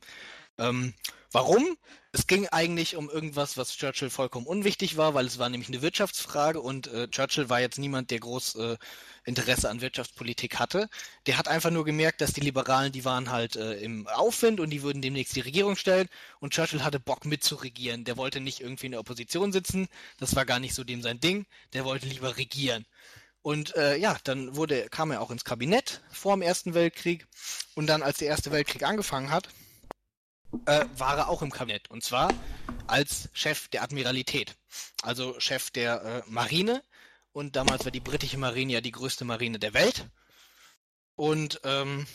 Ähm, warum? Es ging eigentlich um irgendwas, was Churchill vollkommen unwichtig war, weil es war nämlich eine Wirtschaftsfrage und äh, Churchill war jetzt niemand, der groß äh, Interesse an Wirtschaftspolitik hatte. Der hat einfach nur gemerkt, dass die Liberalen, die waren halt äh, im Aufwind und die würden demnächst die Regierung stellen und Churchill hatte Bock mitzuregieren. Der wollte nicht irgendwie in der Opposition sitzen, das war gar nicht so dem sein Ding, der wollte lieber regieren. Und äh, ja, dann wurde, kam er auch ins Kabinett vor dem Ersten Weltkrieg und dann, als der Erste Weltkrieg angefangen hat, äh, war er auch im Kabinett. Und zwar als Chef der Admiralität. Also Chef der äh, Marine. Und damals war die britische Marine ja die größte Marine der Welt. Und ähm,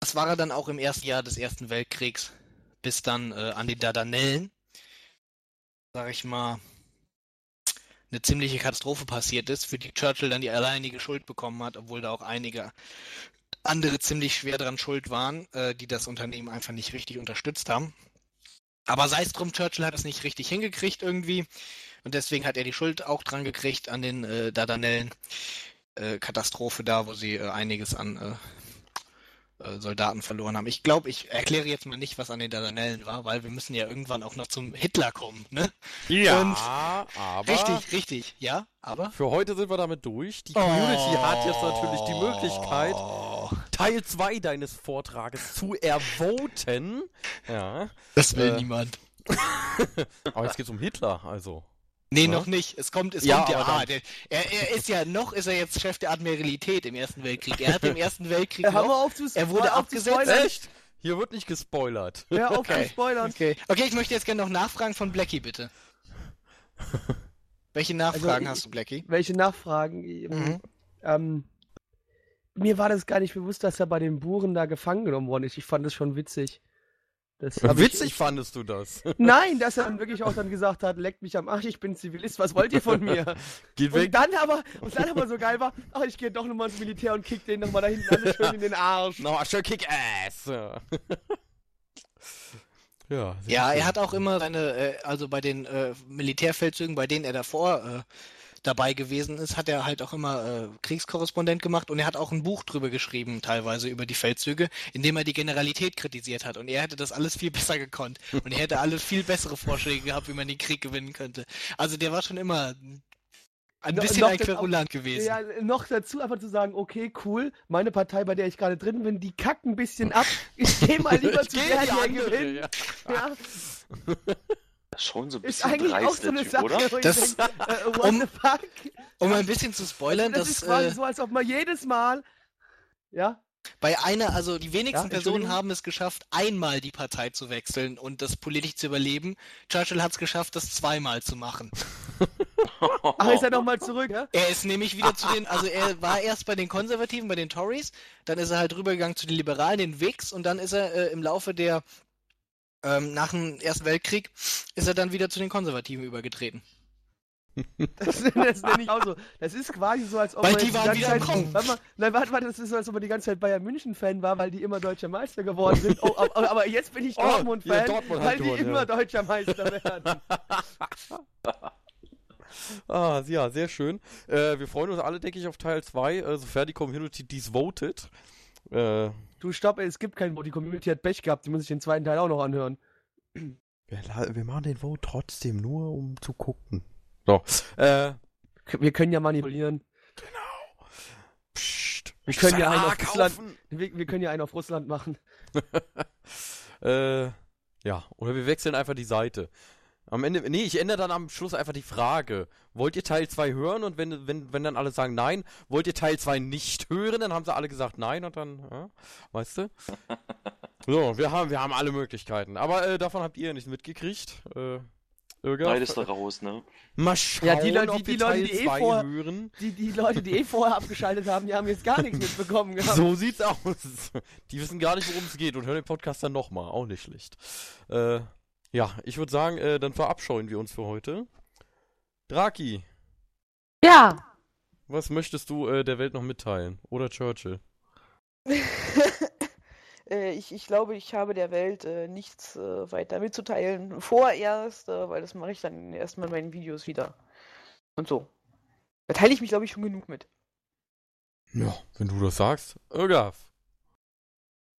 das war er dann auch im ersten Jahr des Ersten Weltkriegs, bis dann äh, an die Dardanellen, sag ich mal, eine ziemliche Katastrophe passiert ist, für die Churchill dann die alleinige Schuld bekommen hat, obwohl da auch einige andere ziemlich schwer dran schuld waren, äh, die das Unternehmen einfach nicht richtig unterstützt haben. Aber sei es drum, Churchill hat es nicht richtig hingekriegt irgendwie. Und deswegen hat er die Schuld auch dran gekriegt an den äh, Dardanellen. Äh, Katastrophe da, wo sie äh, einiges an äh, Soldaten verloren haben. Ich glaube, ich erkläre jetzt mal nicht, was an den Dardanellen war, weil wir müssen ja irgendwann auch noch zum Hitler kommen, ne? Ja, Und- aber Richtig, richtig, ja, aber. für heute sind wir damit durch. Die Community hat jetzt natürlich die Möglichkeit, Oh, Teil 2 deines Vortrages zu ervoten. Ja, das will Äh, niemand. aber jetzt geht's um Hitler, also. Nee, Ja? noch nicht. Es kommt, es Ja, kommt ja. Ah, der, er, er ist ja noch, ist er jetzt Chef der Admiralität im Ersten Weltkrieg. Er hat im Ersten Weltkrieg noch. auf zu Er wurde abgesetzt. Echt? Hier wird nicht gespoilert. Hör auf Okay. spoilern. Okay. okay, ich möchte jetzt gerne noch Nachfragen von Blackie, bitte. Welche Nachfragen ich- hast du, Blackie? Welche Nachfragen? Mhm. Ähm, mir war das gar nicht bewusst, dass er bei den Buren da gefangen genommen worden ist. Ich fand das schon witzig. Das Witzig Ich, fandest du das. nein, dass er dann wirklich auch dann gesagt hat, leckt mich am Arsch, ich bin Zivilist, was wollt ihr von mir? Geht Und weg. dann aber, und dann aber so geil war, ach, ich gehe doch nochmal ins Militär und kick den nochmal da hinten alles schön in den Arsch. No, schön Kick-Ass. Ja, ja, Ja, er hat auch immer seine, äh, also bei den äh, Militärfeldzügen, bei denen er davor äh, dabei gewesen ist, hat er halt auch immer äh, Kriegskorrespondent gemacht und er hat auch ein Buch drüber geschrieben, teilweise über die Feldzüge, in dem er die Generalität kritisiert hat und er hätte das alles viel besser gekonnt und er hätte alle viel bessere Vorschläge gehabt, wie man den Krieg gewinnen könnte. Also der war schon immer ein No- bisschen noch ein Querulant gewesen. Ja, noch dazu einfach zu sagen, okay, cool, meine Partei, bei der ich gerade drin bin, die kackt ein bisschen ab. Ich gehe mal lieber zu der, die gewinnt. ja. Ja, schon so ein ist bisschen eigentlich auch dreist, so der eine Typ, Sache, oder? Das- denk, äh, what um- the fuck? Um ein bisschen zu spoilern, das, das, ist quasi äh, so, als ob man jedes Mal, ja, Bei einer, also die wenigsten Ja, Personen haben es geschafft, einmal die Partei zu wechseln und das politisch zu überleben. Churchill hat es geschafft, das zweimal zu machen. ach, ist er nochmal zurück, ja? Er ist nämlich wieder zu den, also er war erst bei den Konservativen, bei den Tories, dann ist er halt rübergegangen zu den Liberalen, den Whigs und dann ist er äh, im Laufe der, ähm, nach dem Ersten Weltkrieg, ist er dann wieder zu den Konservativen übergetreten. Das, das nenne ich auch so. Das ist quasi so, als ob Weil man die waren ganze wieder Zeit. Warte mal, nein, warte, warte, das ist so, als ob man die ganze Zeit Bayern München-Fan war, weil die immer deutscher Meister geworden sind. Oh, aber, aber jetzt bin ich Oh, Dortmund-Fan, ja, Dortmund weil die gewonnen, immer ja. deutscher Meister werden. Ah, ja, sehr schön. Äh, wir freuen uns alle, denke ich, auf Teil 2, äh, sofern die Community dies votet. Äh, Du, stopp, es gibt keinen Vote. Die Community hat Pech gehabt, die muss ich den zweiten Teil auch noch anhören. wir, wir machen den Vote trotzdem nur, um zu gucken. So, äh, Wir können ja manipulieren. pst, Wir können ja einen auf Ah, Russland, kaufen. wir, wir können ja einen auf Russland machen. äh, ja, oder wir wechseln einfach die Seite. Am Ende, nee, ich ändere dann am Schluss einfach die Frage. Wollt ihr Teil 2 hören? Und wenn, wenn, wenn dann alle sagen nein, wollt ihr Teil 2 nicht hören? Dann haben sie alle gesagt nein und dann, ja, weißt du? So, wir haben, wir haben alle Möglichkeiten. Aber äh, davon habt ihr nicht mitgekriegt. Äh, Irga, Beides da raus, ne? Mal schauen, Ja, die Leute- die- wir die Leute, Teil die eh 2 vor- hören. Die, die Leute, die eh vorher abgeschaltet haben, die haben jetzt gar nichts mitbekommen gehabt. So sieht's aus. Die wissen gar nicht, worum es geht und hören den Podcast dann nochmal. Auch nicht schlecht. Äh, ja, ich würde sagen, äh, dann verabscheuen wir uns für heute. Draki, Ja. was möchtest du äh, der Welt noch mitteilen? Oder Churchill? äh, ich, ich glaube, ich habe der Welt äh, nichts äh, weiter mitzuteilen. Vorerst, äh, weil das mache ich dann erstmal in meinen Videos wieder. Und so. Da teile ich mich, glaube ich, schon genug mit. Ja, wenn du das sagst. Irgaf.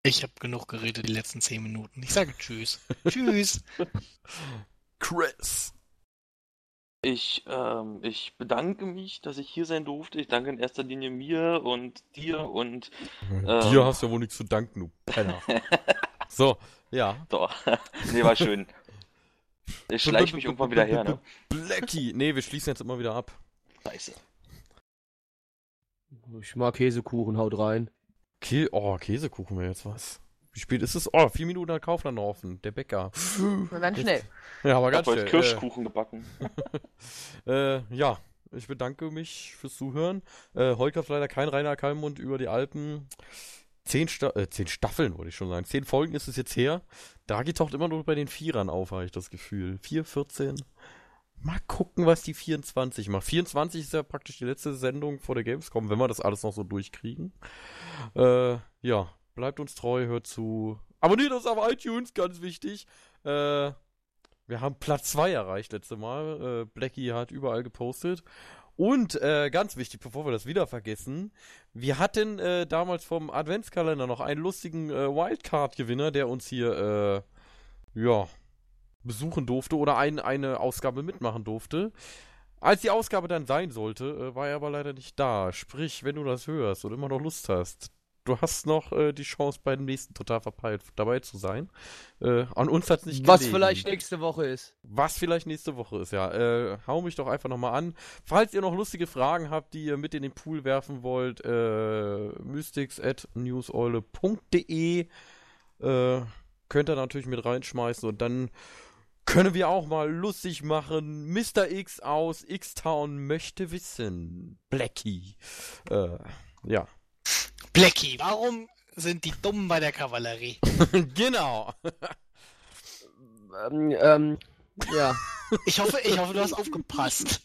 Ich habe genug geredet die letzten zehn Minuten. Ich sage Tschüss. Tschüss. Chris. Ich, ähm, ich bedanke mich, dass ich hier sein durfte. Ich danke in erster Linie mir und dir und Ähm. Dir hast du ja wohl nichts zu danken, du Penner. so, ja. doch. nee, war schön. Ich schleich mich irgendwann wieder her, ne? Blackie. Nee, wir schließen jetzt immer wieder ab. Scheiße. Ich mag Käsekuchen, haut rein. Kä oh, Käsekuchen wäre jetzt was. Wie spät ist es? Oh, vier Minuten hat Kaufland offen. Der Bäcker. Und dann schnell. Ja, aber Ich ganz schnell. Kirschkuchen gebacken. Äh, äh, ja, ich bedanke mich fürs Zuhören. Äh, heute gab leider kein Rainer Kalmund über die Alpen. Zehn, Sta äh, zehn Staffeln, wollte ich schon sagen. Zehn Folgen ist es jetzt her. Draghi taucht immer nur bei den Vierern auf, habe ich das Gefühl. Vier, 14. Mal gucken, was die 24 macht. 24 ist ja praktisch die letzte Sendung vor der Gamescom, wenn wir das alles noch so durchkriegen. Äh, ja, bleibt uns treu, hört zu. Abonniert uns auf iTunes, ganz wichtig. Äh, wir haben Platz 2 erreicht letzte Mal. Äh, Blackie hat überall gepostet. Und äh, ganz wichtig, bevor wir das wieder vergessen, wir hatten äh, damals vom Adventskalender noch einen lustigen äh, Wildcard-Gewinner, der uns hier äh, ja besuchen durfte oder ein, eine Ausgabe mitmachen durfte. Als die Ausgabe dann sein sollte, äh, war er aber leider nicht da. Sprich, wenn du das hörst und immer noch Lust hast, du hast noch äh, die Chance, bei dem nächsten total verpeilt dabei zu sein. Äh, an uns hat's nicht Was gelegen. vielleicht nächste Woche ist. Was vielleicht nächste Woche ist, ja. Äh, hau mich doch einfach nochmal an. Falls ihr noch lustige Fragen habt, die ihr mit in den Pool werfen wollt, äh, mystics at newseule.de äh, könnt ihr natürlich mit reinschmeißen und dann können wir auch mal lustig machen. Mr. X aus X-Town möchte wissen. Blackie. Äh, ja. Blackie, warum sind die Dummen bei der Kavallerie? genau. Ähm, ähm, ja. Ich hoffe, ich hoffe, du hast aufgepasst.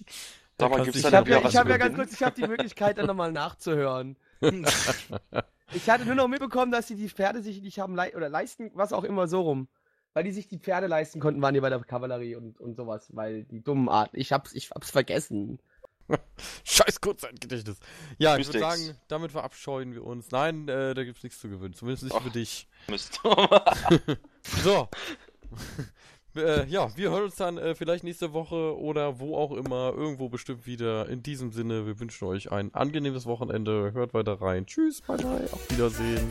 Sag mal, kannst gibt's dich- da Ich habe ja, wieder was ich hab ja ganz kurz, ich habe die Möglichkeit, dann nochmal nachzuhören. Ich hatte nur noch mitbekommen, dass sie die Pferde sich nicht haben lei oder leisten, was auch immer so rum. Weil die sich die Pferde leisten konnten, waren die bei der Kavallerie und, und sowas, weil die dummen Arten. Ich hab's, ich hab's vergessen. Scheiß Kurzzeitgedächtnis. Ja, ich würde sagen, damit verabscheuen wir uns. Nein, äh, da gibt's nichts zu gewinnen. Zumindest nicht Ach. für dich. Mist. So. äh, ja, wir hören uns dann äh, vielleicht nächste Woche oder wo auch immer, irgendwo bestimmt wieder. In diesem Sinne, wir wünschen euch ein angenehmes Wochenende. Hört weiter rein. Tschüss, bye bye, auf Wiedersehen.